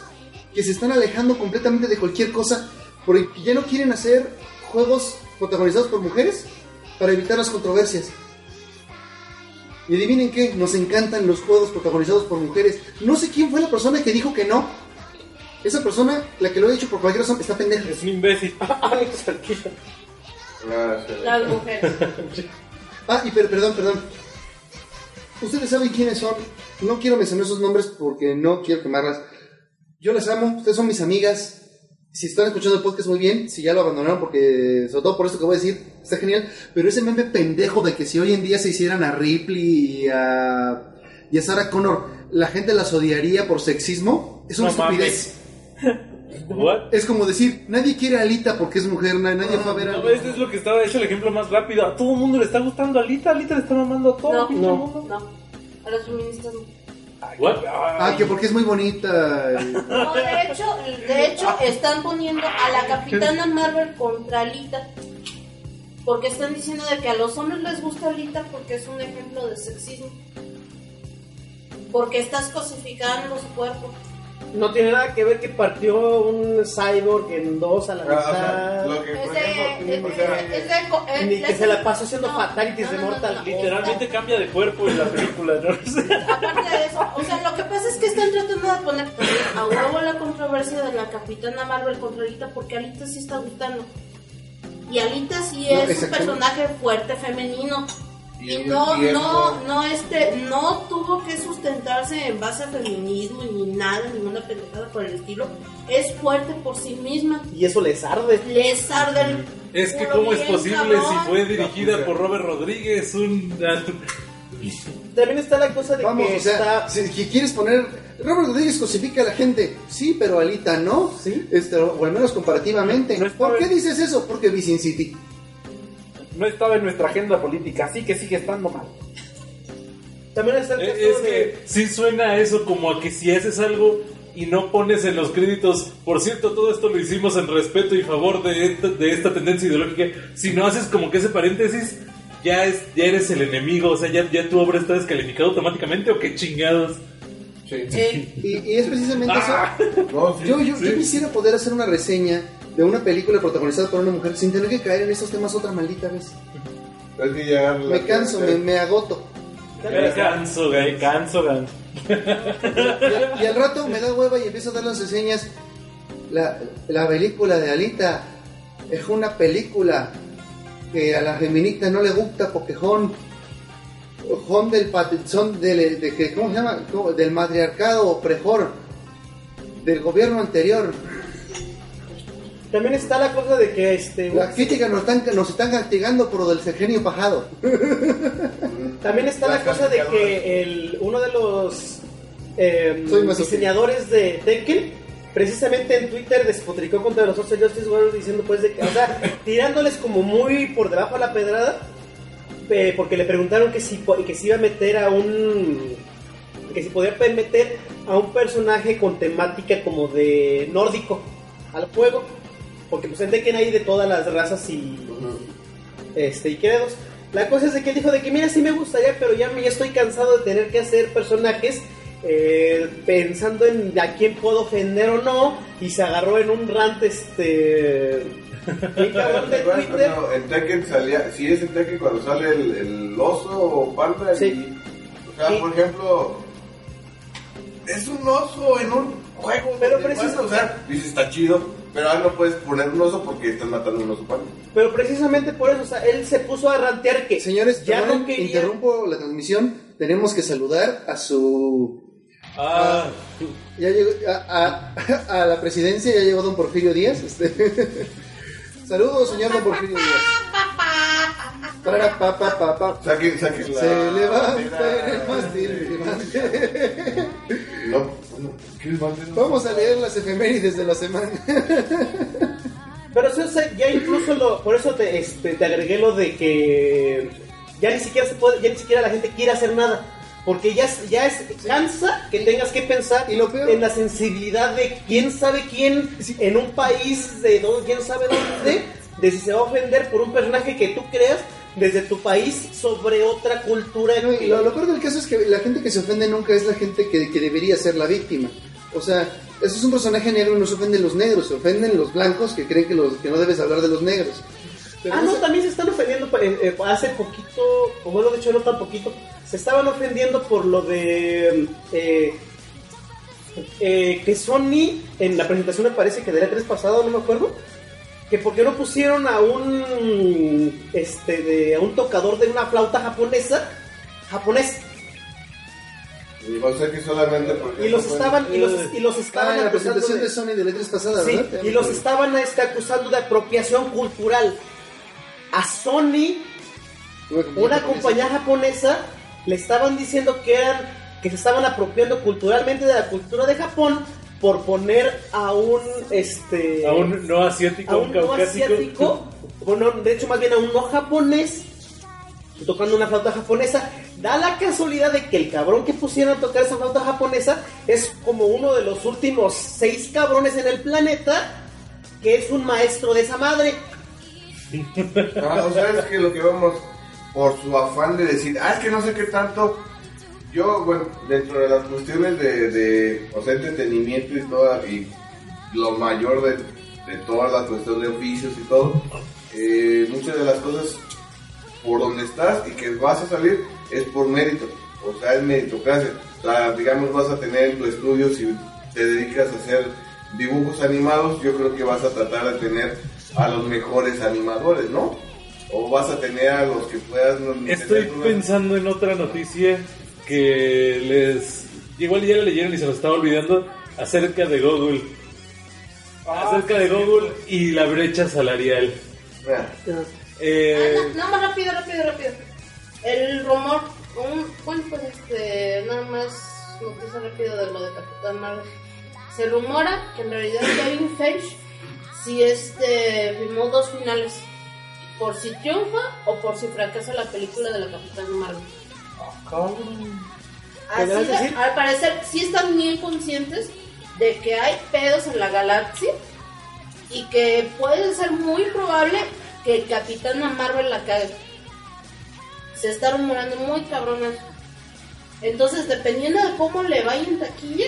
que se están alejando completamente de cualquier cosa porque ya no quieren hacer juegos protagonizados por mujeres para evitar las controversias. Y adivinen qué, nos encantan los juegos protagonizados por mujeres. No sé quién fue la persona que dijo que no. Esa persona, la que lo ha dicho por cualquier razón, está pendeja. Es un imbécil. Las mujeres. Ah, y per- perdón, perdón. Ustedes saben quiénes son. No quiero mencionar sus nombres porque no quiero quemarlas. Yo las amo, ustedes son mis amigas. Si están escuchando el podcast muy bien, si ya lo abandonaron porque, sobre todo por esto que voy a decir, está genial. Pero ese meme pendejo de que si hoy en día se hicieran a Ripley y a, y a Sarah Connor, la gente las odiaría por sexismo, es una No estupidez. ¿What? Es como decir, nadie quiere a Alita porque es mujer, na- nadie fue a ver a No, este es lo que estaba hecho el ejemplo más rápido. A todo el mundo le está gustando Alita. Alita le está mamando a todo No, el no, mundo. no. A las feministas no. ¿What? Ah, que porque es muy bonita. y- No, de hecho, de hecho están poniendo a la Capitana Marvel contra Alita. Porque están diciendo de que a los hombres les gusta Alita porque es un ejemplo de sexismo. Porque estás cosificando su cuerpo. No tiene nada que ver que partió un cyborg en dos a la Ah, mitad. Ni que se la pasó haciendo no, fatalities no, de no, no, Mortal no. Literalmente cambia de cuerpo en la película, ¿no? Aparte de eso, o sea, lo que pasa es que están tratando de poner a huevo la controversia de la Capitana Marvel contra Alita porque Alita sí está gustando. Y Alita sí No, es un personaje fuerte femenino. Y no, no, no, este, no tuvo que sustentarse en base a feminismo ni nada, ninguna pendejada por el estilo. Es fuerte por sí misma. Y eso les arde. Les arde el Es que cómo es posible cabrón. si fue dirigida por Robert Rodríguez, un... También está la cosa de Vamos, que o sea, está... si quieres poner. Robert Rodríguez cosifica a la gente. Sí, pero Alita no. Sí. Este, o al menos comparativamente. No ¿Por qué dices eso? Porque vi Sin City. No estaba en nuestra agenda política, así que sigue estando mal. También está el caso Eh, Es de... que sí suena eso como a que si haces algo y no pones en los créditos, por cierto, todo esto lo hicimos en respeto y favor de esta, de esta tendencia ideológica, si no haces como que ese paréntesis, ya, es, ya eres el enemigo, o sea, ya, ya tu obra está descalificada automáticamente o qué chingados. sí. Sí. Y, y es precisamente eso. No, sí. Yo, yo, yo quisiera poder hacer una reseña de una película protagonizada por una mujer sin tener que caer en estos temas otra maldita vez. Es que ya la- Me canso, me, me agoto. Me canso, Me güey. canso, gan. Y, y al rato me da hueva y empiezo a dar las reseñas. La, la película de Alita es una película que a la feminista no le gusta porque son, son del son del, de ¿cómo se llama? ¿Cómo? del matriarcado opresor del gobierno anterior. También está la cosa de que este... Las críticas nos están, nos están castigando por lo del sexenio pajado. También está la cosa de que el, uno de los eh, masoquista. diseñadores de Tekken precisamente en Twitter despotricó contra los Social Justice Warriors diciendo pues de que, o sea, tirándoles como muy por debajo a la pedrada eh, porque le preguntaron que si, que si iba a meter a un que si podía meter a un personaje con temática como de nórdico al juego porque pues en Tekken hay de todas las razas y este, y credos. La cosa es de que él dijo de que mira sí me gustaría, pero ya me ya estoy cansado de tener que hacer personajes eh, pensando en a quién puedo ofender o no, y se agarró en un rant este bien cabrón de Twitter. cuando en Tekken salía, si es en Tekken cuando sale el, el oso o panda Sí. y, o sea, Sí. por ejemplo, es un oso en un juego, Pero donde precis- pasa, o sea, dices está chido, pero ahora no puedes poner un oso porque están matando un oso panda. Pero precisamente por eso, o sea, él se puso a rantear que Señores, ya no quería. interrumpo la transmisión. Tenemos que saludar a su Ah, Ya llegó, a, a- a la presidencia ya llegó don Porfirio Díaz. este. Saludos, señor don Porfirio Díaz. Para, pa, pa, pa, pa. Saquen, saquen la... Se levanta en el mástil. No, no, ¿qué es más de- Vamos a leer las efemérides de la semana. Pero sí, o sea, ya incluso lo, por eso te, este, te agregué lo de que ya ni siquiera se puede, ya ni siquiera la gente quiere hacer nada. Porque ya, es- ya es cansa que tengas que pensar Y lo peor- en la sensibilidad de quién sabe quién en un país de dónde, quién sabe dónde, de si se va a ofender por un personaje que tú creas desde tu país sobre otra cultura. No, y lo, lo peor del caso es que la gente que se ofende nunca es la gente que, que debería ser la víctima. O sea, eso es un personaje negro y no se ofenden los negros, se ofenden los blancos que creen que, los, que no debes hablar de los negros. Pero Ah, no también se están ofendiendo eh, eh, hace poquito, o bueno, de hecho no tan poquito, se estaban ofendiendo por lo de eh, eh, que Sony en la presentación me parece que del E3 pasado, no me acuerdo, que porque no pusieron a un este de a un tocador de una flauta japonesa japonés O sea que solamente porque... y los no estaban y los, y los Ah, estaban en la acusando presentación de- de Sony de la 3 pasada, Sí, ¿verdad? y los estaban este, acusando de apropiación cultural. A Sony, una compañía japonesa, le estaban diciendo que eran que se estaban apropiando culturalmente de la cultura de Japón por poner a un este a un no asiático, a un un no caucásico. asiático, bueno, de hecho más bien a un no japonés tocando una flauta japonesa. Da la casualidad de que el cabrón que pusieron a tocar esa flauta japonesa es como uno de los últimos seis cabrones en el planeta que es un maestro de esa madre. Ah, o sea, es que lo que vamos por su afán de decir, ah, es que no sé qué tanto. Yo, bueno, dentro de las cuestiones de, de entretenimiento y toda, y lo mayor de, de toda la cuestión de oficios y todo, eh, muchas de las cosas por donde estás y que vas a salir es por mérito, o sea, es meritocracia. O sea, digamos, vas a tener tu estudio si te dedicas a hacer dibujos animados, yo creo que vas a tratar de tener a los mejores animadores, ¿no? O vas a tener a los que puedas... no, Estoy una- pensando en otra noticia que les. Igual ya la leyeron y se nos estaba olvidando acerca de Google. acerca de Google y la brecha salarial. Eh, Ah, no, no, más rápido, rápido, rápido. El rumor, un, bueno, pues este, nada más noticia rápido de lo de Capitán Marvel. Se rumora que en realidad Kevin Feige si este firmó dos finales. Por si triunfa o por si fracasa la película de la Capitán Marvel. Así ¿Podrás que, decir? al parecer sí están bien conscientes de que hay pedos en la galaxia y que puede ser muy probable que Capitana Marvel la cague. Se está rumorando muy cabrón eso. Entonces, dependiendo de cómo le vaya en taquilla,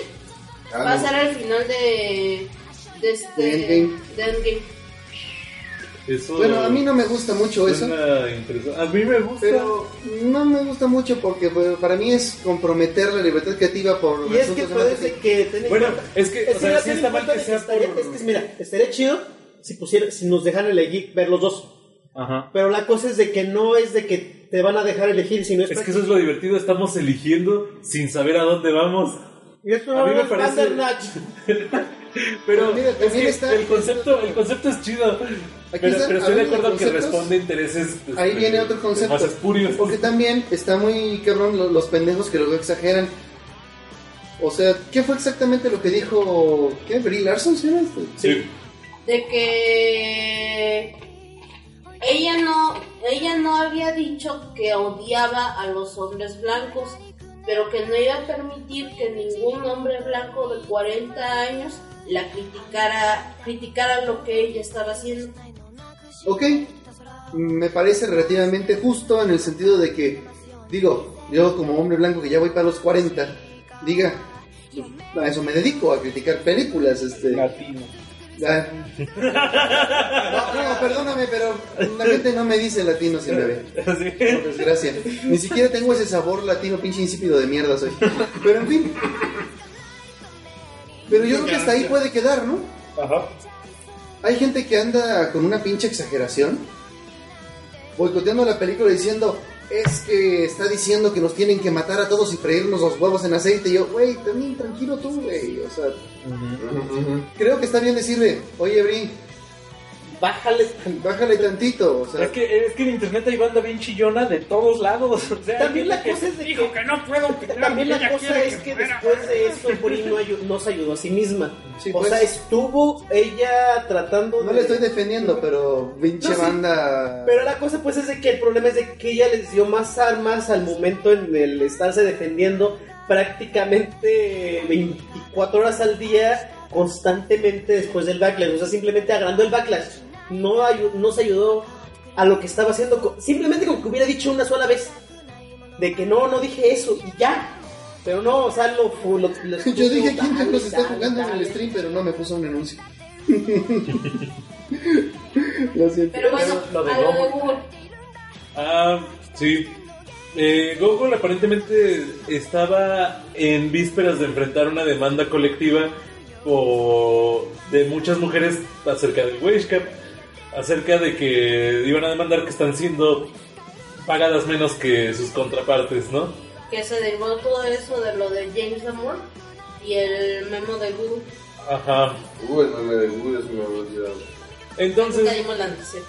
Ah, va a ser el final de, de este De Endgame. de Endgame. eso Bueno, a mí no me gusta mucho eso. A mí me gusta. Pero no me gusta mucho porque pues, para mí es comprometer la libertad creativa por Y es que puede que Bueno, es que, o sea, mira, sí ten en está mal cuenta que sea estaría- por- es que, mira, estaría chido si pusiera, si nos dejaran elegir ver los dos. Ajá. Pero la cosa es de que no es de que te van a dejar elegir, sino es, Es que eso es lo divertido, estamos eligiendo sin saber a dónde vamos. Y esto a mí me parece-. Pero Pues mira, es también que está- el concepto, el concepto es chido. Pero, está- pero estoy de acuerdo que responde intereses. Ahí este, viene otro concepto. Más espurios. Porque también está muy cabrón lo- los, pendejos que luego exageran. O sea, ¿qué fue exactamente lo que dijo. ¿Qué? ¿Brie Larson? ¿sí este? Sí. De que ella no ella no había dicho que odiaba a los hombres blancos pero que no iba a permitir que ningún hombre blanco de 40 años la criticara criticara lo que ella estaba haciendo Ok, me parece relativamente justo en el sentido de que, digo, yo como hombre blanco que ya voy para los 40, diga, a eso me dedico, a criticar películas, este... Latino. Ah. No, no, perdóname, pero la gente no me dice latino si me ve. Por desgracia. Ni siquiera tengo ese sabor latino pinche insípido de mierda soy. Pero en fin. Pero yo creo que hasta ahí puede quedar, ¿no? Ajá. Hay gente que anda con una pinche exageración, boicoteando la película diciendo, es que está diciendo que nos tienen que matar a todos y freírnos los huevos en aceite. Y yo, güey, también tranquilo tú, güey. O sea, creo que está bien decirle, oye, Brin, Bájale. bájale tantito. O sea, Es que, es que en internet hay banda bien chillona de todos lados. O sea, También la cosa es de dijo que- que no puedo opinar, También la cosa es que después de eso Brie no, ayu- no se ayudó a sí misma. Sí, o pues. sea, estuvo ella tratando no de... le estoy defendiendo, pero pinche No, sí. banda... Pero la cosa pues es de que el problema es de que ella les dio más armas al momento en el estarse defendiendo prácticamente 24 horas al día constantemente después del backlash. O sea, simplemente agrandó el backlash. No, ayu- no se ayudó a lo que estaba haciendo. Simplemente como que hubiera dicho una sola vez. De que no, no dije eso y ya. Pero no, o sea, lo... lo- lo- Yo dije, ¿quién nos está dale, jugando en el stream? Pero no me puso un anuncio. Lo siento. pero bueno lo de. Google Ah, sí. Eh, Google aparentemente estaba en vísperas de enfrentar una demanda colectiva o de muchas mujeres acerca del wage cap, acerca de que iban a demandar que están siendo pagadas menos que sus contrapartes, ¿no? que se derivó todo eso de lo de James Amor y el memo de Google Ajá. Uh, el meme de Google es una velocidad. Entonces.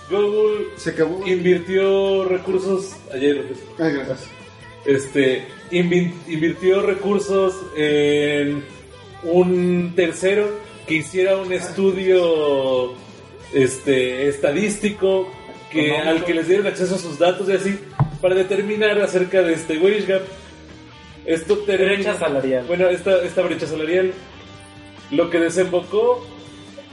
Google Se acabó. invirtió recursos ayer. Ah, gracias. este invi- invirtió recursos en un tercero que hiciera un estudio este estadístico que al que les dieron acceso a sus datos y así para determinar acerca de este wage gap esto termina- Brecha salarial. bueno esta, esta brecha salarial lo que desembocó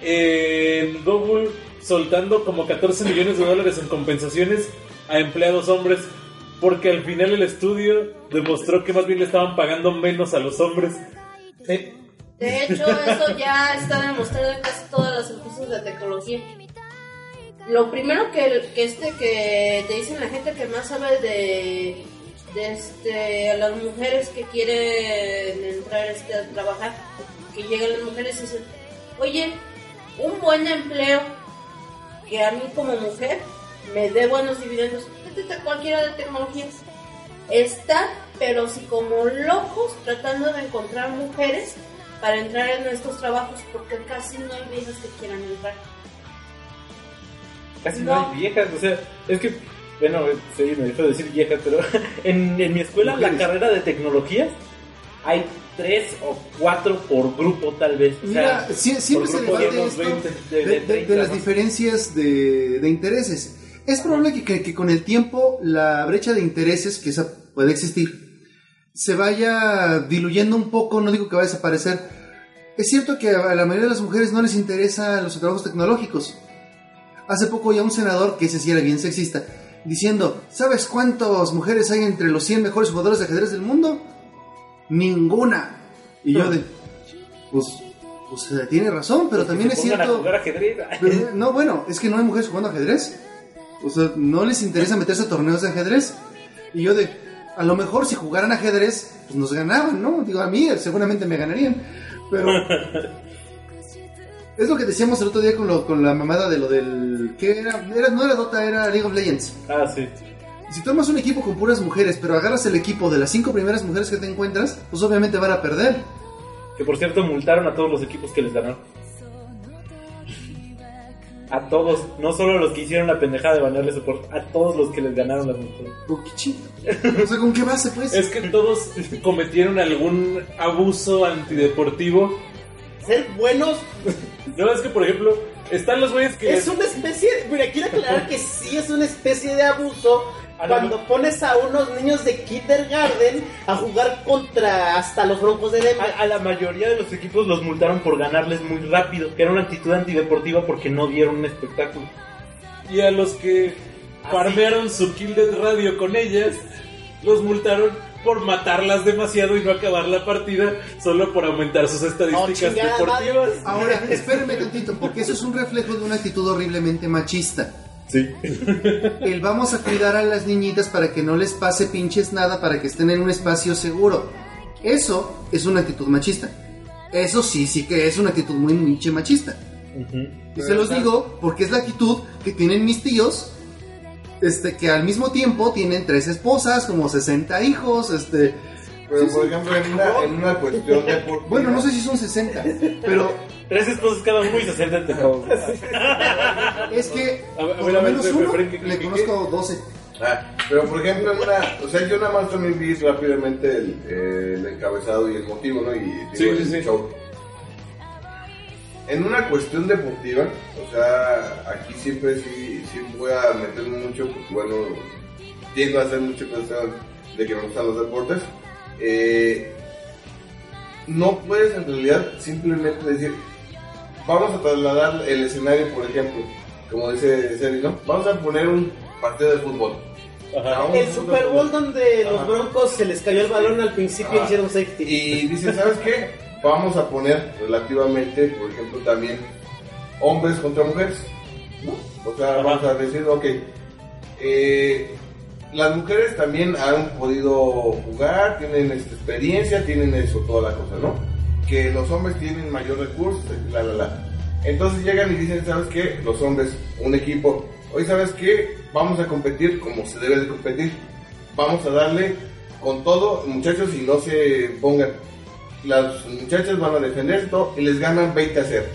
en Google soltando como 14 millones de dólares en compensaciones a empleados hombres. Porque al final el estudio demostró que más bien le estaban pagando menos a los hombres. Sí. De hecho, eso ya está demostrado en casi todas las empresas de tecnología. Lo primero que, que este que te dicen la gente que más sabe de, este, las mujeres que quieren entrar este, a trabajar, que llegan las mujeres y dicen, oye, un buen empleo que a mí como mujer me dé buenos dividendos, cualquiera de tecnologías. Está, pero si como locos tratando de encontrar mujeres para entrar en estos trabajos porque casi no hay viejas que quieran entrar. Casi no, No. hay viejas, o sea, es que, bueno, sí, me dejo de decir viejas, pero en, en mi escuela, la carrera de tecnologías, hay tres o cuatro por grupo, tal vez. O Mira, sea, sie- siempre se debate esto 20, de, de, de- de 30, las ¿no? diferencias de, de intereses. Es probable que, que- que con el tiempo la brecha de intereses, que esa puede existir, se vaya diluyendo un poco, no digo que vaya a desaparecer. Es cierto que a la mayoría de las mujeres no les interesan los trabajos tecnológicos. Hace poco ya un senador, que ese sí era bien sexista, diciendo, ¿sabes cuántas mujeres hay entre los 100 mejores jugadores de ajedrez del mundo? Ninguna. Y yo de, pues, pues eh, tiene razón, pero también es a cierto... ajedrez. Pero, no, bueno, es que no hay mujeres jugando ajedrez. O sea, no les interesa meterse a torneos de ajedrez. Y yo de, a lo mejor si jugaran ajedrez, pues nos ganaban, ¿no? Digo, a mí seguramente me ganarían. Pero... es lo que decíamos el otro día con, lo, con la mamada de lo del... ¿Qué era? era? No era Dota, era League of Legends. Ah, sí. Si tú armas un equipo con puras mujeres, pero agarras el equipo de las cinco primeras mujeres que te encuentras, pues obviamente van a perder. Que por cierto, multaron a todos los equipos que les ganaron. A todos, no solo a los que hicieron la pendejada de banearle soporte, a todos los que les ganaron las mujeres. Oh, qué chido. O sea, ¿con qué base, pues? Es que todos cometieron algún abuso antideportivo. Ser buenos No, es que por ejemplo, están los güeyes que... es una especie. Mira, quiero aclarar que sí es una especie de abuso cuando pones a unos niños de kindergarten a jugar contra hasta los broncos de Denver. A, a la mayoría de los equipos los multaron por ganarles muy rápido, que era una actitud antideportiva porque no dieron un espectáculo. Y a los que farmearon su Kill Death Radio con ellas, los multaron por matarlas demasiado y no acabar la partida solo por aumentar sus estadísticas chingada deportivas. Ahora, espérenme tantito, porque eso es un reflejo de una actitud horriblemente machista. Sí. El vamos a cuidar a las niñitas para que no les pase pinches nada, para que estén en un espacio seguro. Eso es una actitud machista. Eso sí, sí que es una actitud muy pinche machista. Y se los digo porque es la actitud que tienen mis tíos, este, que al mismo tiempo tienen tres esposas, como 60 hijos, este... Pero sí, por sí. ejemplo, en una, en una cuestión deportiva. Bueno, no sé si son 60, pero Tres esposos cada uno y se sienten todos. es que A ver, a por ver, lo a ver, menos uno espera, ¿qué- le conozco 12. Ah, pero por ejemplo, en una, o sea, yo nada más también vi rápidamente el, eh, el encabezado y el motivo, ¿no? Y digo, Sí, el sí, sí. show. En una cuestión deportiva, o sea, aquí siempre sí, sí voy a meterme mucho, porque bueno, tiendo a hacer mucha cuestión de que me gustan los deportes. Eh, no puedes en realidad simplemente decir, vamos a trasladar el escenario, por ejemplo, como dice Seri, ¿no? Vamos a poner un partido de fútbol. El Super Bowl donde los broncos se les cayó el balón al principio y hicieron safety. Y dice, ¿sabes qué? Vamos a poner relativamente, por ejemplo, también hombres contra mujeres. ¿no? O sea, vamos a decir, ok, eh, las mujeres también han podido jugar, tienen esta experiencia, tienen eso, toda la cosa, ¿no? Que los hombres tienen mayor recursos, la, la, la. Entonces llegan y dicen, ¿sabes qué? Los hombres, un equipo, hoy sabes qué? Vamos a competir como se debe de competir. Vamos a darle con todo, muchachos, y no se pongan. Las muchachas van a defender esto y les ganan 20 a 0.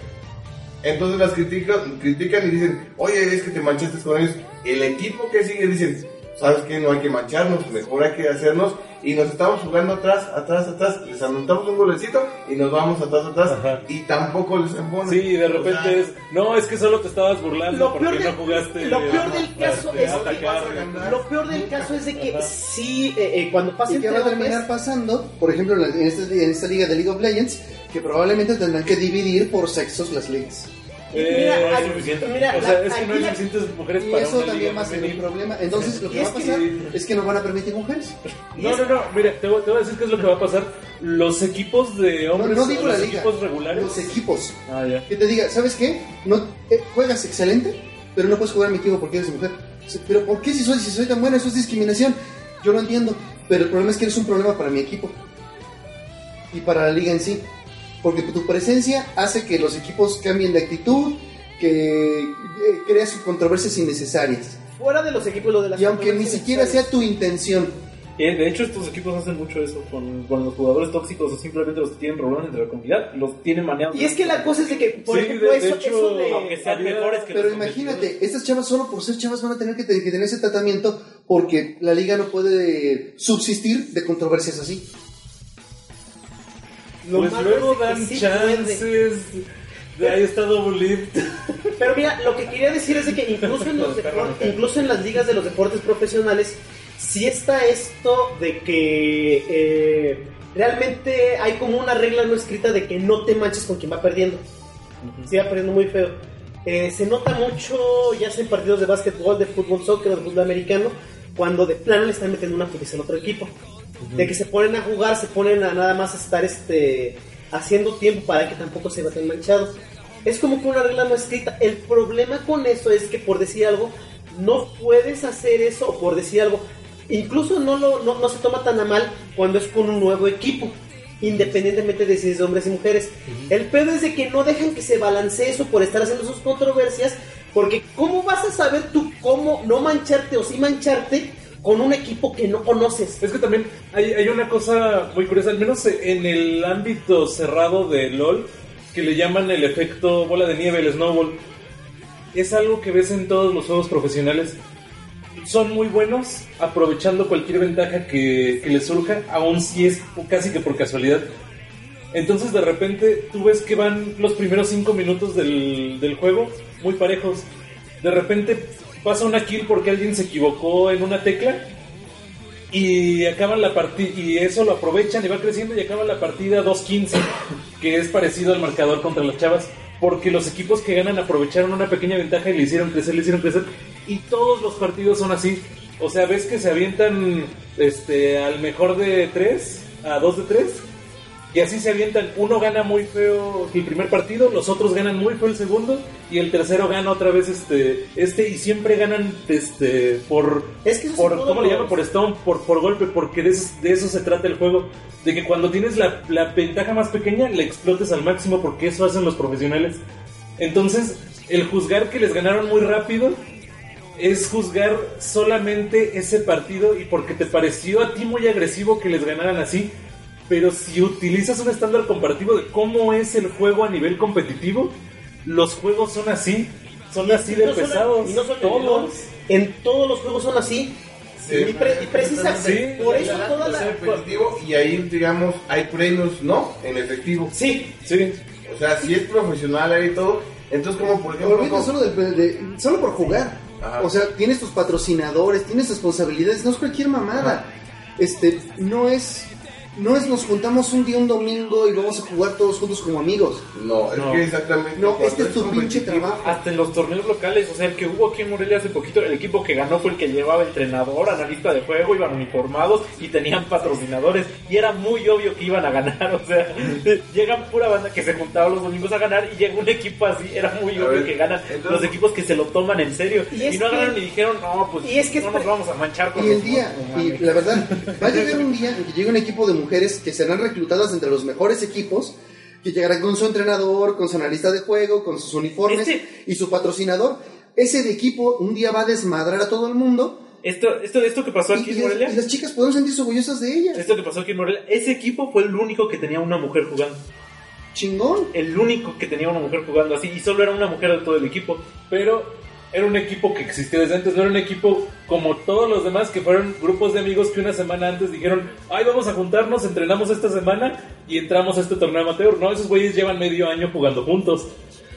Entonces las critican, critican y dicen, oye, es que te manchaste con ellos. El equipo que sigue dicen, ¿sabes qué? No hay que mancharnos, mejor hay que hacernos. Y nos estamos jugando atrás, atrás, atrás. Les anotamos un golecito y nos vamos atrás, atrás. Ajá. Y tampoco les ponen. Sí, y de repente O sea, es, no, es que solo te estabas burlando Lo porque no jugaste. lo peor del caso este, es que lo peor del caso es de que sí eh, eh, cuando pasa ¿Y qué entre va a terminar pasando? Por ejemplo, esta, en esta liga de League of Legends, que probablemente tendrán que dividir por sexos las ligas. Eh, Mira, es suficiente. mira, o sea, la- es que no hay la- suficientes mujeres Y para eso una también va a ser problema. Entonces, lo que va a pasar que- es que no van a permitir mujeres. No, no, no, mira, te voy, te voy a decir qué es lo que va a pasar. Los equipos de No, hombres, no digo o la los liga. equipos regulares. Los equipos. Ah, ya. Que te diga, ¿sabes qué? No, eh, juegas excelente, pero no puedes jugar en mi equipo porque eres mujer. Pero ¿por qué si soy, si soy tan buena? Eso es discriminación. Yo lo entiendo. Pero el problema es que eres un problema para mi equipo. Y para la liga en sí. Porque tu presencia hace que los equipos cambien de actitud, que eh, creas controversias innecesarias. Fuera de los equipos, lo de las Y aunque ni siquiera sea tu intención. Eh, de hecho, estos equipos hacen mucho eso con, con los jugadores tóxicos o simplemente los que tienen problemas entre la comunidad, los tienen maneados. Y es que la cosa es de que, por Sí, ejemplo, de- de eso, hecho, eso de... aunque sean había- mejores que Pero los imagínate, estas chavas solo por ser chavas van a tener que, te- que tener ese tratamiento porque la liga no puede subsistir de controversias así. Lo Pues luego dan sí chances. De ahí está Double. Pero mira, lo que quería decir es de que incluso en, los deportes, incluso en las ligas de los deportes profesionales, sí está esto de que eh, realmente hay como una regla no escrita de que no te manches con quien va perdiendo. Sí, va perdiendo muy feo. Eh, se nota mucho, ya sea en partidos de básquetbol, de fútbol, soccer de fútbol americano, cuando de plano le están metiendo una putiza al otro equipo. De que se ponen a jugar, se ponen a nada más estar este, haciendo tiempo para que tampoco se vayan manchados. Es como que una regla no escrita. El problema con eso es que por decir algo, no puedes hacer eso, o por decir algo, incluso no, lo, no, no se toma tan a mal cuando es con un nuevo equipo, independientemente de si es de hombres y mujeres. El pedo es de que no dejan que se balancee eso por estar haciendo sus controversias, porque ¿cómo vas a saber tú cómo no mancharte o sí mancharte con un equipo que no conoces? Es que también hay, hay una cosa muy curiosa, al menos en el ámbito cerrado de LOL, que le llaman el efecto bola de nieve, el snowball. Es algo que ves en todos los juegos profesionales. Son muy buenos aprovechando cualquier ventaja que, que les surja, aun si es casi que por casualidad. Entonces de repente tú ves que van los primeros 5 minutos del, del juego muy parejos. De repente pasa una kill porque alguien se equivocó en una tecla y acaban la partida y eso lo aprovechan y va creciendo y acaban la partida 2-15 que es parecido al marcador contra las chavas porque los equipos que ganan aprovecharon una pequeña ventaja y le hicieron crecer, le hicieron crecer y todos los partidos son así. O sea ves que se avientan este al mejor de 3 a 2 de 3 y así se avientan uno gana muy feo el primer partido los otros ganan muy feo el segundo y el tercero gana otra vez este este y siempre ganan este por Es que por ¿cómo le llaman? por stone, por, por golpe, porque de eso, de eso se trata el juego. De que cuando tienes la, la ventaja más pequeña, la explotes al máximo, porque eso hacen los profesionales. Entonces, el juzgar que les ganaron muy rápido es juzgar solamente ese partido y porque te pareció a ti muy agresivo que les ganaran así. Pero si utilizas un estándar comparativo de cómo es el juego a nivel competitivo, los juegos son así. Son así de no pesados. y no solo en todos. En todos los juegos son así. Y, pre- y precisamente Sí. por eso toda Es la... competitivo y ahí, digamos, hay premios, ¿no? En efectivo. Sí, Sí. O sea, si es profesional ahí y todo, entonces como por ejemplo... Como- solo, del- de- solo por jugar. Ajá. O sea, tienes tus patrocinadores, tienes responsabilidades, no es cualquier mamada. Este, no es, no es nos juntamos un día un domingo y vamos a jugar todos juntos como amigos. No, es No. que exactamente... No, este es tu pinche trabajo. Hasta en los torneos locales, o sea, el que hubo aquí en Morelia hace poquito, el equipo que ganó fue el que llevaba entrenador, analista de juego, iban uniformados y tenían patrocinadores. Y era muy obvio que iban a ganar, o sea, llegan pura banda que se juntaba los domingos a ganar y llega un equipo así, era muy A obvio ver, que ganan entonces- los equipos que se lo toman en serio. Y no que- agarraron y dijeron, no, pues y es que no es nos vamos a manchar con Y el los día, y la verdad, va a llegar un día en que llegue un equipo de mujeres que serán reclutadas entre los mejores equipos, que llegarán con su entrenador, con su analista de juego, con sus uniformes Este- y su patrocinador. Ese de equipo un día va a desmadrar a todo el mundo Esto, esto, esto que pasó aquí y en Morelia, y las chicas podrán sentirse orgullosas de ella. esto que pasó aquí en Morelia, ese equipo fue el único que tenía una mujer jugando. Chingón. El único que tenía una mujer jugando así y solo era una mujer de todo el equipo. pero era un equipo que existía desde antes, no era un equipo como todos los demás que fueron grupos de amigos que una semana antes dijeron, ay, vamos a juntarnos, entrenamos esta semana y entramos a este torneo amateur. No, esos güeyes llevan medio año jugando juntos.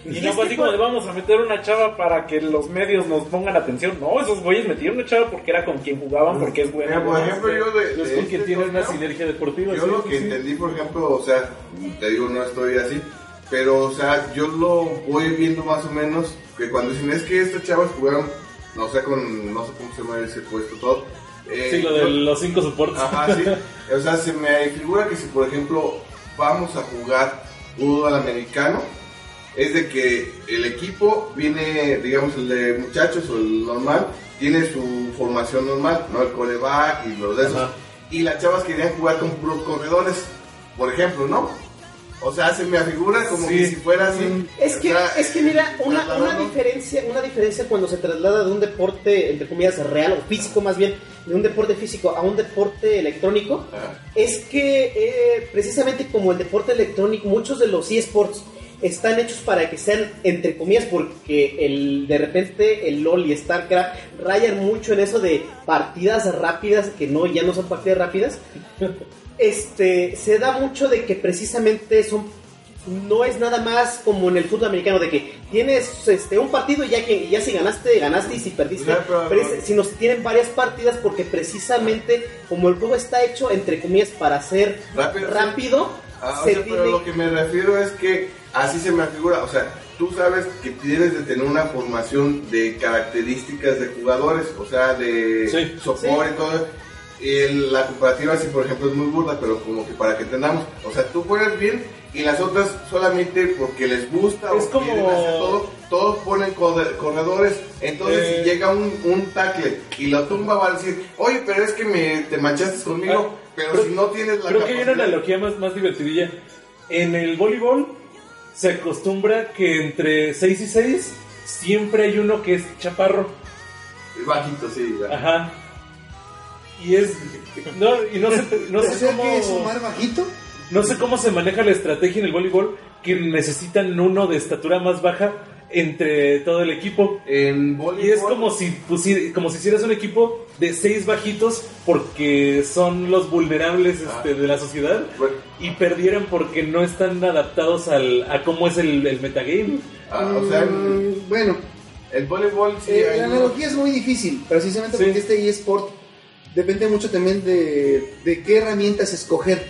Y Y no es fue así como de vamos a meter una chava para que los medios nos pongan atención. No, esos güeyes metieron una chava porque era con quien jugaban, porque es buena. Mira, por ¿no? ejemplo, yo de, Es de con este quien tienen una sinergia deportiva. Yo sí, lo que sí. entendí, por ejemplo, o sea, te digo, no estoy así, Pero, o sea, yo lo voy viendo más o menos que cuando dicen es que estas chavas jugaron, no sé, con, no sé cómo se llama ese puesto todo. eh, Sí, lo de los cinco soportes. Ajá, sí. O sea, se me figura que si, por ejemplo, vamos a jugar fútbol americano, es de que el equipo viene, digamos, el de muchachos o el normal, tiene su formación normal, ¿no? El coreback y los de esos. Ajá. Y las chavas querían jugar con puros corredores, por ejemplo, ¿no? O sea, se me figura como Sí. que si fuera así. Es que, O sea, es que mira, una, diferencia, una diferencia cuando se traslada de un deporte, entre comillas, real o físico más bien, de un deporte físico a un deporte electrónico, es que eh, precisamente como el deporte electrónico, muchos de los eSports están hechos para que sean, entre comillas, porque el, de repente el LOL y StarCraft rayan mucho en eso de partidas rápidas, que no, ya no son partidas rápidas. Este, se da mucho de que precisamente son no es nada más como en el fútbol americano de que tienes este un partido y ya que ya si ganaste ganaste y si perdiste Claro, pero- pero es- sino tienen varias partidas porque precisamente como el juego está hecho entre comillas para ser Rápido, sí. rápido Ah, o se sea, pero tiene- lo que me refiero es que así se me figura, o sea, tú sabes que tienes de tener una formación de características de jugadores, o sea, de Sí. soporte y todo. El- la comparativa así, por ejemplo, es muy burda, pero como que para que entendamos, o sea, tú juegas bien y las otras solamente porque les gusta Es o como- hacer todo, todos ponen corre- corredores, entonces Eh. si llega un, un tackle y lo tumba va a decir, oye, pero es que me, te manchaste conmigo, Ah, pero creo- si no tienes la Creo que hay una analogía más, más divertidilla. En el voleibol se acostumbra que entre 6 y 6 siempre hay uno que es chaparro. Bajito, sí. ya. Ajá. Y es. No, y no sé, no ¿O sé que es cómo. Omar bajito? No sé cómo se maneja la estrategia en el voleibol que necesitan uno de estatura más baja entre todo el equipo. En voleibol. Y es como si, pusi- como si hicieras un equipo de seis bajitos porque son los vulnerables este, de la sociedad Bueno, y perdieran porque no están adaptados al, a cómo es el, el metagame. ah, o sea, Mm, bueno, el voleibol sí eh, hay la uno- analogía es muy difícil, precisamente Sí. porque este eSport depende mucho también de, de qué herramientas escoger.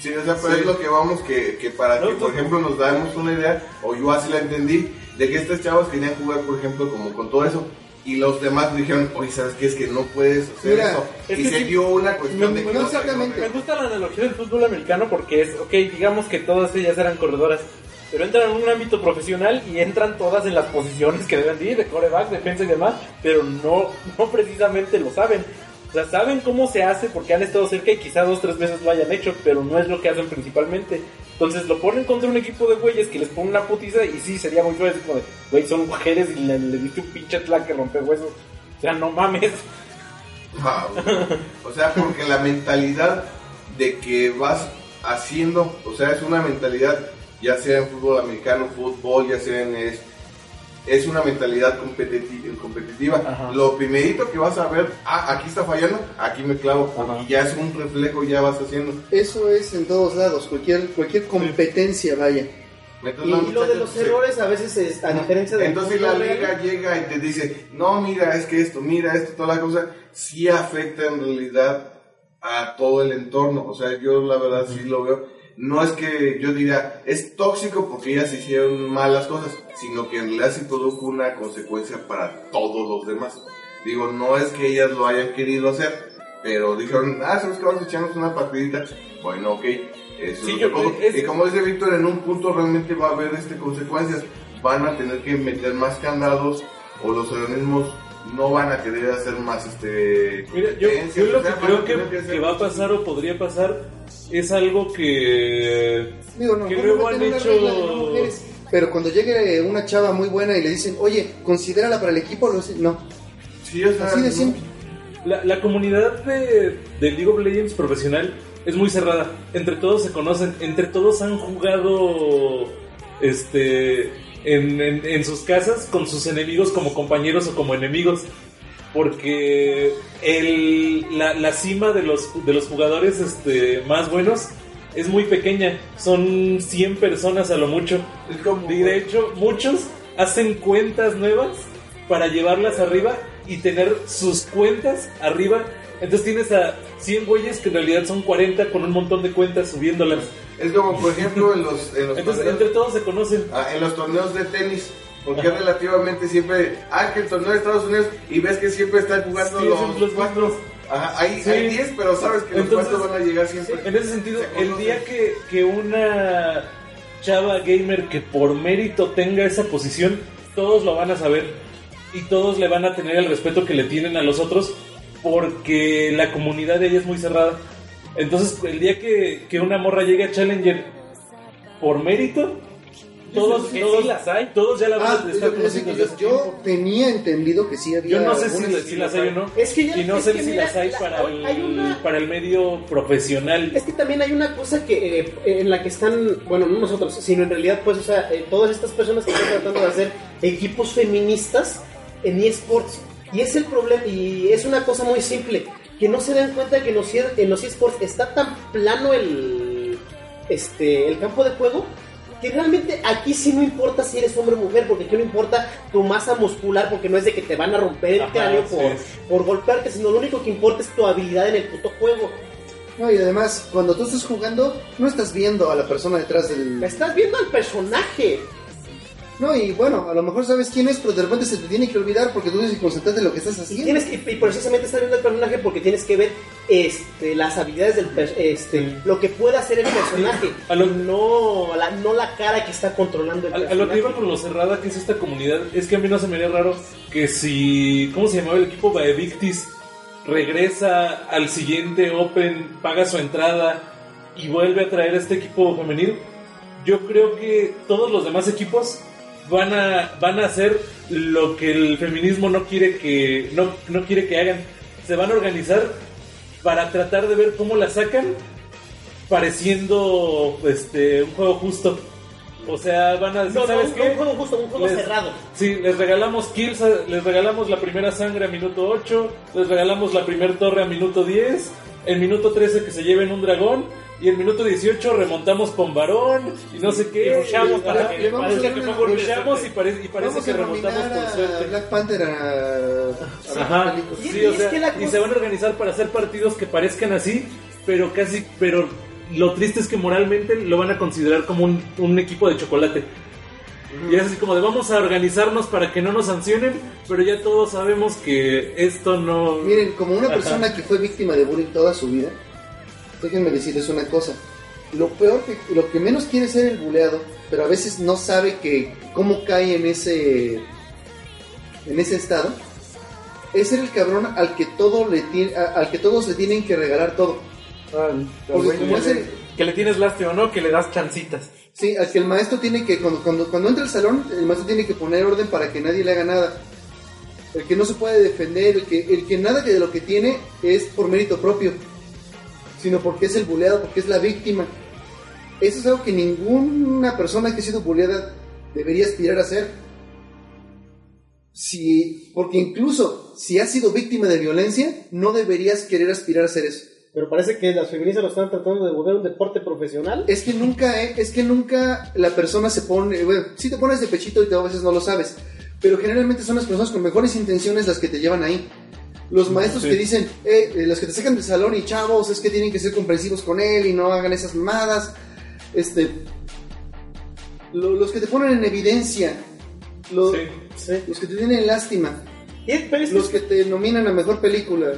Sí, o sea, pero Sí. es lo que vamos, que, que para No, que, por ejemplo, nos damos una idea, o yo así la entendí, de que estas chavas querían jugar, por ejemplo, como con todo eso, y los demás dijeron, oye, ¿sabes qué? Es que no puedes hacer Mira, eso. es Y se sí- dio una cuestión no, de que no exactamente. Me gusta la analogía del fútbol americano porque es, ok, digamos que todas ellas eran corredoras, pero entran en un ámbito profesional y entran todas en las posiciones que deben de ir, de coreback, defensa y demás, pero no, no precisamente lo saben. Sea, saben cómo se hace porque han estado cerca y quizá dos, tres veces lo hayan hecho, pero no es lo que hacen principalmente. Entonces lo ponen contra un equipo de güeyes que les pone una putiza y sí, sería muy feo decir güey, son mujeres y le, le diste un pinche tla que rompe huesos. O sea, no mames. Ah, o sea, porque la mentalidad de que vas haciendo, o sea, es una mentalidad, ya sea en fútbol americano, fútbol, ya sea en es, es una mentalidad competitiva. competitiva. Ajá. Lo primerito que vas a ver, ah, aquí está fallando, aquí me clavo, Ajá. y ya es un reflejo, ya vas haciendo. Eso es en todos lados, cualquier, cualquier competencia, vaya. Entonces, y lo de los errores a veces es, a diferencia de Entonces la liga llega y te dice, no, mira, es que esto, mira esto, toda la cosa, sí afecta en realidad a todo el entorno. O sea, yo la verdad sí lo veo. No es que yo diga, es tóxico porque ellas hicieron malas cosas, sino que en realidad sí produjo una consecuencia para todos los demás. Digo, no es que ellas lo hayan querido hacer, pero dijeron, ah, ¿sabes que Vamos a echarnos una partidita. Bueno, ok. Eso Sí, es yo- es- Y como dice Víctor, en un punto realmente va a haber este consecuencias. Van a tener que meter más candados o los organismos no van a querer hacer más este Mira, yo, lo o sea, que creo que, va a pasar o podría pasar es algo que... Digo, no, Que no luego han hecho- pero cuando llegue una chava muy buena y le dicen, oye, considérala para el equipo, lo dicen, no. Sí, o sea, Así de no- simple. La, la comunidad de, de League of Legends profesional es muy cerrada. Entre todos se conocen, entre todos han jugado este en, en- en sus casas con sus enemigos como compañeros o como enemigos. Porque el, la, la cima de los, de los jugadores este, más buenos es muy pequeña. Son 100 personas a lo mucho. Y de hecho, muchos hacen cuentas nuevas para llevarlas arriba y tener sus cuentas arriba. Entonces tienes a 100 güeyes que en realidad son 40 con un montón de cuentas subiéndolas. Es como, por ejemplo, en los, en los Entonces, torneos- entre todos se conocen. Ah, en los torneos de tenis. Porque relativamente siempre. Ah, que el torneo de Estados Unidos. Y ves que siempre están jugando Sí, los, cuatro. Ajá, hay Sí. hay 10, pero sabes que los cuatro van a llegar siempre. En ese sentido, Se el día que, que una chava gamer que por mérito tenga esa posición, todos lo van a saber y todos le van a tener el respeto que le tienen a los otros porque la comunidad de ella es muy cerrada. Entonces, el día que, que una morra llegue a Challenger por mérito, todos, todos, sí las hay. todos ya la van Ah, a estar yo, yo conociendo yo- yo tenía entendido que sí había. Yo no sé si, las hay o no. Es que ya- y no es sé que si mira, las hay la- para, hay el, una- para el medio profesional. Es que también hay una cosa que eh, en la que están, bueno, no nosotros, sino en realidad, pues, o sea, eh, todas estas personas que están tratando de hacer equipos feministas en eSports. Y es el problema, y es una cosa muy simple, que no se dan cuenta que en los, en los eSports está tan plano el, este, el campo de juego que realmente aquí sí no importa si eres hombre o mujer, porque aquí no importa tu masa muscular, porque no es de que te van a romper el Ajá, cráneo sí. por, por golpearte, sino lo único que importa es tu habilidad en el puto juego. No, y además, cuando tú estás jugando, no estás viendo a la persona detrás del. Estás viendo al personaje. No, y bueno, a lo mejor sabes quién es, pero de repente se te tiene que olvidar porque tú tienes que concentrarte en lo que estás haciendo. Tienes que, y precisamente estás viendo al personaje porque tienes que ver este, las habilidades del per- este, lo que puede hacer el personaje. A lo- no, la, no la cara que está controlando el A, a personaje. lo que iba con lo cerrada que es esta comunidad, es que a mí no se me haría raro que si, ¿cómo se llamaba el equipo? Baevictis regresa al siguiente Open, paga su entrada y vuelve a traer a este equipo femenil. Yo creo que todos los demás equipos van a, van a hacer lo que el feminismo no quiere que, no, no quiere que hagan. Se van a organizar para tratar de ver cómo la sacan pareciendo este un juego justo. O sea, van a decir, No, ¿sabes un, qué? un juego justo, un juego Les- cerrado. Sí, les regalamos kills, les regalamos la primera sangre a minuto 8, les regalamos la primera torre a minuto 10, en minuto 13 que se lleven un dragón, y en minuto 18 remontamos con varón, y no sé qué. Y rushamos para le que parezca que fue Rushamos y, pare- y parece Vamos que a remontamos a suerte. Black Panther a. a Ajá. Y- Sí, y o es sea, que la y cosa- se van a organizar para hacer partidos que parezcan así, pero casi, pero lo triste es que moralmente lo van a considerar como un, un equipo de chocolate. Y es así como de vamos a organizarnos para que no nos sancionen, pero ya todos sabemos que esto no... Miren, como una Ajá. persona que fue víctima de bullying toda su vida, déjenme decirles una cosa. Lo peor que, lo que menos quiere ser el buleado, pero a veces no sabe que cómo cae en ese en ese estado, es ser el cabrón al que todo le tiene, a- al que todos le tienen que regalar todo. Porque como es el, Que le tienes lástima, ¿no? Que le das chancitas. sí, al que el maestro tiene que cuando, cuando cuando entra al salón, el maestro tiene que poner orden para que nadie le haga nada. El que no se puede defender, el que, el que nada que de lo que tiene es por mérito propio, sino porque es el buleado, porque es la víctima. Eso es algo que ninguna persona que ha sido buleada debería aspirar a hacer. Si, porque incluso si has sido víctima de violencia, no deberías querer aspirar a hacer eso. Pero parece que las feministas lo están tratando de volver un deporte profesional. Es que nunca, eh, es que nunca la persona se pone, bueno, sí te pones de pechito y te- a veces no lo sabes, pero generalmente son las personas con mejores intenciones las que te llevan ahí. Los maestros Sí. que dicen, eh, eh, los que te sacan del salón y chavos, es que tienen que ser comprensivos con él y no hagan esas mamadas. Este, lo- los que te ponen en evidencia, lo- Sí. Sí. los que te tienen lástima, Y- Pero es, los que te nominan a mejor película.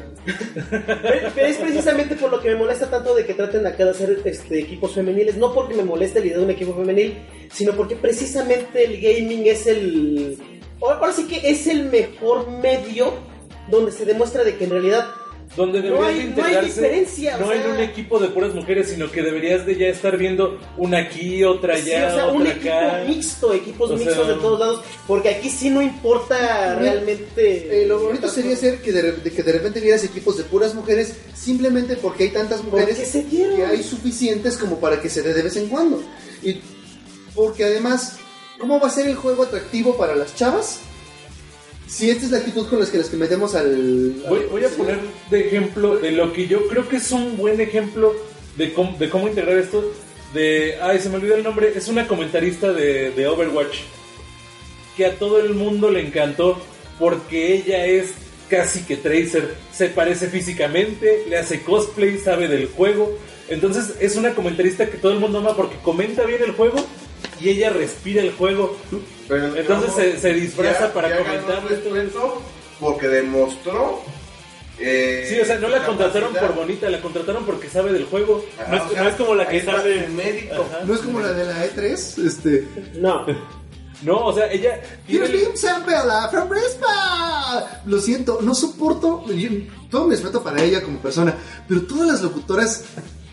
pero- pero es precisamente por lo que me molesta tanto de que traten acá de hacer este, equipos femeniles. No porque me moleste la idea de un equipo femenil, sino porque precisamente el gaming es el. Ahora sí que es el mejor medio donde se demuestra de que en realidad Donde No hay- de no hay integrarse, no en sea- un equipo de puras mujeres, sino que deberías de ya estar viendo una aquí, otra Sí, allá, o sea, un otra equipo acá. mixto, equipos O mixtos sea- de todos lados, porque aquí sí no importa realmente. Eh, lo bonito sería ser que de, de que de repente vieras equipos de puras mujeres simplemente porque hay tantas mujeres se que hay suficientes como para que se dé de vez en cuando. Y porque además, ¿cómo va a ser el juego atractivo para las chavas? Si esta es la actitud con la que que metemos al... Voy, al- voy a poner de ejemplo de lo que yo creo que es un buen ejemplo de cómo, de cómo integrar esto. De, ay, se me olvidó el nombre. Es una comentarista de, de Overwatch que a todo el mundo le encantó porque ella es casi que Tracer. Se parece físicamente, le hace cosplay, sabe del juego Entonces es una comentarista que todo el mundo ama porque comenta bien el juego y ella respira el juego. Pero Entonces se, se disfraza ya- para ya comentar. porque demostró. eh, Sí, o sea, no la contrataron por bonita, la contrataron porque sabe del juego. Ajá, No es- o sea, no es como la que mérito. Ajá. No es como la de la E3, este... No. No, o sea, ella tiene Sampella from Brisbane. Lo siento, no soporto. yo- todo mi respeto para ella como persona, pero todas las locutoras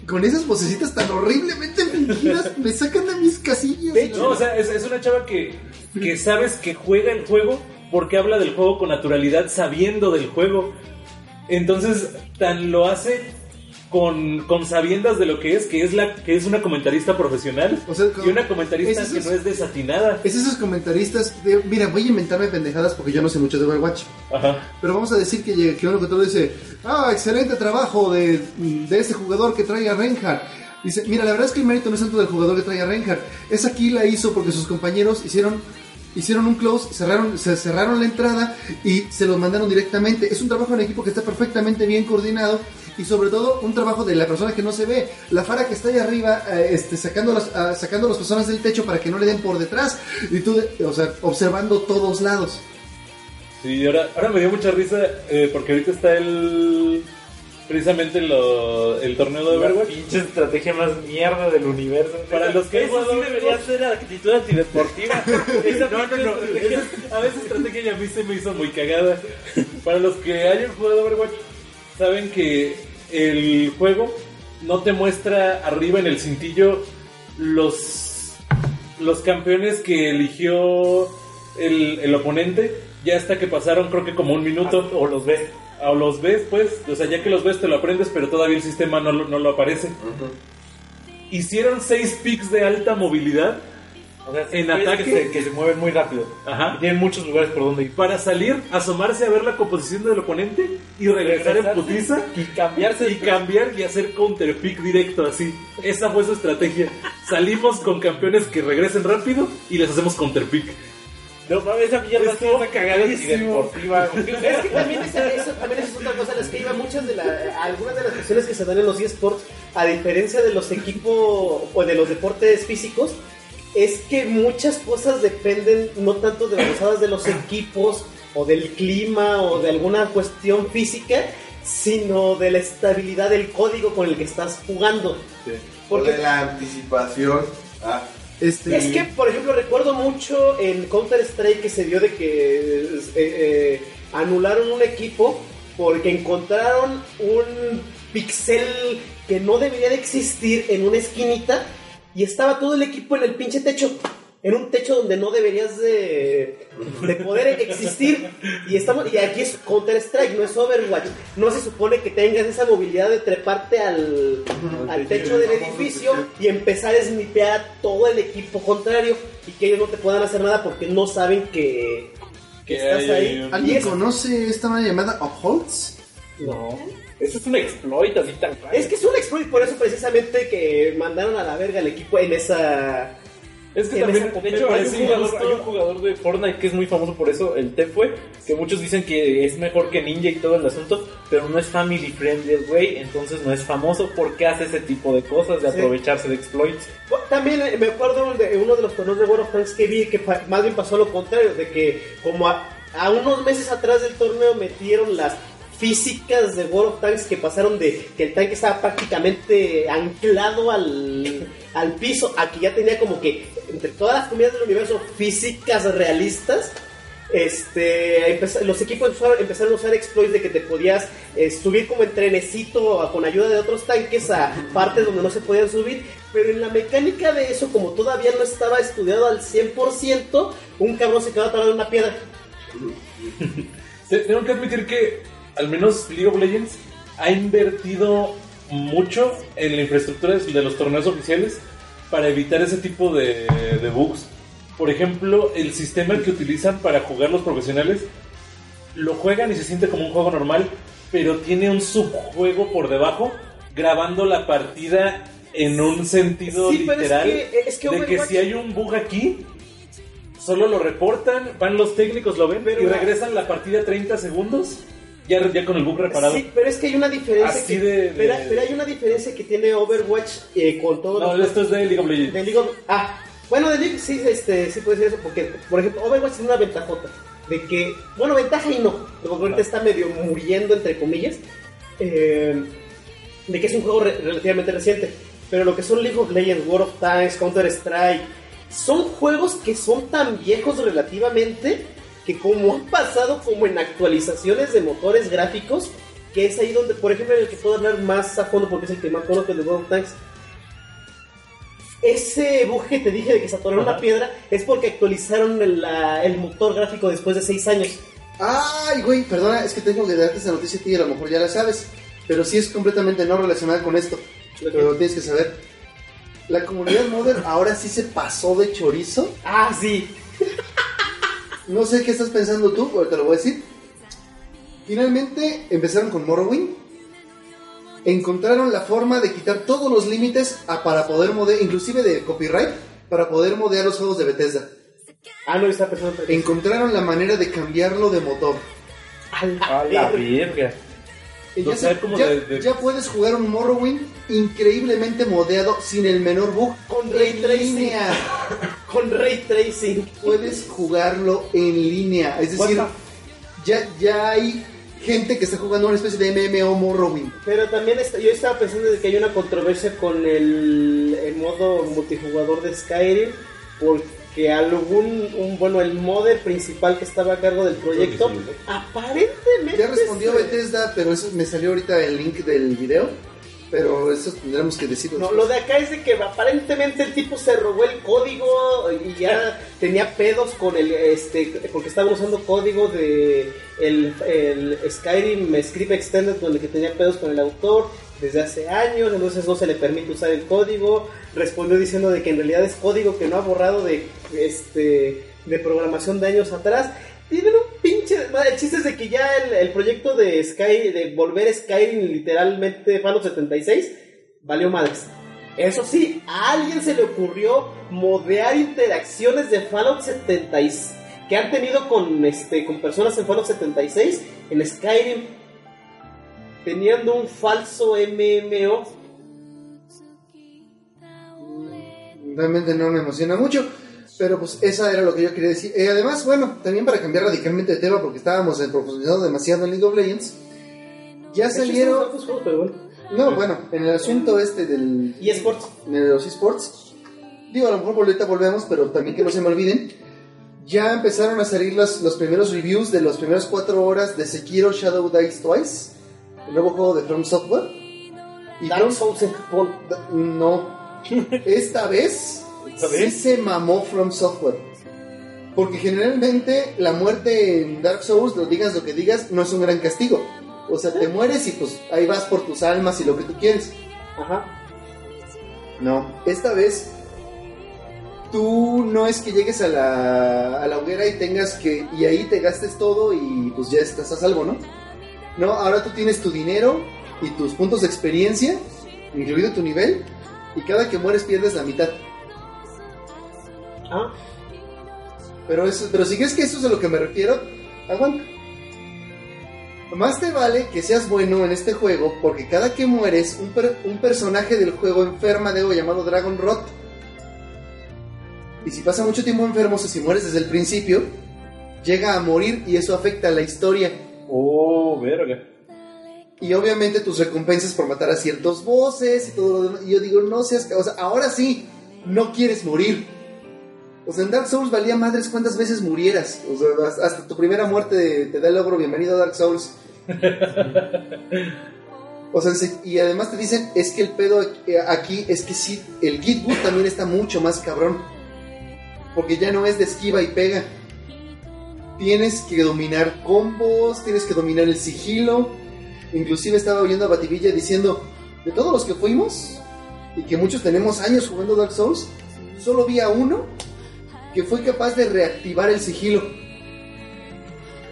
con esas vocecitas tan horriblemente fingidas me sacan de mis casillas. No, o sea, es, es una chava que, que sabes que juega el juego porque habla del juego con naturalidad, sabiendo del juego. Entonces, tan lo hace con, con sabiendas de lo que es, que es la que es una comentarista profesional O sea, con- y una comentarista es que no es desatinada. Es esos comentaristas de, mira, voy a inventarme pendejadas porque yo no sé mucho de Overwatch. Ajá. Pero vamos a decir que, que un locutor dice, ah, excelente trabajo de, de este jugador que trae a Reinhardt. Dice, mira, la verdad es que el mérito no es tanto del jugador que trae a Reinhardt. Esa aquí la hizo porque sus compañeros hicieron, hicieron un close, cerraron, se cerraron la entrada y se los mandaron directamente. Es un trabajo en equipo que está perfectamente bien coordinado y sobre todo un trabajo de la persona que no se ve. La Fara que está ahí arriba, eh, este, sacando, las, ah, sacando a las personas del techo para que no le den por detrás. Y tú, de- o sea, observando todos lados. Sí, ahora, ahora me dio mucha risa eh, porque ahorita está el precisamente lo- el torneo de La Overwatch. pinche estrategia más mierda del universo. Para los que Eso sí debería ser actitud antideportiva. Esa No, no, no. esa- a veces estrategia y a mí se me hizo muy cagada. Para los que hayan jugado Overwatch, saben que el juego no te muestra arriba en el cintillo los, los campeones que eligió el, el oponente. Ya hasta que pasaron, creo que como un minuto. O los ves. O los ves, pues. O sea, ya que los ves, te lo aprendes, pero todavía el sistema no, lo- no lo aparece. Hicieron seis picks de alta movilidad O sea, En ataque. Que se, que se mueven muy rápido. Ajá. Y tienen muchos lugares por donde ir. para salir, asomarse a ver la composición del oponente y regresar en putiza Y cambiarse. y cambiar y hacer counter pick directo así. Esa fue su estrategia. Salimos con campeones que regresen rápido y les hacemos counter pick. No mames, esa mierda cagada y cagadísimo. deportiva. Es que también esa, eso, también es otra cosa, las que iba muchas de la, algunas de las cuestiones que se dan en los eSports, a diferencia de los equipos o de los deportes físicos, es que muchas cosas dependen no tanto de las usadas de los equipos o del clima o de alguna cuestión física, sino de la estabilidad del código con el que estás jugando. Porque Porque de la anticipación. Ah, Este, es que, por ejemplo, recuerdo mucho en Counter-Strike que se dio de que eh, eh, anularon un equipo porque encontraron un pixel que no debería de existir en una esquinita y estaba todo el equipo en el pinche techo. En un techo donde no deberías de, de poder existir. Y estamos y aquí es Counter-Strike, no es Overwatch. No se supone que tengas esa movilidad de treparte al, al techo del edificio y empezar a snipear a todo el equipo contrario y que ellos no te puedan hacer nada porque no saben que, que estás ahí. ¿Alguien conoce esta manera llamada Upholds? No. Eso es un exploit así tan raro. es que es un exploit, por eso precisamente que mandaron a la verga al equipo en esa... Es que En también, esa- De hecho, hay un, jugador, hay un jugador de Fortnite que es muy famoso por eso, el Tefue, que muchos dicen que es mejor que Ninja y todo el asunto, pero no es family friendly el güey, entonces no es famoso porque hace ese tipo de cosas, de Sí. aprovecharse de exploits. También eh, me acuerdo de uno de los torneos de World of Tanks que vi que más bien pasó lo contrario, de que como a, a unos meses atrás del torneo metieron las físicas de World of Tanks que pasaron de que el tanque estaba prácticamente anclado al, al piso a que ya tenía como que entre todas las comidas del universo físicas realistas este los equipos empezaron, empezaron a usar exploits de que te podías eh, subir como en trenecito con ayuda de otros tanques a partes donde no se podían subir pero en la mecánica de eso como todavía no estaba estudiado al 100% un cabrón se quedó atorado en una piedra. Te- Tengo que admitir que al menos League of Legends ha invertido mucho en la infraestructura de los torneos oficiales para evitar ese tipo de, de bugs. Por ejemplo, el sistema que utilizan para jugar los profesionales lo juegan y se siente como un juego normal, pero tiene un subjuego por debajo grabando la partida en un sentido Sí, pero es literal que- es que de que si hay un bug aquí solo lo reportan, van los técnicos, lo ven Pero y regresan la partida 30 segundos Ya, ya con el bug reparado. Sí, pero es que hay una diferencia. Así que- de- de- Pero, pero hay una diferencia que tiene Overwatch eh, con todo No, esto es de League of Legends. de League of- Ah, bueno, de League sí, este, sí puede ser eso, porque, por ejemplo, Overwatch tiene una ventajota. De que, bueno, ventaja y no, porque ahorita está medio muriendo, entre comillas. eh, de que es un juego re- relativamente reciente. Pero lo que son League of Legends, World of Tanks, Counter-Strike, son juegos que son tan viejos relativamente que como han pasado como en actualizaciones de motores gráficos, que es ahí donde, por ejemplo, en el que puedo hablar más a fondo porque es el que más conozco el de World of Tanks. Ese bug que te dije de que se atoró una piedra es porque actualizaron el, la- el motor gráfico después de 6 años. Ay, güey, perdona, es que tengo que darte esa noticia a ti, a lo mejor ya la sabes. Pero sí es completamente no relacionada con esto. Pero lo tienes que saber. La comunidad modern ahora sí se pasó de chorizo. Ah, sí. No sé qué estás pensando tú, pero te lo voy a decir. Finalmente empezaron con Morrowind. Encontraron la forma de quitar todos los límites a- para poder modear, inclusive de copyright, para poder modear los juegos de Bethesda. Ah, no, está pensando en Encontraron la manera de cambiarlo de motor. A la A la verga. verga. Ya, sea, se- como ya- de- de- ya puedes jugar un Morrowind increíblemente modeado sin el menor bug. Con ray en tracing. línea. Con ray tracing. Puedes jugarlo en línea. Es decir, ya, ya hay gente que está jugando una especie de MMO Morrowind. Pero también está- yo estaba pensando de que hay una controversia con el, el modo multijugador de Skyrim, porque algún, un, bueno, el modder principal que estaba a cargo del proyecto, aparentemente... Ya respondió se- Bethesda, pero eso me salió ahorita el link del video. Pero eso tendremos que decirlo. No, lo de acá es de que aparentemente el tipo se robó el código y ya tenía pedos con el, este, porque estaba usando código de el, el Skyrim Script Extended con el que tenía pedos con el autor desde hace años, entonces no se le permite usar el código. Respondió diciendo de que en realidad es código que no ha borrado de, este, de programación de años atrás. Tienen un pinche... El chiste es de que ya el, proyecto de Sky, de volver Skyrim literalmente Fallout 76, valió madres. Eso sí, a alguien se le ocurrió modear interacciones de Fallout 76 que han tenido con este con personas en Fallout 76 en Skyrim teniendo un falso MMO. Realmente no me emociona mucho. Pero pues esa era lo que yo quería decir. Y además, bueno, también para cambiar radicalmente de tema, porque estábamos en profundizando demasiado en League of Legends. Ya salieron. No, bueno, en el asunto este del. eSports. De los eSports. Digo, a lo mejor ahorita volvemos, pero también que no se me olviden. Ya empezaron a salir los, los primeros reviews de las primeras cuatro horas de Sekiro Shadow Dice Twice, el nuevo juego de From Software. Y Dark From- Souls. No. Esta vez ¿Esta sí vez? se mamó From Software. Porque generalmente la muerte en Dark Souls, lo digas lo que digas, no es un gran castigo. O sea, te mueres y pues ahí vas por tus almas y lo que tú quieres. Ajá. No, esta vez tú no es que llegues a la, a la hoguera y tengas que, y ahí te gastes todo y pues ya estás a salvo, ¿no? No, ahora tú tienes tu dinero y tus puntos de experiencia, incluido tu nivel, y cada que mueres pierdes la mitad. Ah. Pero, eso, pero si crees que eso es a lo que me refiero, aguanta. Más te vale que seas bueno en este juego porque cada que mueres, un, per- un personaje del juego enferma de algo llamado Dragon Rot. Y si pasa mucho tiempo enfermo, o sea, si mueres desde el principio, llega a morir y eso afecta a la historia. Oh, verga. Y obviamente tus recompensas por matar a ciertos bosses y todo lo demás. Y yo digo, no seas... O sea, ahora sí, no quieres morir. O sea, en Dark Souls valía madres cuántas veces murieras. O sea, hasta- tu primera muerte te da el logro, bienvenido a Dark Souls. O sea, se- y además te dicen, es que el pedo aquí- aquí es que sí, el Git Boot también está mucho más cabrón. Porque ya no es de esquiva y pega. Tienes que dominar combos, tienes que dominar el sigilo. Inclusive estaba oyendo a Bativilla diciendo, de todos los que fuimos, y que muchos tenemos años jugando Dark Souls, solo vi a uno que fue capaz de reactivar el sigilo.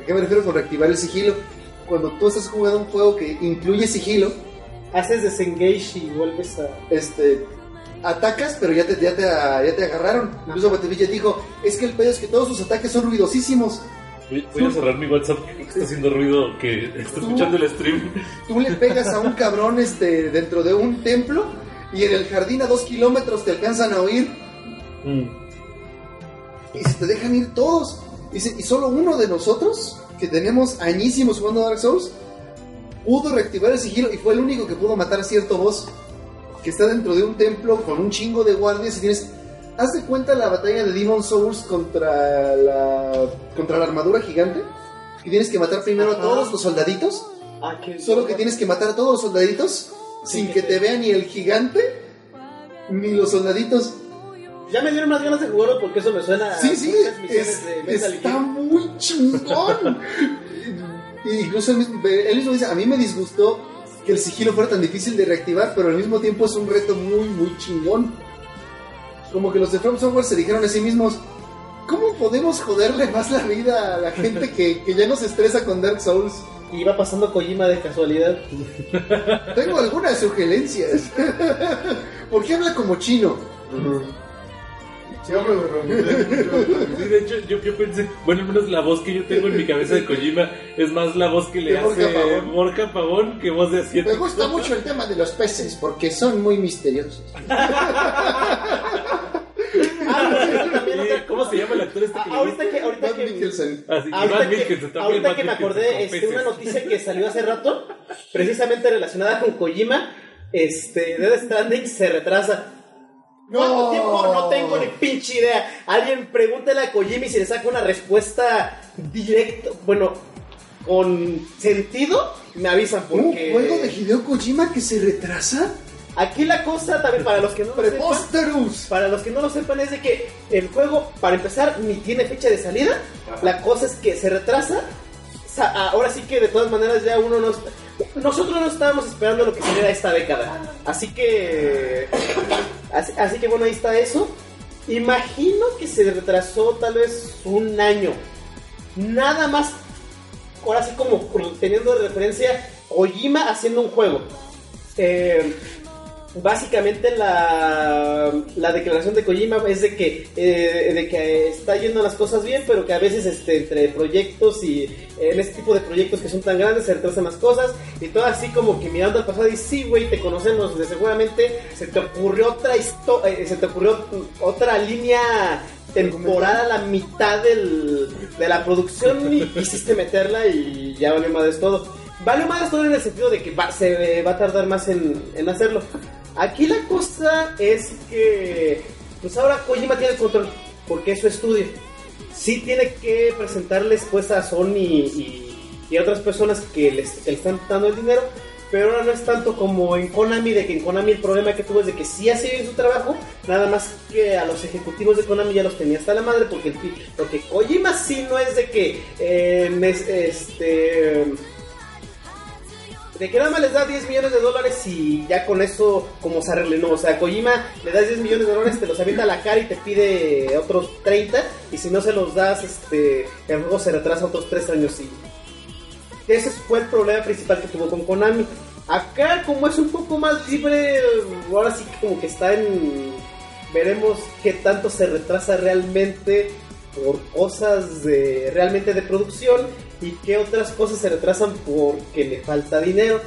¿A qué me refiero con reactivar el sigilo? Cuando tú estás jugando un juego que incluye sigilo, Haces desengage y vuelves a. este atacas, pero ya te, ya te, ya te agarraron. Incluso Bativilla dijo, es que el pedo es que todos sus ataques son ruidosísimos. Voy, voy a cerrar mi WhatsApp que está haciendo ruido que está escuchando el stream. Tú le pegas a un cabrón este, dentro de un templo y en el jardín a dos kilómetros te alcanzan a oír Mm. y se te dejan ir todos. Y, se- y solo uno de nosotros, que tenemos añísimos jugando Dark Souls, pudo reactivar el sigilo y fue el único que pudo matar a cierto boss que está dentro de un templo con un chingo de guardias y tienes... Haz de cuenta la batalla de Demon Souls contra la, contra la armadura gigante. Que tienes que matar primero a todos los soldaditos. Ah, qué- Solo que tienes que matar a todos los soldaditos sin que te vea ni el gigante ni los soldaditos. Ya me dieron más ganas de jugarlo porque eso me suena a Sí, sí, muchas misiones es- de está muy chingón. Incluso él mismo, él mismo dice, a mí me disgustó que el sigilo fuera tan difícil de reactivar, pero al mismo tiempo es un reto muy, muy chingón. Como que los de From Software se dijeron a sí mismos, ¿cómo podemos joderle más la vida a la gente que, que ya no se estresa con Dark Souls? Y va pasando Kojima de casualidad. Tengo algunas sugerencias. ¿Por qué habla como chino? Pero- Sí, de hecho, yo, yo pensé, bueno, al menos la voz que yo tengo en mi cabeza de Kojima es más la voz que le De Borja hace Pavón. Borja Pavón que voz de asiático. Me gusta mucho el tema de los peces porque son muy misteriosos. Ah, ¿Cómo se llama el actor este que Ah, ahorita que, ahorita Matt que, Mikkelsen. Ah, sí, ahorita Matt que- Mikkelsen, también ahorita Matt que me Mikkelsen, acordé, con este, peces. una noticia que salió hace rato, precisamente relacionada con Kojima, este, Death Stranding se retrasa. ¿Cuánto No. tiempo? No tengo ni pinche idea. Alguien pregúntele a Kojima y si le saca una respuesta directa, bueno, con sentido, me avisan ¿Un porque... juego de Hideo Kojima que se retrasa? Aquí la cosa también para los que no lo sepan, para los que no lo sepan es de que el juego, para empezar, ni tiene fecha de salida. La cosa es que se retrasa. Sa- Ahora sí que de todas maneras ya uno no... Nosotros no estábamos esperando lo que saliera esta década. Así que... Así, que bueno, ahí está eso. Imagino que se retrasó tal vez un año. Nada más. Ahora sí como teniendo de referencia Kojima haciendo un juego. Eh, básicamente la, la declaración de Kojima es de que eh, de que está yendo las cosas bien pero que a veces este entre proyectos y eh, en este tipo de proyectos que son tan grandes se retrasan las cosas y todo así como que mirando al pasado y sí güey te conocemos de seguramente se te ocurrió otra historia se te ocurrió otra línea temporada la mitad del, de la producción y quisiste meterla y ya valió madres todo Vale más todo en el sentido de que va- se va a tardar más en, en hacerlo. Aquí la cosa es que, pues ahora Kojima tiene el control, porque es su estudio. Sí tiene que presentarles pues a Sony y, a otras personas que le están dando el dinero, pero ahora no es tanto como en Konami, de que en Konami el problema que tuvo es de que sí hace bien su trabajo, nada más que a los ejecutivos de Konami ya los tenía hasta la madre, porque, porque Kojima sí no es de que, eh, este de que nada más les da 10 millones de dólares y ya con eso como se arregle, no, o sea, Kojima le das 10 millones de dólares, te los avienta a la cara y te pide otros 30 y si no se los das, este, el juego se retrasa otros 3 años y ese fue el problema principal que tuvo con Konami. Acá como es un poco más libre, ahora sí que como que está en... Veremos qué tanto se retrasa realmente por cosas realmente de producción y qué otras cosas se retrasan porque le falta dinero.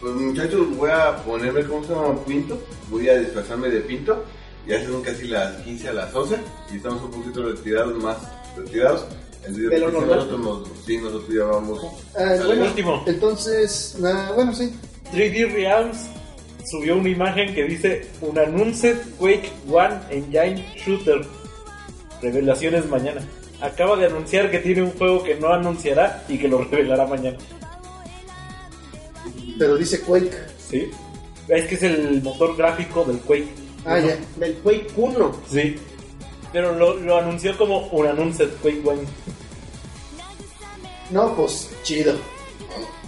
Pues muchachos, voy a ponerme, ¿cómo se llama? Pinto. Voy a disfrazarme de pinto. Ya son casi las 15 a las 11 y estamos un poquito retirados, más retirados. Lo pues, normal. Nosotros, nos, sí, nosotros ya vamos. Ah, bueno, Último. entonces, bueno, sí. 3D Realms subió una imagen que dice un Announced Quake One Engine Shooter. Revelaciones mañana. Acaba de anunciar que tiene un juego que no anunciará y que lo revelará mañana. Pero dice Quake. ¿Sí? Es que es el motor gráfico del Quake. Ah, ya. Del Quake 1. Sí. Pero lo, lo anunció como un Announced Quake One. No, pues, chido.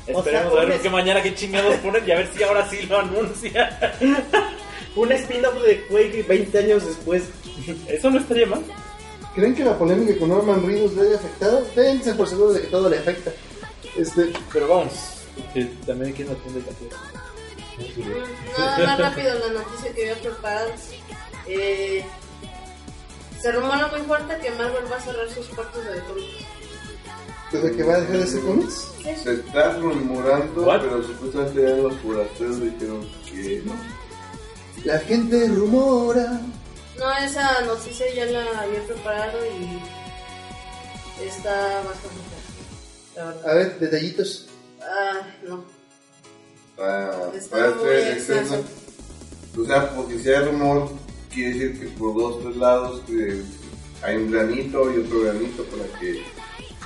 Esperemos sea, a ver un- qué mañana qué chingados ponen y a ver si ahora sí lo anuncia. Un spin-off de Quake 20 años después. Eso no estaría mal. ¿Creen que la polémica con Norman Reedus le haya afectado? Dense por seguro de que todo le afecta. Este, Pero vamos, que también aquí en la tienda Nada más rápido la noticia que había preparado. Eh, Se rumora muy fuerte que Marvel va a cerrar sus puertos de cómics. ¿Desde que va a dejar de ser cómics? Se está rumorando, What? pero supuestamente ya los forasteros dijeron que no. La gente rumora. No, esa noticia ya la había preparado y está. La verdad. A ver, detallitos. Ah, no. Para, Está para muy ser extenso. extenso. O sea, porque si hay rumor, quiere decir que por dos, tres lados que hay un granito y otro granito para que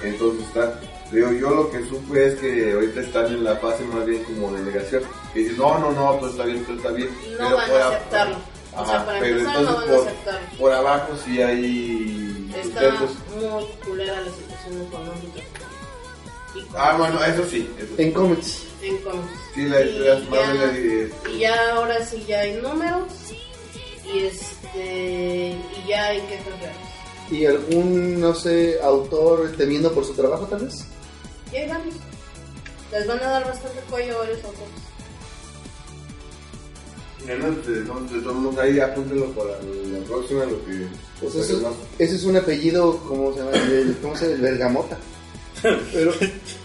entonces está. Digo, yo lo que supe es que ahorita están en la fase más bien como de negación. Que dicen, no, no, no, todo está bien, todo está bien. No van por a a- aceptarlo. O Ajá, sea, para pero empezar, no entonces van a por, aceptarlo. por abajo sí hay Está intentos. muy culera la situación económica. Ah, bueno, eso sí. Eso sí. En cómics. en cómics. Sí, la- Y las ya- eh, Y ya ahora sí ya hay números y este y ya hay quejas reales. ¿Y algún, no sé, autor temiendo por su trabajo, tal vez? Y hay varios. Les van a dar bastante cuello a varios autores. Entonces, entonces, todos ahí apúntenlo para la próxima, lo que... Pues eso, ese es un apellido, ¿cómo se llama? El- ¿Cómo se llama? El Bergamota. Pero,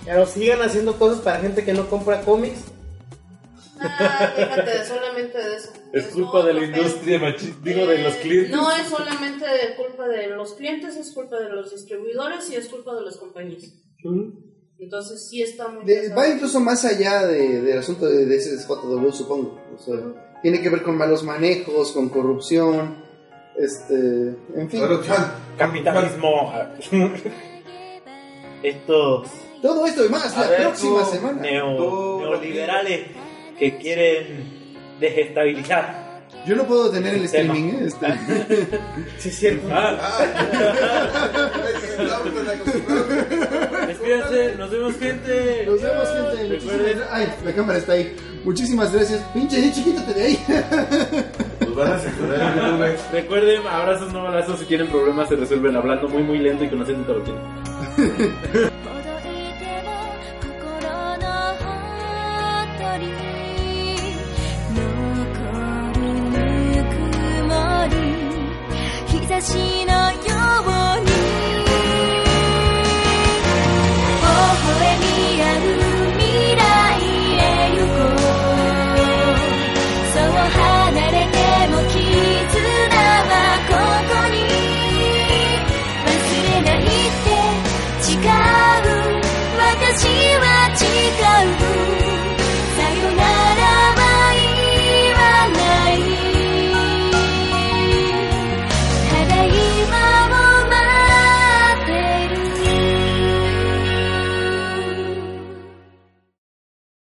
pero sigan haciendo cosas para gente que no compra cómics. Ah, déjate solamente de eso. Es culpa de la industria, machi- digo, de los clientes. No es solamente de culpa de los clientes, es culpa de los distribuidores y es culpa de las compañías. Entonces sí está muy De- va incluso más allá de- del asunto de, de ese JW, supongo. O sea, tiene que ver con malos manejos, con corrupción, este, en fin. Capitalismo. Estos Todo esto y más la ver, próxima semana. neo- neoliberales que quieren desestabilizar. Yo no puedo tener el streaming, ¿eh? Este, Sí, es cierto. Ah, despídense, nos vemos, gente. Nos vemos, gente. Recuerden, Ay, la cámara está ahí. Muchísimas gracias. Pinche Nietzsche, quítate de ahí. Nos van a censurar en YouTube. recuerden, abrazos, no balazos. Si tienen problemas, se resuelven hablando muy, muy lento y conociendo todo lo que ほどいても心のほとり